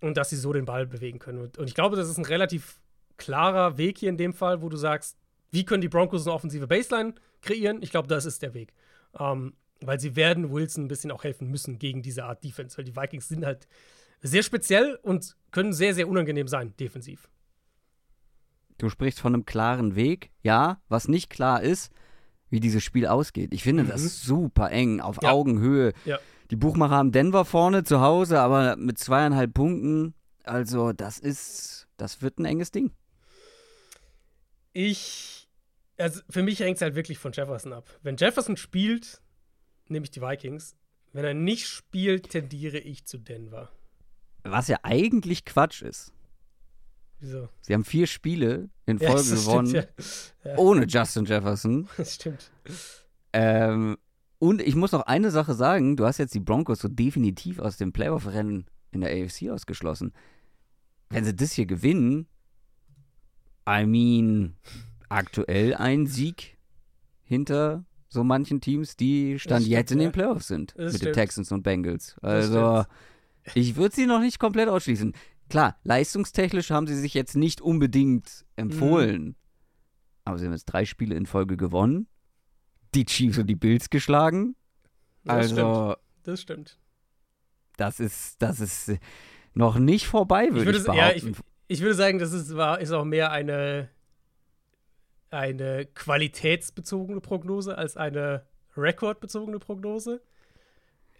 und dass sie so den Ball bewegen können. Und, und ich glaube, das ist ein relativ klarer Weg hier in dem Fall, wo du sagst, wie können die Broncos eine offensive Baseline kreieren? Ich glaube, das ist der Weg. Ähm, weil sie werden Wilson ein bisschen auch helfen müssen gegen diese Art Defense, weil die Vikings sind halt sehr speziell und können sehr, sehr unangenehm sein, defensiv. Du sprichst von einem klaren Weg, ja. Was nicht klar ist, wie dieses Spiel ausgeht. Ich finde mhm. das super eng, auf ja. Augenhöhe. Ja. Die Buchmacher haben Denver vorne zu Hause, aber mit zweieinhalb Punkten. Also, das ist, das wird ein enges Ding. Ich, also für mich hängt es halt wirklich von Jefferson ab. Wenn Jefferson spielt, nehme ich die Vikings. Wenn er nicht spielt, tendiere ich zu Denver. Was ja eigentlich Quatsch ist. Wieso? Sie haben vier Spiele in Folge ja, gewonnen, stimmt, ja. Ja. ohne Justin Jefferson. Das stimmt. Ähm, und ich muss noch eine Sache sagen: Du hast jetzt die Broncos so definitiv aus dem Playoff-Rennen in der AFC ausgeschlossen. Wenn sie das hier gewinnen, I mean, aktuell ein Sieg hinter so manchen Teams, die Stand stimmt, jetzt in den Playoffs sind. Das mit stimmt. den Texans und Bengals. Also, ich würde sie noch nicht komplett ausschließen. Klar, leistungstechnisch haben sie sich jetzt nicht unbedingt empfohlen. Mhm. Aber sie haben jetzt drei Spiele in Folge gewonnen. Die Chiefs und die Bills geschlagen. Das also, stimmt. Das stimmt. Das ist, das ist noch nicht vorbei, würde ich, würde, ich behaupten. Ja, ich, ich, würde sagen, das ist, war, ist auch mehr eine eine qualitätsbezogene Prognose als eine rekordbezogene Prognose.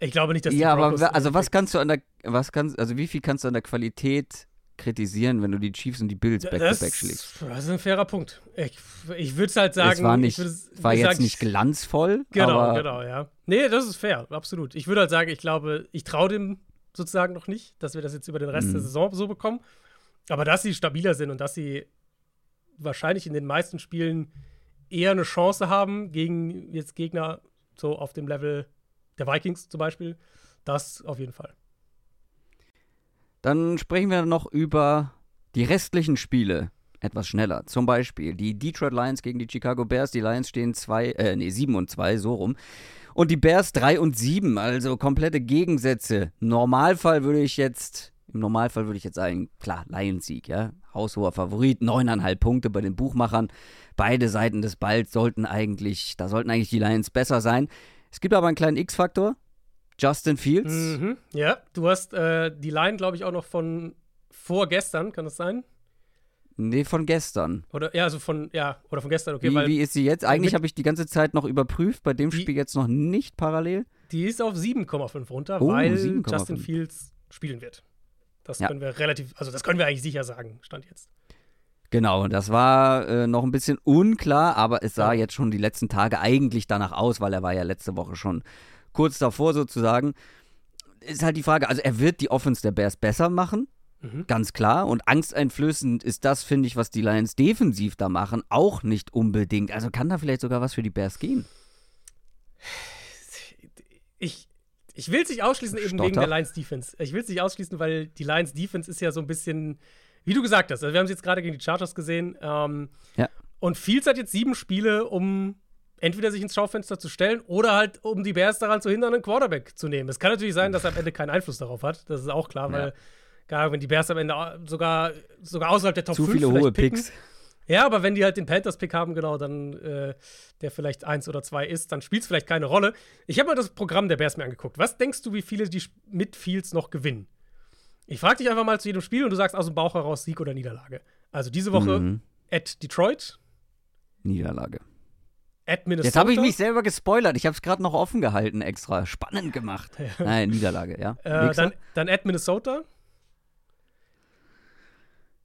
Ich glaube nicht, dass die Ja, aber wa- also was kannst du an der, was kannst, also wie viel kannst du an der Qualität kritisieren, wenn du die Chiefs und die Bills back to back schlägst? das ist ein fairer Punkt. Ich, ich würde es halt sagen. es war nicht, ich würd- war jetzt sag- nicht glanzvoll, Genau, aber genau, ja. Nee, das ist fair, absolut. Ich würde halt sagen, ich glaube, ich traue dem sozusagen noch nicht, dass wir das jetzt über den Rest Mhm. der Saison so bekommen. Aber dass sie stabiler sind und dass sie wahrscheinlich in den meisten Spielen eher eine Chance haben gegen jetzt Gegner so auf dem Level der Vikings zum Beispiel, das auf jeden Fall. Dann sprechen wir noch über die restlichen Spiele etwas schneller. Zum Beispiel die Detroit Lions gegen die Chicago Bears. Die Lions stehen zwei, äh, nee, 7 und 2, so rum. Und die Bears 3 und 7, also komplette Gegensätze. Normalfall würde ich jetzt, im Normalfall würde ich jetzt sagen, klar, Lions-Sieg, ja. Haushoher Favorit, 9,5 Punkte bei den Buchmachern. Beide Seiten des Balls sollten eigentlich, da sollten eigentlich die Lions besser sein. Es gibt aber einen kleinen X-Faktor. Justin Fields. Mhm. Ja, du hast äh, die Line, glaube ich, auch noch von vorgestern, kann das sein? Nee, von gestern. Oder ja, also von, ja, oder von gestern, okay, wie, weil wie ist sie jetzt? Eigentlich habe ich die ganze Zeit noch überprüft, bei dem Die- Spiel jetzt noch nicht parallel. Die ist auf 7,5 runter, Oh, weil 7,5. Justin Fields spielen wird. Das Ja. können wir relativ, also das können wir eigentlich sicher sagen, stand jetzt. Genau, das war äh, noch ein bisschen unklar, aber es sah Ja. jetzt schon die letzten Tage eigentlich danach aus, weil er war ja letzte Woche schon kurz davor sozusagen. Ist halt die Frage, also er wird die Offense der Bears besser machen, Mhm. ganz klar. Und angsteinflößend ist das, finde ich, was die Lions defensiv da machen, auch nicht unbedingt. Also kann da vielleicht sogar was für die Bears gehen. Ich, ich will es nicht ausschließen, eben wegen Stotter. der Lions Defense. Ich will es nicht ausschließen, weil die Lions Defense ist ja so ein bisschen, wie du gesagt hast, also wir haben es jetzt gerade gegen die Chargers gesehen. Ähm, Ja. Und Fields hat jetzt sieben Spiele, um entweder sich ins Schaufenster zu stellen oder halt, um die Bears daran zu hindern, einen Quarterback zu nehmen. Es kann natürlich sein, dass er am Ende keinen Einfluss darauf hat. Das ist auch klar, Ja. weil gar wenn die Bears am Ende sogar, sogar außerhalb der Top Zu 5 viele hohe picken, Picks. ja, aber wenn die halt den Panthers-Pick haben, genau, dann äh, der vielleicht eins oder zwei ist, dann spielt es vielleicht keine Rolle. Ich habe mal das Programm der Bears mir angeguckt. Was denkst du, wie viele die mit Fields noch gewinnen? Ich frage dich einfach mal zu jedem Spiel und du sagst aus dem Bauch heraus Sieg oder Niederlage. Also diese Woche Mhm. at Detroit, Niederlage. at Minnesota. Jetzt habe ich mich selber gespoilert. Ich habe es gerade noch offen gehalten extra. Spannend gemacht. Nein, Niederlage, ja. äh, dann, dann at Minnesota,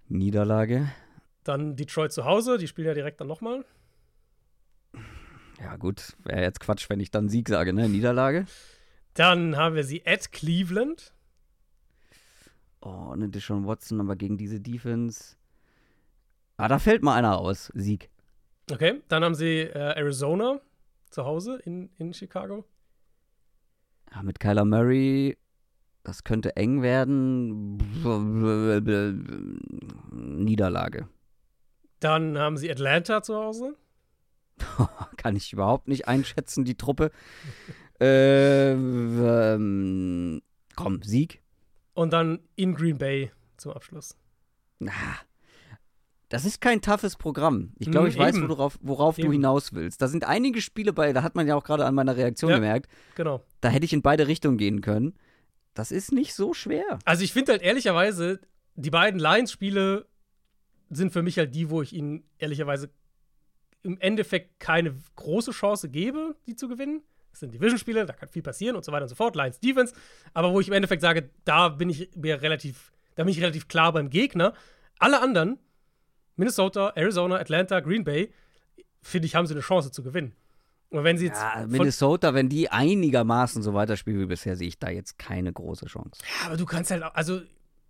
Niederlage. dann Detroit zu Hause, die spielen ja direkt dann nochmal. Ja, gut. Wäre jetzt Quatsch, wenn ich dann Sieg sage, ne? Niederlage. Dann haben wir sie at Cleveland. Oh, ne Deshaun Watson, aber gegen diese Defense. Ah, da fällt mal einer aus. Sieg. Okay, dann haben sie äh, Arizona zu Hause in, in Chicago. Ja, mit Kyler Murray, das könnte eng werden. Niederlage. Dann haben sie Atlanta zu Hause. Kann ich überhaupt nicht einschätzen, die Truppe. äh, ähm, komm, Sieg. Und dann in Green Bay zum Abschluss. Na, das ist kein toughes Programm. Ich glaube, Mm, ich weiß, eben. worauf, worauf du hinaus willst. Da sind einige Spiele bei, da hat man ja auch gerade an meiner Reaktion Ja. gemerkt, Genau. da hätte ich in beide Richtungen gehen können. Das ist nicht so schwer. Also ich finde halt ehrlicherweise, die beiden Lions-Spiele sind für mich halt die, wo ich ihnen ehrlicherweise im Endeffekt keine große Chance gebe, die zu gewinnen. Das sind Division-Spiele, da kann viel passieren und so weiter und so fort. Lions Defense. Aber wo ich im Endeffekt sage, da bin ich mir relativ, da bin ich relativ klar beim Gegner. Alle anderen, Minnesota, Arizona, Atlanta, Green Bay, finde ich, haben sie eine Chance zu gewinnen. Und wenn sie jetzt Ja, Minnesota, wenn die einigermaßen so weiterspielen wie bisher, sehe ich da jetzt keine große Chance. Ja, aber du kannst halt, auch- also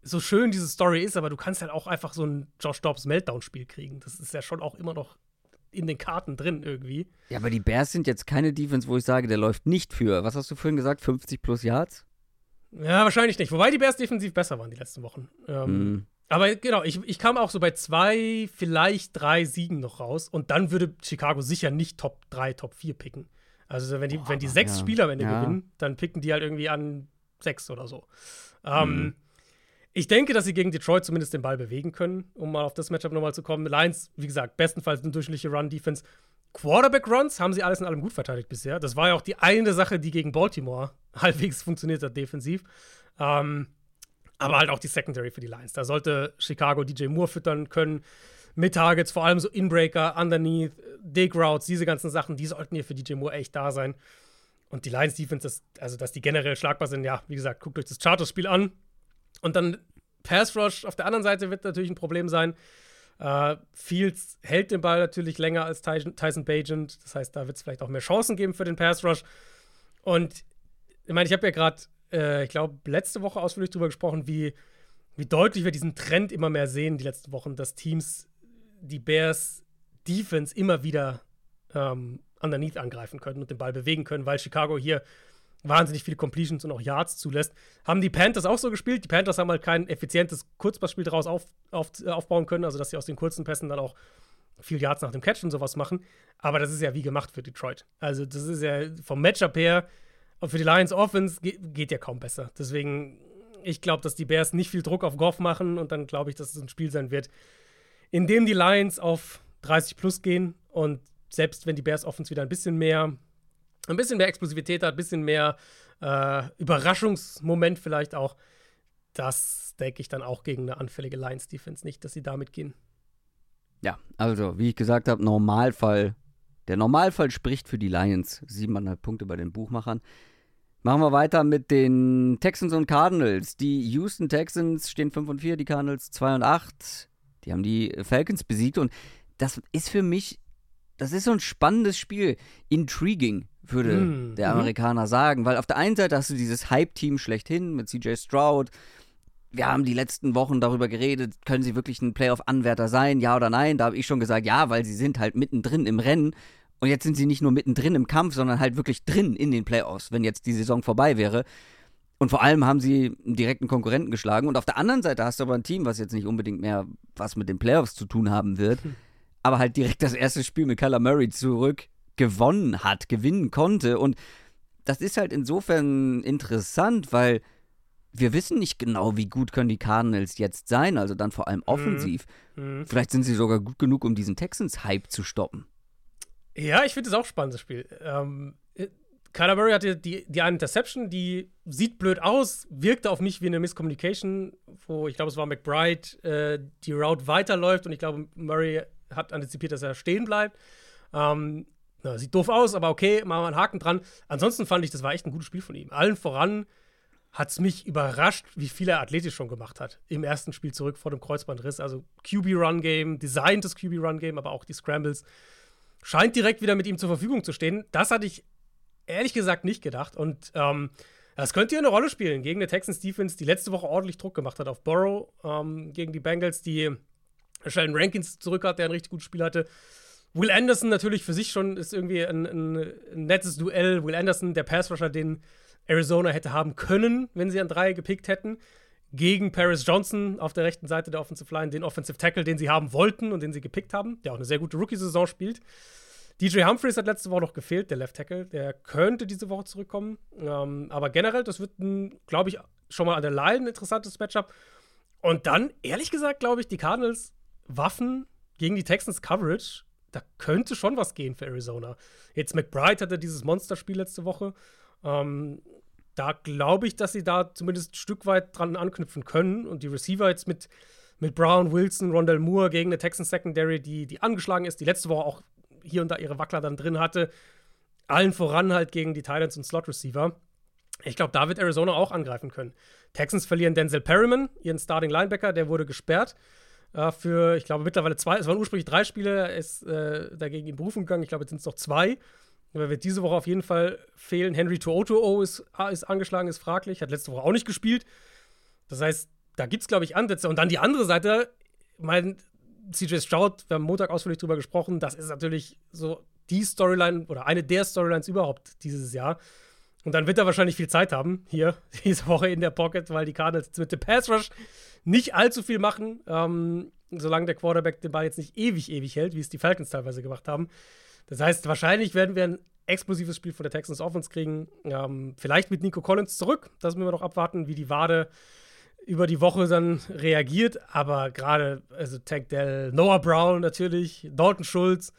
so schön diese Story ist, aber du kannst halt auch einfach so ein Josh Dobbs Meltdown-Spiel kriegen. Das ist ja schon auch immer noch in den Karten drin irgendwie. Ja, aber die Bears sind jetzt keine Defense, wo ich sage, der läuft nicht für, was hast du vorhin gesagt, 50 plus Yards? Ja, wahrscheinlich nicht. Wobei die Bears defensiv besser waren die letzten Wochen. Ähm, Hm. Aber genau, ich, ich kam auch so bei zwei, vielleicht drei Siegen noch raus. Und dann würde Chicago sicher nicht Top 3, Top 4 picken. Also wenn die, wenn die sechs ja. Spieler am Ende Ja. gewinnen, dann picken die halt irgendwie an sechs oder so. Ähm, Mhm. Ich denke, dass sie gegen Detroit zumindest den Ball bewegen können, um mal auf das Matchup nochmal zu kommen. Lions, wie gesagt, bestenfalls eine durchschnittliche Run-Defense. Quarterback-Runs haben sie alles in allem gut verteidigt bisher. Das war ja auch die eine Sache, die gegen Baltimore halbwegs funktioniert hat, defensiv. Ähm, aber halt auch die Secondary für die Lions. Da sollte Chicago DJ Moore füttern können. mit Targets, vor allem so Inbreaker, Underneath, Dig Routes, diese ganzen Sachen, die sollten hier für DJ Moore echt da sein. Und die Lions Defense, das, also dass die generell schlagbar sind, ja, wie gesagt, guckt euch das Charters-Spiel an. Und dann Pass Rush auf der anderen Seite wird natürlich ein Problem sein. Uh, Fields hält den Ball natürlich länger als Tyson Bagent. Das heißt, da wird es vielleicht auch mehr Chancen geben für den Pass Rush. Und ich meine, ich habe ja gerade, äh, ich glaube, letzte Woche ausführlich darüber gesprochen, wie, wie deutlich wir diesen Trend immer mehr sehen, die letzten Wochen, dass Teams die Bears Defense immer wieder ähm, underneath angreifen können und den Ball bewegen können, weil Chicago hier wahnsinnig viele Completions und auch Yards zulässt. Haben die Panthers auch so gespielt? Die Panthers haben halt kein effizientes Kurzpassspiel daraus auf, auf, äh, aufbauen können, also dass sie aus den kurzen Pässen dann auch viel Yards nach dem Catch und sowas machen. Aber das ist ja wie gemacht für Detroit. Also, das ist ja vom Matchup her und für die Lions Offense geht, geht ja kaum besser. Deswegen, ich glaube, dass die Bears nicht viel Druck auf Goff machen und dann glaube ich, dass es ein Spiel sein wird, in dem die Lions auf 30 plus gehen und selbst wenn die Bears Offense wieder ein bisschen mehr, ein bisschen mehr Explosivität hat, ein bisschen mehr äh, Überraschungsmoment vielleicht auch, das denke ich dann auch gegen eine anfällige Lions Defense nicht, dass sie damit gehen. Ja, also wie ich gesagt habe, Normalfall. Der Normalfall spricht für die Lions. Siebeneinhalb Punkte bei den Buchmachern. Machen wir weiter mit den Texans und Cardinals. Die Houston Texans stehen 5 und 4, die Cardinals 2 und 8. Die haben die Falcons besiegt und das ist für mich, das ist so ein spannendes Spiel. Intriguing, würde mm, der mhm. Amerikaner mm. sagen, weil auf der einen Seite hast du dieses Hype-Team schlechthin mit CJ Stroud, wir haben die letzten Wochen darüber geredet, können sie wirklich ein Playoff-Anwärter sein, ja oder nein? Da habe ich schon gesagt, ja, weil sie sind halt mittendrin im Rennen. Und jetzt sind sie nicht nur mittendrin im Kampf, sondern halt wirklich drin in den Playoffs, wenn jetzt die Saison vorbei wäre. Und vor allem haben sie einen direkten Konkurrenten geschlagen. Und auf der anderen Seite hast du aber ein Team, was jetzt nicht unbedingt mehr was mit den Playoffs zu tun haben wird, hm. aber halt direkt das erste Spiel mit Kyler Murray zurück gewonnen hat, gewinnen konnte. Und das ist halt insofern interessant, weil wir wissen nicht genau, wie gut können die Cardinals jetzt sein, also dann vor allem mhm. offensiv. Mhm. Vielleicht sind sie sogar gut genug, um diesen Texans-Hype zu stoppen. Ja, ich finde es auch spannend, das Spiel. Ähm, äh, Kyler Murray hatte die, die eine Interception, die sieht blöd aus, wirkte auf mich wie eine Miscommunication, wo ich glaube, es war McBride, äh, die Route weiterläuft und ich glaube, Murray hat antizipiert, dass er stehen bleibt. Ähm, na, sieht doof aus, aber okay, machen wir einen Haken dran. Ansonsten fand ich, das war echt ein gutes Spiel von ihm. Allen voran hat es mich überrascht, wie viel er athletisch schon gemacht hat. Im ersten Spiel zurück vor dem Kreuzbandriss. Also QB-Run-Game, designtes QB-Run-Game, aber auch die Scrambles. Scheint direkt wieder mit ihm zur Verfügung zu stehen. Das hatte ich ehrlich gesagt nicht gedacht. Und ähm, das könnte ja eine Rolle spielen gegen eine Texans Defense, die letzte Woche ordentlich Druck gemacht hat auf Burrow, ähm, gegen die Bengals, die Sheldon Rankins zurück hat, der ein richtig gutes Spiel hatte. Will Anderson natürlich für sich schon ist irgendwie ein, ein, nettes Duell. Will Anderson, der Passrusher, den Arizona hätte haben können, wenn sie an drei gepickt hätten. Gegen Paris Johnson auf der rechten Seite der Offensive Line, den Offensive Tackle, den sie haben wollten und den sie gepickt haben, der auch eine sehr gute Rookie-Saison spielt. DJ Humphreys hat letzte Woche noch gefehlt, der Left Tackle. Der könnte diese Woche zurückkommen. Ähm, aber generell, das wird, glaube ich, schon mal an der Line ein interessantes Matchup. Und dann, ehrlich gesagt, glaube ich, die Cardinals Waffen gegen die Texans Coverage, da könnte schon was gehen für Arizona. Jetzt McBride hatte dieses Monsterspiel letzte Woche. Ähm, da glaube ich, dass sie da zumindest ein Stück weit dran anknüpfen können. Und die Receiver jetzt mit, mit Brown, Wilson, Rondell Moore gegen eine Texans Secondary, die, die angeschlagen ist, die letzte Woche auch hier und da ihre Wackler dann drin hatte. Allen voran halt gegen die Titans und Slot Receiver. Ich glaube, da wird Arizona auch angreifen können. Texans verlieren Denzel Perryman, ihren Starting Linebacker, der wurde gesperrt. Äh, für, ich glaube, mittlerweile zwei, es waren ursprünglich drei Spiele, er ist äh, dagegen in Berufung gegangen. Ich glaube, jetzt sind es noch zwei. Er wird diese Woche auf jeden Fall fehlen. Henry Tuoto ist, ist angeschlagen, ist fraglich, hat letzte Woche auch nicht gespielt. Das heißt, da gibt es, glaube ich, Ansätze. Und dann die andere Seite, mein CJ Stroud, wir haben Montag ausführlich drüber gesprochen, das ist natürlich so die Storyline oder eine der Storylines überhaupt dieses Jahr. Und dann wird er wahrscheinlich viel Zeit haben, hier, diese Woche in der Pocket, weil die Cardinals mit dem Pass Rush nicht allzu viel machen, ähm, solange der Quarterback den Ball jetzt nicht ewig, ewig hält, wie es die Falcons teilweise gemacht haben. Das heißt, wahrscheinlich werden wir ein explosives Spiel von der Texans Offense kriegen. Ähm, vielleicht mit Nico Collins zurück. Das müssen wir noch abwarten, wie die Wade über die Woche dann reagiert. Aber gerade, also Tank Dell, Noah Brown natürlich, Dalton Schulz,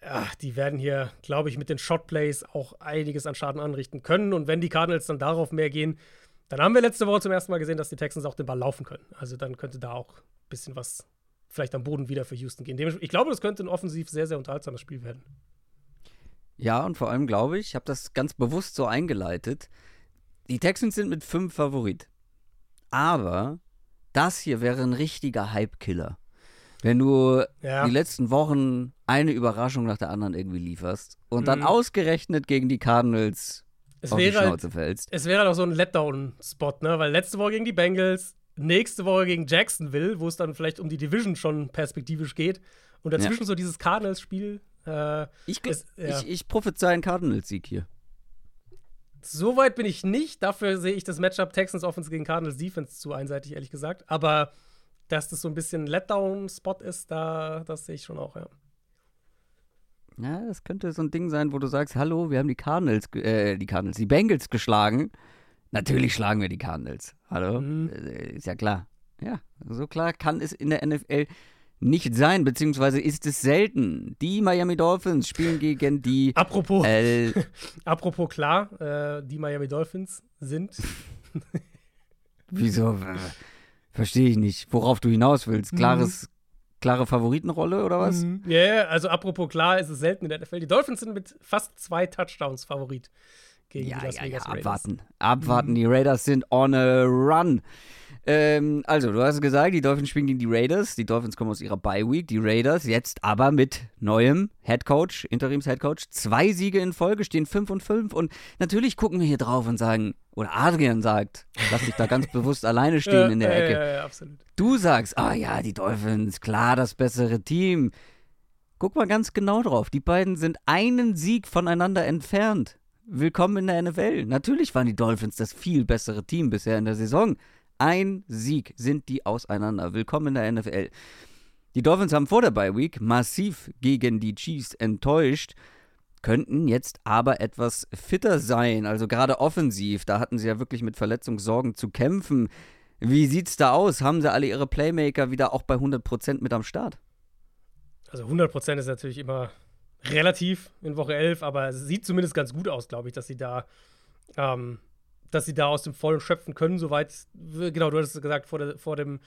ach, die werden hier, glaube ich, mit den Shotplays auch einiges an Schaden anrichten können. Und wenn die Cardinals dann darauf mehr gehen, dann haben wir letzte Woche zum ersten Mal gesehen, dass die Texans auch den Ball laufen können. Also dann könnte da auch ein bisschen was vielleicht am Boden wieder für Houston gehen. Ich glaube, das könnte ein offensiv sehr, sehr unterhaltsames Spiel werden. Ja, und vor allem glaube ich, ich habe das ganz bewusst so eingeleitet. Die Texans sind mit fünf Favorit. Aber das hier wäre ein richtiger Hype-Killer. Wenn du ja. die letzten Wochen eine Überraschung nach der anderen irgendwie lieferst und mhm. dann ausgerechnet gegen die Cardinals es auf die halt Schnauze halt, fällst. Es wäre doch so ein Letdown-Spot, ne? Weil letzte Woche gegen die Bengals, nächste Woche gegen Jacksonville, wo es dann vielleicht um die Division schon perspektivisch geht. Und dazwischen ja. so dieses Cardinals-Spiel. Äh, ich, ja. ich, ich prophezei einen Cardinals-Sieg hier. So weit bin ich nicht. Dafür sehe ich das Matchup Texans Offense gegen Cardinals Defense zu einseitig, ehrlich gesagt. Aber dass das so ein bisschen Letdown-Spot ist, da, das sehe ich schon auch, ja. Ja, das könnte so ein Ding sein, wo du sagst, hallo, wir haben die Cardinals, äh, die Cardinals, die Bengals geschlagen. Natürlich schlagen wir die Cardinals. Hallo? Mhm. Äh, ist ja klar. Ja, so klar kann es in der NFL nicht sein, beziehungsweise ist es selten. Die Miami Dolphins spielen gegen die. Apropos, äh, apropos klar, äh, die Miami Dolphins sind. Wieso? Verstehe ich nicht, worauf du hinaus willst. Klares, mhm. Klare Favoritenrolle oder was? Mhm. Ja, yeah, also apropos klar, ist es selten in der NFL. Die Dolphins sind mit fast zwei Touchdowns Favorit gegen ja, die Las ja, Vegas ja, abwarten. Abwarten, mhm. die Raiders sind on a run. Ähm, also, du hast gesagt, die Dolphins spielen gegen die Raiders. Die Dolphins kommen aus ihrer Bye Week. Die Raiders jetzt aber mit neuem Head Coach, Interims Head Coach. Zwei Siege in Folge, stehen 5 und 5. Und natürlich gucken wir hier drauf und sagen, oder Adrian sagt, lass dich da ganz bewusst alleine stehen in der Ecke. Ja, ja, ja, absolut. Du sagst, ah oh, ja, die Dolphins, klar das bessere Team. Guck mal ganz genau drauf. Die beiden sind einen Sieg voneinander entfernt. Willkommen in der NFL. Natürlich waren die Dolphins das viel bessere Team bisher in der Saison. Ein Sieg sind die auseinander. Willkommen in der NFL. Die Dolphins haben vor der Bye Week massiv gegen die Chiefs enttäuscht, könnten jetzt aber etwas fitter sein, also gerade offensiv. Da hatten sie ja wirklich mit Verletzungssorgen zu kämpfen. Wie sieht's da aus? Haben sie alle ihre Playmaker wieder auch bei 100% mit am Start? Also 100% ist natürlich immer relativ in Woche 11, aber es sieht zumindest ganz gut aus, glaube ich, dass sie da ähm, dass sie da aus dem Vollen schöpfen können, soweit, genau, du hattest gesagt, vor, der, vor dem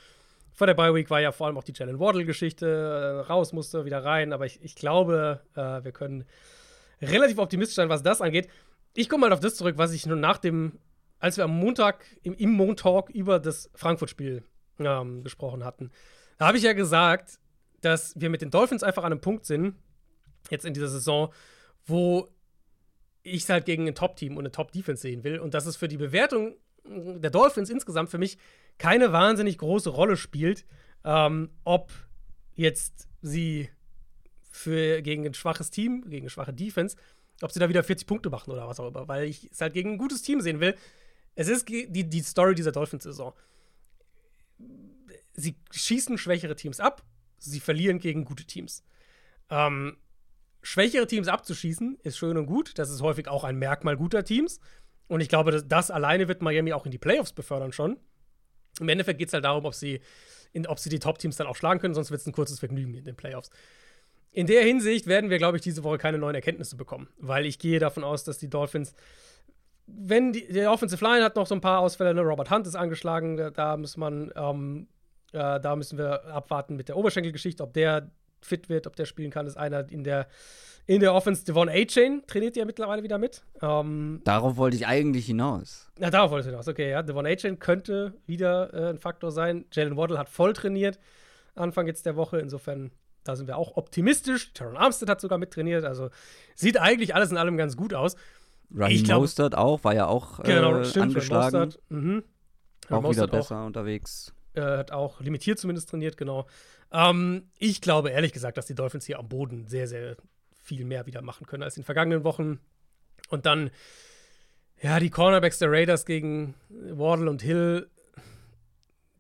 vor der Bye Week war ja vor allem auch die Jalen Waddle-Geschichte, äh, raus musste, wieder rein, aber ich, ich glaube, äh, wir können relativ optimistisch sein, was das angeht. Ich komme mal auf das zurück, was ich nur nach dem, als wir am Montag im, im Montalk über das Frankfurt-Spiel ähm, gesprochen hatten. Da habe ich ja gesagt, dass wir mit den Dolphins einfach an einem Punkt sind, jetzt in dieser Saison, wo ich es halt gegen ein Top-Team und eine Top-Defense sehen will. Und dass es für die Bewertung der Dolphins insgesamt für mich keine wahnsinnig große Rolle spielt, ähm, ob jetzt sie für gegen ein schwaches Team, gegen eine schwache Defense, ob sie da wieder 40 Punkte machen oder was auch immer, weil ich es halt gegen ein gutes Team sehen will. Es ist die, die Story dieser Dolphins-Saison. Sie schießen schwächere Teams ab, sie verlieren gegen gute Teams. Ähm, schwächere Teams abzuschießen, ist schön und gut. Das ist häufig auch ein Merkmal guter Teams. Und ich glaube, das, das alleine wird Miami auch in die Playoffs befördern schon. Im Endeffekt geht es halt darum, ob sie, in, ob sie die Top-Teams dann auch schlagen können, sonst wird es ein kurzes Vergnügen in den Playoffs. In der Hinsicht werden wir, glaube ich, diese Woche keine neuen Erkenntnisse bekommen, weil ich gehe davon aus, dass die Dolphins, wenn die, der Offensive Line hat noch so ein paar Ausfälle, ne? Robert Hunt ist angeschlagen, da, da muss man, ähm, äh, da müssen wir abwarten mit der Oberschenkelgeschichte, ob der fit wird, ob der spielen kann, ist einer in der, in der Offense. Devon A-Chain trainiert ja mittlerweile wieder mit. Ähm, darauf wollte ich eigentlich hinaus. Ja, darauf wollte ich hinaus. Okay, ja. Devon A-Chain könnte wieder äh, ein Faktor sein. Jalen Waddle hat voll trainiert Anfang jetzt der Woche. Insofern, da sind wir auch optimistisch. Teron Armstead hat sogar mittrainiert. Also sieht eigentlich alles in allem ganz gut aus. Ryan Mostert auch, war ja auch äh, genau, stimmt, angeschlagen. Mhm. Auch wieder besser auch, unterwegs. Äh, hat auch limitiert zumindest trainiert, genau. Ähm, ich glaube ehrlich gesagt, dass die Dolphins hier am Boden sehr, sehr viel mehr wieder machen können als in den vergangenen Wochen. Und dann, ja, die Cornerbacks der Raiders gegen Wardle und Hill.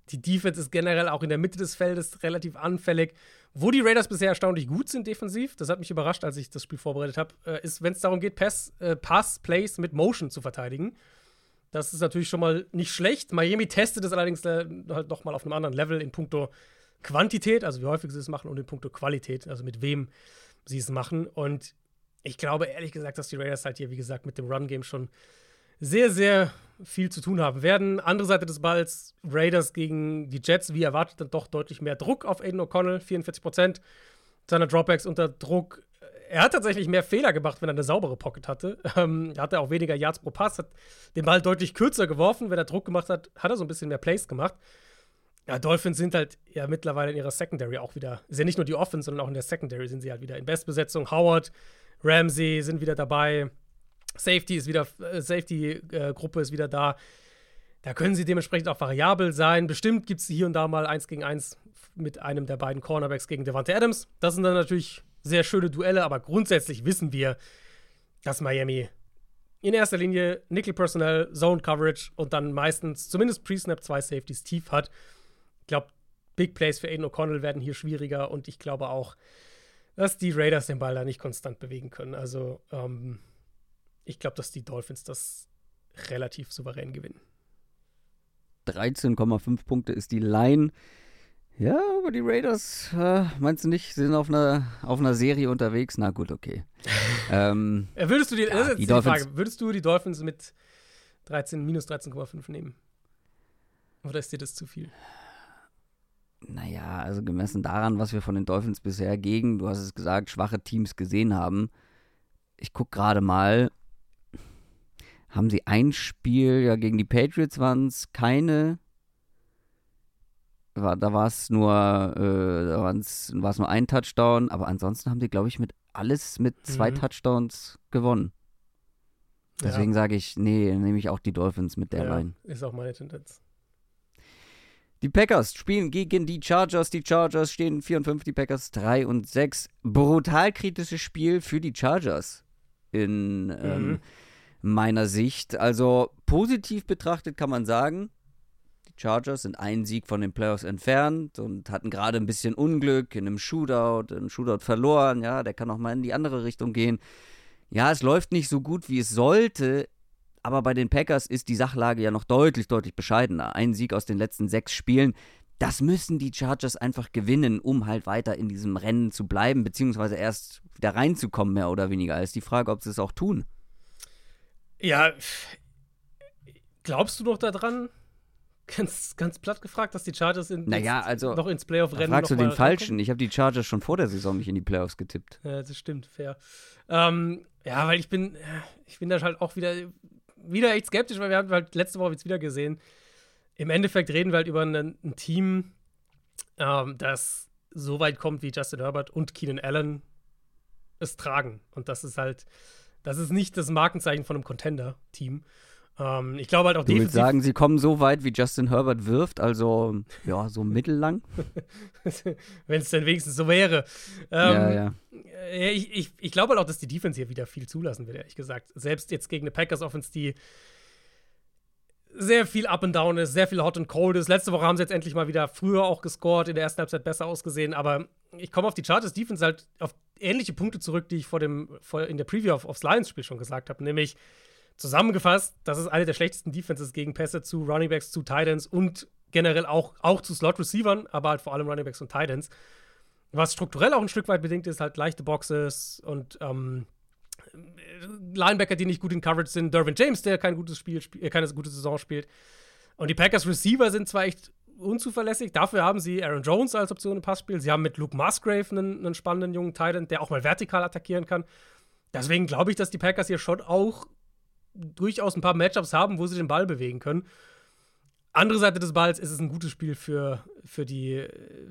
Die Defense ist generell auch in der Mitte des Feldes relativ anfällig. Wo die Raiders bisher erstaunlich gut sind defensiv, das hat mich überrascht, als ich das Spiel vorbereitet habe, äh, ist, wenn es darum geht, Pass, äh, Pass, Plays mit Motion zu verteidigen. Das ist natürlich schon mal nicht schlecht. Miami testet es allerdings äh, halt noch mal auf einem anderen Level in puncto Quantität, also wie häufig sie es machen, und in puncto Qualität, also mit wem sie es machen. Und ich glaube ehrlich gesagt, dass die Raiders halt hier, wie gesagt, mit dem Run-Game schon sehr, sehr viel zu tun haben werden. Andere Seite des Balls, Raiders gegen die Jets, wie erwartet, dann doch deutlich mehr Druck auf Aiden O'Connell, 44 Prozent seiner Dropbacks unter Druck. Er hat tatsächlich mehr Fehler gemacht, wenn er eine saubere Pocket hatte. Ähm, er hatte auch weniger Yards pro Pass, hat den Ball deutlich kürzer geworfen. Wenn er Druck gemacht hat, hat er so ein bisschen mehr Plays gemacht. Ja, Dolphins sind halt ja mittlerweile in ihrer Secondary auch wieder, ist ja nicht nur die Offense, sondern auch in der Secondary sind sie halt wieder in Bestbesetzung. Howard, Ramsey sind wieder dabei. Safety ist wieder, äh, Safety-Gruppe äh, ist wieder da. Da können sie dementsprechend auch variabel sein. Bestimmt gibt es hier und da mal eins gegen eins mit einem der beiden Cornerbacks gegen Devante Adams. Das sind dann natürlich sehr schöne Duelle, aber grundsätzlich wissen wir, dass Miami in erster Linie Nickel Personnel, Zone Coverage und dann meistens zumindest Pre-Snap zwei Safeties tief hat. Ich glaube, Big Plays für Aiden O'Connell werden hier schwieriger und ich glaube auch, dass die Raiders den Ball da nicht konstant bewegen können. Also, ähm, ich glaube, dass die Dolphins das relativ souverän gewinnen. 13,5 Punkte ist die Line. Ja, aber die Raiders, äh, meinst du nicht, sind auf einer, auf einer Serie unterwegs? Na gut, okay. ähm, äh, würdest du die, ja, die, die Frage, würdest du die Dolphins mit 13, minus 13,5 nehmen? Oder ist dir das zu viel? Naja, also gemessen daran, was wir von den Dolphins bisher gegen, du hast es gesagt, schwache Teams gesehen haben. Ich gucke gerade mal, haben sie ein Spiel, ja, gegen die Patriots waren es keine war, da war es nur, äh, da war es nur ein Touchdown, aber ansonsten haben die, glaube ich, mit alles mit zwei mhm. Touchdowns gewonnen. Deswegen ja. sage ich, nee, nehme ich auch die Dolphins mit der ja, Line. Ist auch meine Tendenz. Die Packers spielen gegen die Chargers. Die Chargers stehen 4 und 5, die Packers 3 und 6. Brutal kritisches Spiel für die Chargers in ähm, mhm. meiner Sicht. Also positiv betrachtet kann man sagen, Chargers sind einen Sieg von den Playoffs entfernt und hatten gerade ein bisschen Unglück in einem Shootout, einen Shootout verloren. Ja, der kann auch mal in die andere Richtung gehen. Ja, es läuft nicht so gut, wie es sollte, aber bei den Packers ist die Sachlage ja noch deutlich, deutlich bescheidener. Ein Sieg aus den letzten sechs Spielen. Das müssen die Chargers einfach gewinnen, um halt weiter in diesem Rennen zu bleiben, beziehungsweise erst wieder reinzukommen, mehr oder weniger. Ist die Frage, ob sie es auch tun. Ja, glaubst du doch daran, ganz, ganz platt gefragt, dass die Chargers in, naja, also, noch ins Playoff-Rennen Fragst du den Falschen? Ich habe die Chargers schon vor der Saison nicht in die Playoffs getippt. Ja, das stimmt, fair. Ähm, ja, weil ich bin, ich bin da halt auch wieder, wieder echt skeptisch, weil wir haben halt letzte Woche jetzt wieder gesehen. Im Endeffekt reden wir halt über ein, ein Team, ähm, das so weit kommt, wie Justin Herbert und Keenan Allen es tragen. Und das ist halt, das ist nicht das Markenzeichen von einem Contender-Team. Ähm, ich glaube halt auch Du willst sagen, sie kommen so weit, wie Justin Herbert wirft, also ja, so mittellang? Wenn es denn wenigstens so wäre. Ähm, ja, ja. Ich, ich, ich glaube halt auch, dass die Defense hier wieder viel zulassen wird, ehrlich gesagt. Selbst jetzt gegen eine Packers-Offense, die sehr viel Up and Down ist, sehr viel Hot and Cold ist. Letzte Woche haben sie jetzt endlich mal wieder früher auch gescored, in der ersten Halbzeit besser ausgesehen, aber ich komme auf die Chargers Defense halt auf ähnliche Punkte zurück, die ich vor dem, vor, in der Preview auf, aufs Lions-Spiel schon gesagt habe, nämlich Zusammengefasst, das ist eine der schlechtesten Defenses gegen Pässe zu Runningbacks, zu Titans und generell auch, auch zu Slot-Receivern, aber halt vor allem Runningbacks und Titans. Was strukturell auch ein Stück weit bedingt ist, halt leichte Boxes und ähm, Linebacker, die nicht gut in Coverage sind, Dervin James, der kein gutes Spiel, spiel, äh, keine gute Saison spielt. Und die Packers Receiver sind zwar echt unzuverlässig, dafür haben sie Aaron Jones als Option im Passspiel. Sie haben mit Luke Musgrave einen, einen spannenden jungen Titan, der auch mal vertikal attackieren kann. Deswegen glaube ich, dass die Packers hier schon auch durchaus ein paar Matchups haben, wo sie den Ball bewegen können. Andere Seite des Balls ist es ein gutes Spiel für, für die,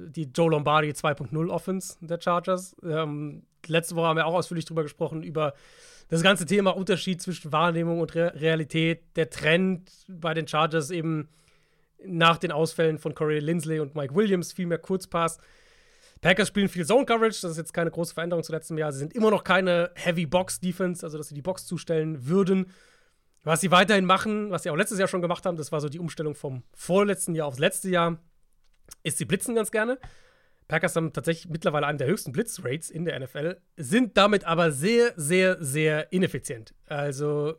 die Joe Lombardi 2.0 Offense der Chargers. Ähm, letzte Woche haben wir auch ausführlich drüber gesprochen, über das ganze Thema Unterschied zwischen Wahrnehmung und Re Realität. Der Trend bei den Chargers eben nach den Ausfällen von Corey Lindsley und Mike Williams viel mehr Kurzpass. Packers spielen viel Zone Coverage, das ist jetzt keine große Veränderung zu letztem Jahr. Sie sind immer noch keine Heavy Box Defense, also dass sie die Box zustellen würden. Was sie weiterhin machen, was sie auch letztes Jahr schon gemacht haben, das war so die Umstellung vom vorletzten Jahr aufs letzte Jahr, ist, sie blitzen ganz gerne. Packers haben tatsächlich mittlerweile einen der höchsten Blitzrates in der NFL, sind damit aber sehr, sehr, sehr ineffizient. Also,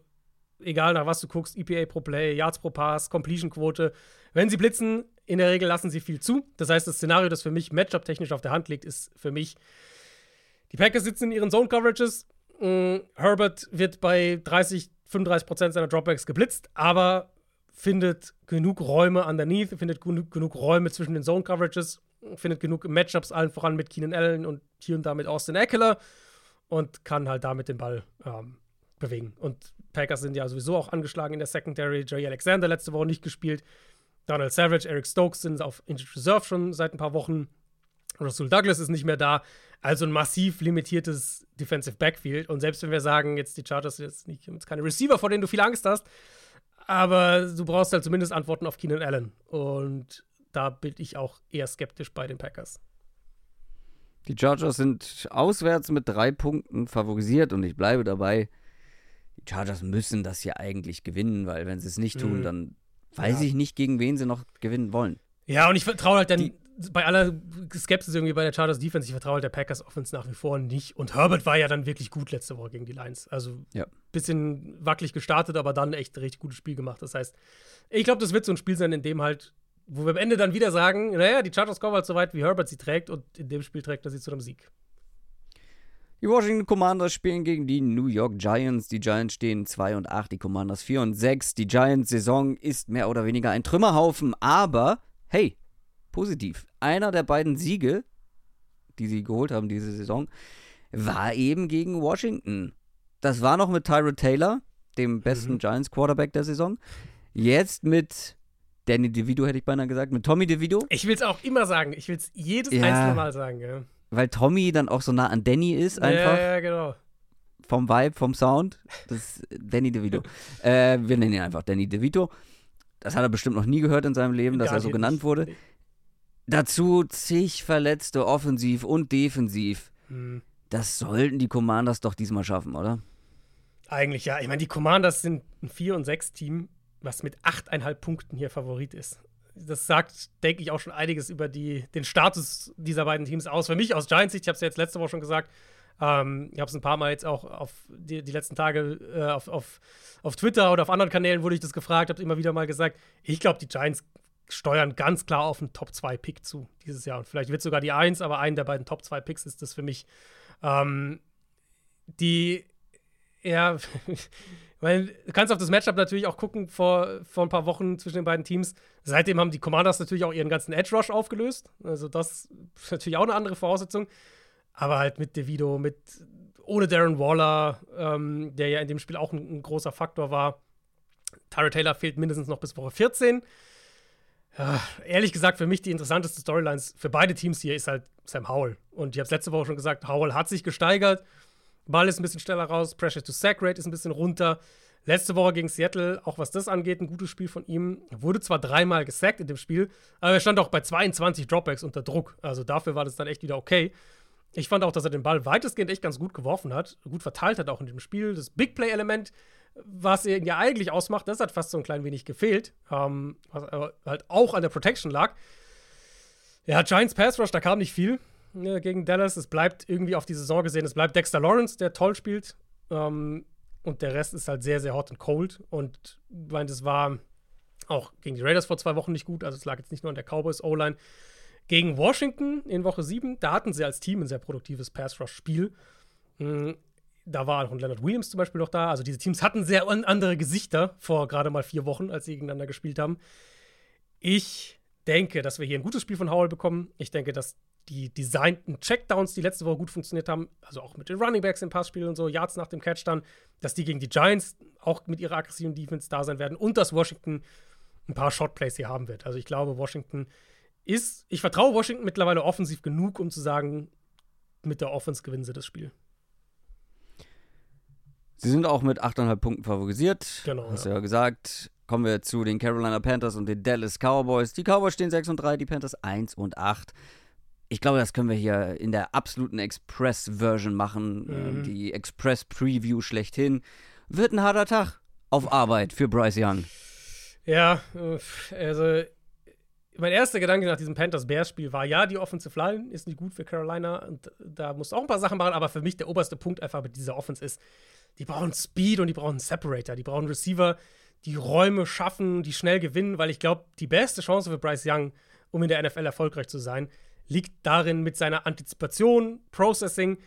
egal nach was du guckst, EPA pro Play, Yards pro Pass, Completion-Quote, wenn sie blitzen, in der Regel lassen sie viel zu. Das heißt, das Szenario, das für mich Matchup-technisch auf der Hand liegt, ist für mich, die Packers sitzen in ihren Zone-Coverages, Herbert wird bei 30, 35% seiner Dropbacks geblitzt, aber findet genug Räume underneath, findet genug, genug Räume zwischen den Zone Coverages, findet genug Matchups allen voran mit Keenan Allen und hier und da mit Austin Eckler und kann halt damit den Ball ähm, bewegen. Und Packers sind ja sowieso auch angeschlagen in der Secondary. Jerry Alexander letzte Woche nicht gespielt. Donald Savage, Eric Stokes sind auf Injured Reserve schon seit ein paar Wochen. Russell Douglas ist nicht mehr da. Also ein massiv limitiertes Defensive Backfield. Und selbst wenn wir sagen, jetzt die Chargers sind jetzt, nicht, jetzt keine Receiver, vor denen du viel Angst hast, aber du brauchst halt zumindest Antworten auf Keenan Allen. Und da bin ich auch eher skeptisch bei den Packers. Die Chargers sind auswärts mit drei Punkten favorisiert und ich bleibe dabei. Die Chargers müssen das hier eigentlich gewinnen, weil wenn sie es nicht tun, mhm. dann weiß ja. ich nicht, gegen wen sie noch gewinnen wollen. Ja, und ich vertraue halt dann die, bei aller Skepsis irgendwie bei der Chargers Defense, ich vertraue halt der Packers Offense nach wie vor nicht. Und Herbert war ja dann wirklich gut letzte Woche gegen die Lions. Also ja. bisschen wackelig gestartet, aber dann echt ein richtig gutes Spiel gemacht. Das heißt, ich glaube, das wird so ein Spiel sein, in dem halt wo wir am Ende dann wieder sagen, naja, die Chargers kommen halt so weit, wie Herbert sie trägt und in dem Spiel trägt er sie zu einem Sieg. Die Washington Commanders spielen gegen die New York Giants. Die Giants stehen 2 und 8, die Commanders 4 und 6. Die Giants-Saison ist mehr oder weniger ein Trümmerhaufen, aber hey, positiv. Einer der beiden Siege, die sie geholt haben diese Saison, war eben gegen Washington. Das war noch mit Tyrod Taylor, dem besten mhm. Giants-Quarterback der Saison. Jetzt mit Danny DeVito hätte ich beinahe gesagt, mit Tommy DeVito. Ich will es auch immer sagen, ich will es jedes ja, einzelne Mal sagen, ja. Weil Tommy dann auch so nah an Danny ist, einfach. Ja, ja, genau. Vom Vibe, vom Sound. Das ist Danny DeVito. äh, wir nennen ihn einfach Danny DeVito. Das hat er bestimmt noch nie gehört in seinem Leben, dass Gar er so genannt nicht. wurde. Dazu zig Verletzte offensiv und defensiv. Hm. Das sollten die Commanders doch diesmal schaffen, oder? Eigentlich ja. Ich meine, die Commanders sind ein 4- und 6-Team was mit 8,5 Punkten hier Favorit ist. Das sagt, denke ich, auch schon einiges über die, den Status dieser beiden Teams aus. Für mich aus Giants Sicht, ich habe es ja jetzt letzte Woche schon gesagt, ähm, ich habe es ein paar Mal jetzt auch auf die, die letzten Tage äh, auf, auf, auf Twitter oder auf anderen Kanälen wurde ich das gefragt, habe immer wieder mal gesagt, ich glaube, die Giants steuern ganz klar auf einen Top-2-Pick zu dieses Jahr. Und vielleicht wird sogar die 1, aber einen der beiden Top-2-Picks ist das für mich. Ähm, die, ja, Weil du kannst auf das Matchup natürlich auch gucken vor, vor ein paar Wochen zwischen den beiden Teams. Seitdem haben die Commanders natürlich auch ihren ganzen Edge Rush aufgelöst. Also das ist natürlich auch eine andere Voraussetzung. Aber halt mit DeVito, mit ohne Darren Waller, ähm, der ja in dem Spiel auch ein, ein großer Faktor war. Tyra Taylor fehlt mindestens noch bis Woche 14. Ja, ehrlich gesagt, für mich die interessanteste Storyline für beide Teams hier ist halt Sam Howell. Und ich habe es letzte Woche schon gesagt, Howell hat sich gesteigert. Ball ist ein bisschen schneller raus, Pressure to Sack Rate ist ein bisschen runter. Letzte Woche gegen Seattle, auch was das angeht, ein gutes Spiel von ihm. Er wurde zwar dreimal gesackt in dem Spiel, aber er stand auch bei 22 Dropbacks unter Druck. Also dafür war das dann echt wieder okay. Ich fand auch, dass er den Ball weitestgehend echt ganz gut geworfen hat, gut verteilt hat auch in dem Spiel. Das Big Play-Element, was er ja eigentlich ausmacht, das hat fast so ein klein wenig gefehlt, ähm, was halt auch an der Protection lag. Ja, Giants Pass Rush, da kam nicht viel äh, gegen Dallas. Es bleibt irgendwie auf die Saison gesehen, es bleibt Dexter Lawrence, der toll spielt. Ähm, und der Rest ist halt sehr, sehr hot und cold. Und ich meine, das war auch gegen die Raiders vor zwei Wochen nicht gut. Also es lag jetzt nicht nur an der Cowboys O-Line. Gegen Washington in Woche 7, da hatten sie als Team ein sehr produktives Pass-Rush-Spiel. Da war auch Leonard Williams zum Beispiel noch da. Also diese Teams hatten sehr andere Gesichter vor gerade mal vier Wochen, als sie gegeneinander gespielt haben. Ich denke, dass wir hier ein gutes Spiel von Howell bekommen. Ich denke, dass die designten Checkdowns, die letzte Woche gut funktioniert haben, also auch mit den Running Backs im Passspiel und so, Yards nach dem Catch dann, dass die gegen die Giants auch mit ihrer aggressiven Defense da sein werden und dass Washington ein paar Shotplays hier haben wird. Also ich glaube, Washington ist, ich vertraue Washington mittlerweile offensiv genug, um zu sagen, mit der Offense gewinnen sie das Spiel. Sie sind auch mit 8,5 Punkten favorisiert. Genau. Hast ja. ja gesagt. Kommen wir zu den Carolina Panthers und den Dallas Cowboys. Die Cowboys stehen 6 und 3, die Panthers 1 und 8 ich glaube, das können wir hier in der absoluten Express-Version machen. Ähm, mhm. Die Express-Preview schlechthin. Wird ein harter Tag auf Arbeit für Bryce Young. Ja, also mein erster Gedanke nach diesem Panthers-Bears-Spiel war, ja, die Offensive Line ist nicht gut für Carolina und da musst du auch ein paar Sachen machen, aber für mich der oberste Punkt einfach mit dieser Offense ist, die brauchen Speed und die brauchen Separator, die brauchen Receiver, die Räume schaffen, die schnell gewinnen, weil ich glaube, die beste Chance für Bryce Young, um in der NFL erfolgreich zu sein, liegt darin mit seiner Antizipation, Processing,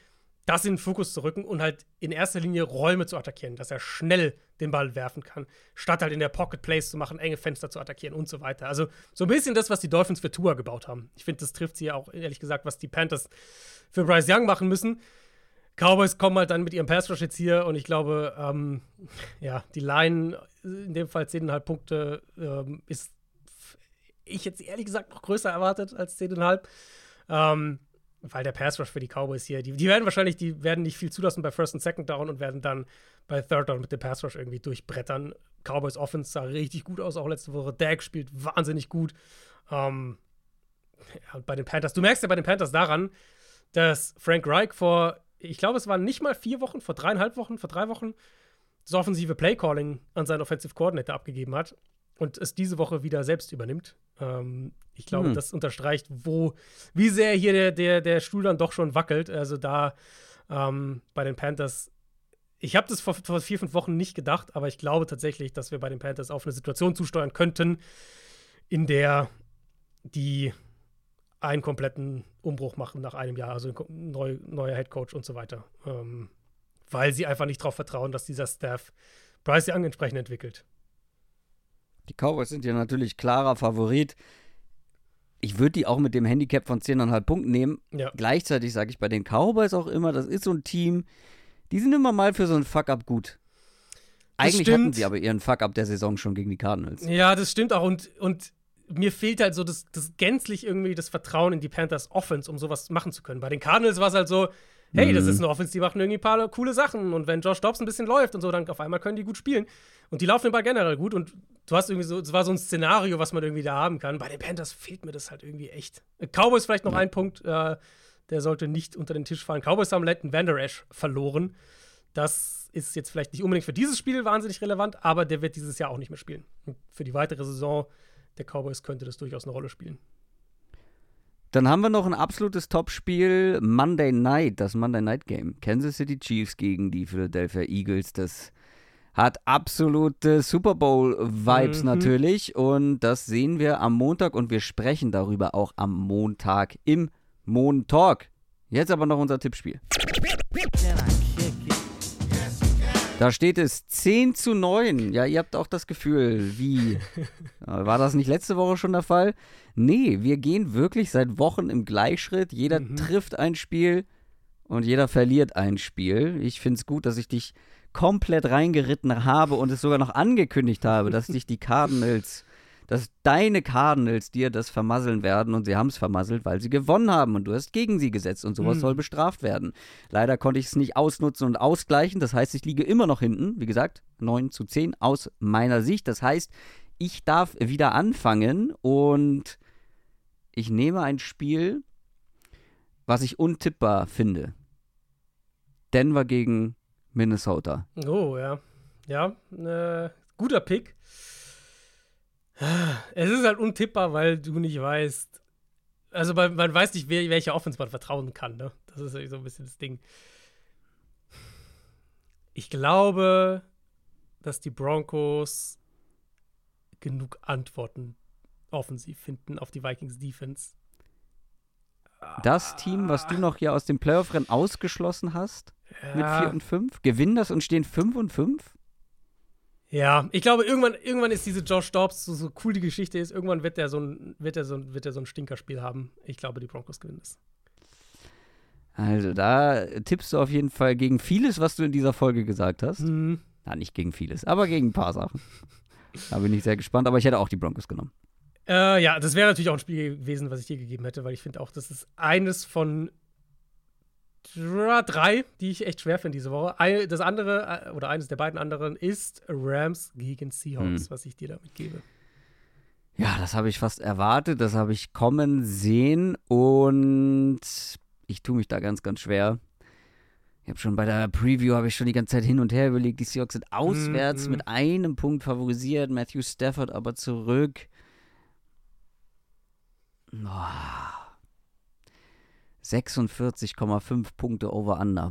das in den Fokus zu rücken und halt in erster Linie Räume zu attackieren, dass er schnell den Ball werfen kann, statt halt in der Pocket Plays zu machen, enge Fenster zu attackieren und so weiter. Also so ein bisschen das, was die Dolphins für Tour gebaut haben. Ich finde, das trifft sie ja auch, ehrlich gesagt, was die Panthers für Bryce Young machen müssen. Cowboys kommen halt dann mit ihrem Pass Rush jetzt hier und ich glaube, ähm, ja, die Line, in dem Fall 10,5 Punkte, ähm, ist ich jetzt ehrlich gesagt noch größer erwartet als 10,5. Ähm, weil der Pass Rush für die Cowboys hier, die, die werden wahrscheinlich, die werden nicht viel zulassen bei First und Second Down und werden dann bei Third Down mit dem Pass Rush irgendwie durchbrettern. Cowboys Offense sah richtig gut aus, auch letzte Woche. Dak spielt wahnsinnig gut. Ähm, ja, und bei den Panthers, du merkst ja bei den Panthers daran, dass Frank Reich vor, ich glaube, es waren nicht mal vier Wochen, vor dreieinhalb Wochen, vor drei Wochen, das offensive Playcalling an seinen Offensive Coordinator abgegeben hat und es diese Woche wieder selbst übernimmt. Ähm, ich glaube, hm. das unterstreicht, wo, wie sehr hier der, der, der Stuhl dann doch schon wackelt. Also da ähm, bei den Panthers, ich habe das vor, vor, vier, fünf Wochen nicht gedacht, aber ich glaube tatsächlich, dass wir bei den Panthers auf eine Situation zusteuern könnten, in der die einen kompletten Umbruch machen nach einem Jahr, also ein neu, neuer Head Coach und so weiter. Ähm, weil sie einfach nicht darauf vertrauen, dass dieser Staff Bryce Young entsprechend entwickelt. Die Cowboys sind ja natürlich klarer Favorit. Ich würde die auch mit dem Handicap von 10,5 Punkten nehmen. Ja. Gleichzeitig sage ich bei den Cowboys auch immer, das ist so ein Team, die sind immer mal für so einen Fuck-Up gut. Eigentlich hatten sie aber ihren Fuck-Up der Saison schon gegen die Cardinals. Ja, das stimmt auch. Und, und mir fehlt halt so das, das gänzlich irgendwie das Vertrauen in die Panthers Offense, um sowas machen zu können. Bei den Cardinals war es halt so, hey, mhm. das ist eine Offense, die machen irgendwie ein paar coole Sachen. Und wenn Josh Dobbs ein bisschen läuft und so, dann auf einmal können die gut spielen. Und die laufen den Ball generell gut. Und du hast irgendwie so, es war so ein Szenario, was man irgendwie da haben kann. Bei den Panthers fehlt mir das halt irgendwie echt. Cowboys vielleicht noch ja. ein Punkt, äh, der sollte nicht unter den Tisch fallen. Cowboys haben Leighton Vander Esch verloren. Das ist jetzt vielleicht nicht unbedingt für dieses Spiel wahnsinnig relevant, aber der wird dieses Jahr auch nicht mehr spielen. Und für die weitere Saison der Cowboys könnte das durchaus eine Rolle spielen. Dann haben wir noch ein absolutes Topspiel Monday Night, das Monday Night Game. Kansas City Chiefs gegen die Philadelphia Eagles. Das hat absolute Super Bowl-Vibes mhm. natürlich. Und das sehen wir am Montag und wir sprechen darüber auch am Montag im Moon Talk. Jetzt aber noch unser Tippspiel. Da steht es 10 zu 9. Ja, ihr habt auch das Gefühl, wie? War das nicht letzte Woche schon der Fall? Nee, wir gehen wirklich seit Wochen im Gleichschritt. Jeder mhm. trifft ein Spiel und jeder verliert ein Spiel. Ich finde es gut, dass ich dich komplett reingeritten habe und es sogar noch angekündigt habe, dass dich die Cardinals dass deine Cardinals dir das vermasseln werden und sie haben es vermasselt, weil sie gewonnen haben und du hast gegen sie gesetzt und sowas mhm. soll bestraft werden. Leider konnte ich es nicht ausnutzen und ausgleichen, das heißt, ich liege immer noch hinten, wie gesagt, 9 zu 10 aus meiner Sicht. Das heißt, ich darf wieder anfangen und ich nehme ein Spiel, was ich untippbar finde. Denver gegen Minnesota. Oh, ja. Ja, äh, guter Pick. Es ist halt untippbar, weil du nicht weißt. Also man, man weiß nicht, wer, welcher Offense man vertrauen kann. Ne? Das ist so ein bisschen das Ding. Ich glaube, dass die Broncos genug Antworten offensiv finden auf die Vikings Defense. Das Team, was du noch hier aus dem Playoff-Rennen ausgeschlossen hast, ja. mit 4 und 5, gewinnen das und stehen 5 und 5? Ja, ich glaube, irgendwann, irgendwann ist diese Josh Dobbs, so, so cool die Geschichte ist, irgendwann wird er so ein, wird er so, wird er so ein Stinkerspiel haben. Ich glaube, die Broncos gewinnen das. Also, da tippst du auf jeden Fall gegen vieles, was du in dieser Folge gesagt hast. Mhm. Na, nicht gegen vieles, aber gegen ein paar Sachen. da bin ich sehr gespannt, aber ich hätte auch die Broncos genommen. Äh, ja, das wäre natürlich auch ein Spiel gewesen, was ich dir gegeben hätte, weil ich finde auch, das ist eines von drei, die ich echt schwer finde diese Woche. Das andere, äh, oder eines der beiden anderen, ist Rams gegen Seahawks, hm. was ich dir damit gebe. Ja, das habe ich fast erwartet, das habe ich kommen sehen und ich tue mich da ganz, ganz schwer. Ich habe schon bei der Preview habe ich schon die ganze Zeit hin und her überlegt, die Seahawks sind auswärts mm, mm. mit einem Punkt favorisiert, Matthew Stafford aber zurück. Oh. 46,5 Punkte over under.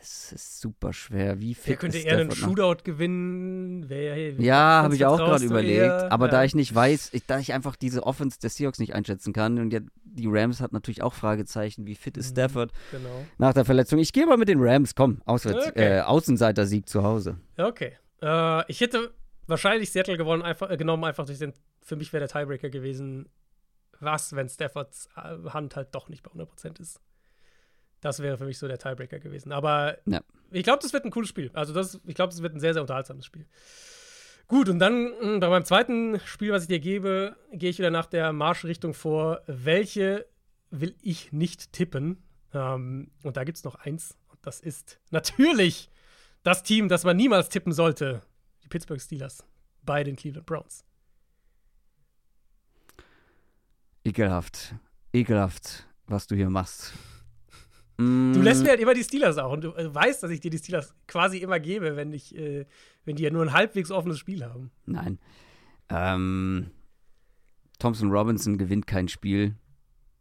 es ist super schwer. Wie fit Wer könnte eher einen? Shootout gewinnen? Wer, Ja, habe ich auch gerade überlegt. eher? Aber da Ja. ich nicht weiß, ich, da ich einfach diese Offense der Seahawks nicht einschätzen kann und ja, die Rams hat natürlich auch Fragezeichen, wie fit ist Mhm. Stafford Genau. nach der Verletzung. Ich gehe mal mit den Rams, komm, auswärts, Okay. äh, Außenseiter-Sieg zu Hause. Okay. Äh, ich hätte wahrscheinlich Seattle gewonnen, einfach, äh, genommen, einfach durch den. Für mich wäre der Tiebreaker gewesen. Was, wenn Staffords äh, Hand halt doch nicht bei 100% ist? Das wäre für mich so der Tiebreaker gewesen. Aber Ja. ich glaube, das wird ein cooles Spiel. Also, das, ich glaube, das wird ein sehr, sehr unterhaltsames Spiel. Gut, und dann mh, bei meinem zweiten Spiel, was ich dir gebe, gehe ich wieder nach der Marschrichtung vor. Welche will ich nicht tippen? Ähm, und da gibt es noch eins. Und das ist natürlich das Team, das man niemals tippen sollte. Die Pittsburgh Steelers bei den Cleveland Browns. Ekelhaft, ekelhaft, was du hier machst. Du Mm, lässt mir halt immer die Steelers auch. Und du äh, weißt, dass ich dir die Steelers quasi immer gebe, wenn, ich, äh, wenn die ja nur ein halbwegs offenes Spiel haben. Nein. Ähm, Thompson Robinson gewinnt kein Spiel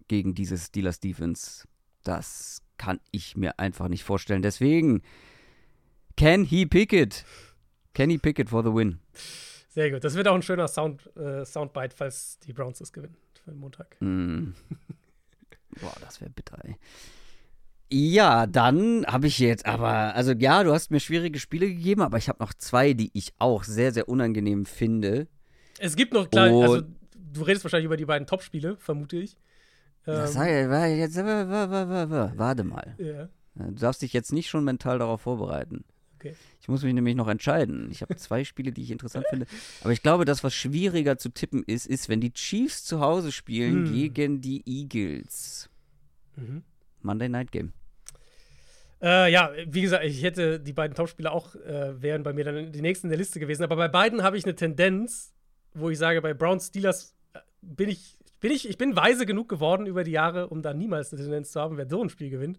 gegen diese Steelers Defense. Das kann ich mir einfach nicht vorstellen. Deswegen, can he pick it? Can he pick it for the win? Sehr gut. Das wird auch ein schöner Sound, äh, Soundbite, falls die Browns das gewinnen für den Montag. Mm. Boah, das wäre bitter, ey. Ja, dann habe ich jetzt aber, also ja, du hast mir schwierige Spiele gegeben, aber ich habe noch zwei, die ich auch sehr, sehr unangenehm finde. Es gibt noch, klar, Oh. also du redest wahrscheinlich über die beiden Top-Spiele, vermute ich. Ähm, sei, wa- jetzt, wa- wa- wa- wa- wa- warte mal. ja. Du darfst dich jetzt nicht schon mental darauf vorbereiten. Okay. Ich muss mich nämlich noch entscheiden. Ich habe zwei Spiele, die ich interessant finde. Aber ich glaube, das, was schwieriger zu tippen ist, ist, wenn die Chiefs zu Hause spielen Hm. gegen die Eagles. Mhm. Monday Night Game. Äh, ja, wie gesagt, ich hätte die beiden Topspieler auch äh, wären bei mir dann die nächsten in der Liste gewesen. Aber bei beiden habe ich eine Tendenz, wo ich sage, bei Browns Steelers äh, bin ich, bin ich, ich bin weise genug geworden über die Jahre, um da niemals eine Tendenz zu haben, wer so ein Spiel gewinnt.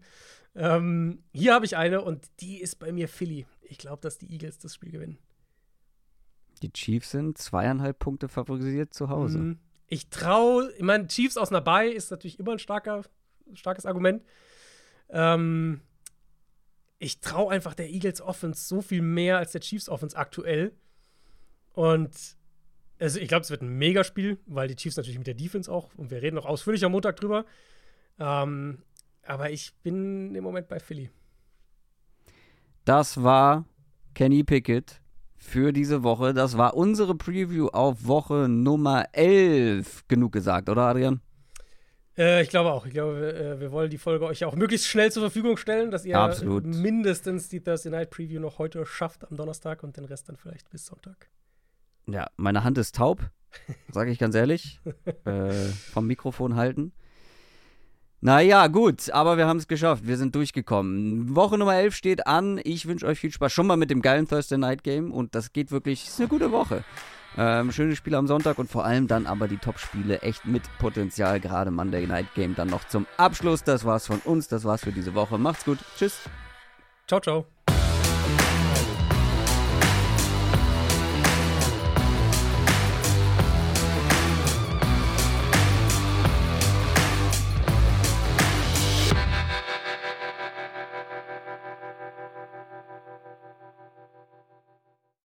Ähm, hier habe ich eine und die ist bei mir Philly. Ich glaube, dass die Eagles das Spiel gewinnen. Die Chiefs sind zweieinhalb Punkte favorisiert zu Hause. Mhm. Ich traue, ich meine, Chiefs aus einer Bye ist natürlich immer ein starker, starkes Argument. Ähm, ich traue einfach der Eagles Offense so viel mehr als der Chiefs Offense aktuell. Und also ich glaube, es wird ein Megaspiel, weil die Chiefs natürlich mit der Defense auch, und wir reden noch ausführlich am Montag drüber. Ähm, aber ich bin im Moment bei Philly. Das war Kenny Pickett für diese Woche. Das war unsere Preview auf Woche Nummer 11. Genug gesagt, oder Adrian? Äh, ich glaube auch. Ich glaube, äh, wir wollen die Folge euch auch möglichst schnell zur Verfügung stellen, dass ihr Absolut. mindestens die Thursday Night Preview noch heute schafft am Donnerstag und den Rest dann vielleicht bis Sonntag. Ja, meine Hand ist taub, sage ich ganz ehrlich. äh, vom Mikrofon halten. Naja, gut, aber wir haben es geschafft. Wir sind durchgekommen. Woche Nummer 11 steht an. Ich wünsche euch viel Spaß schon mal mit dem geilen Thursday Night Game. Und das geht wirklich, ist eine gute Woche. Ähm, schöne Spiele am Sonntag und vor allem dann aber die Top-Spiele echt mit Potenzial. Gerade Monday Night Game dann noch zum Abschluss. Das war's von uns. Das war's für diese Woche. Macht's gut. Tschüss. Ciao, ciao.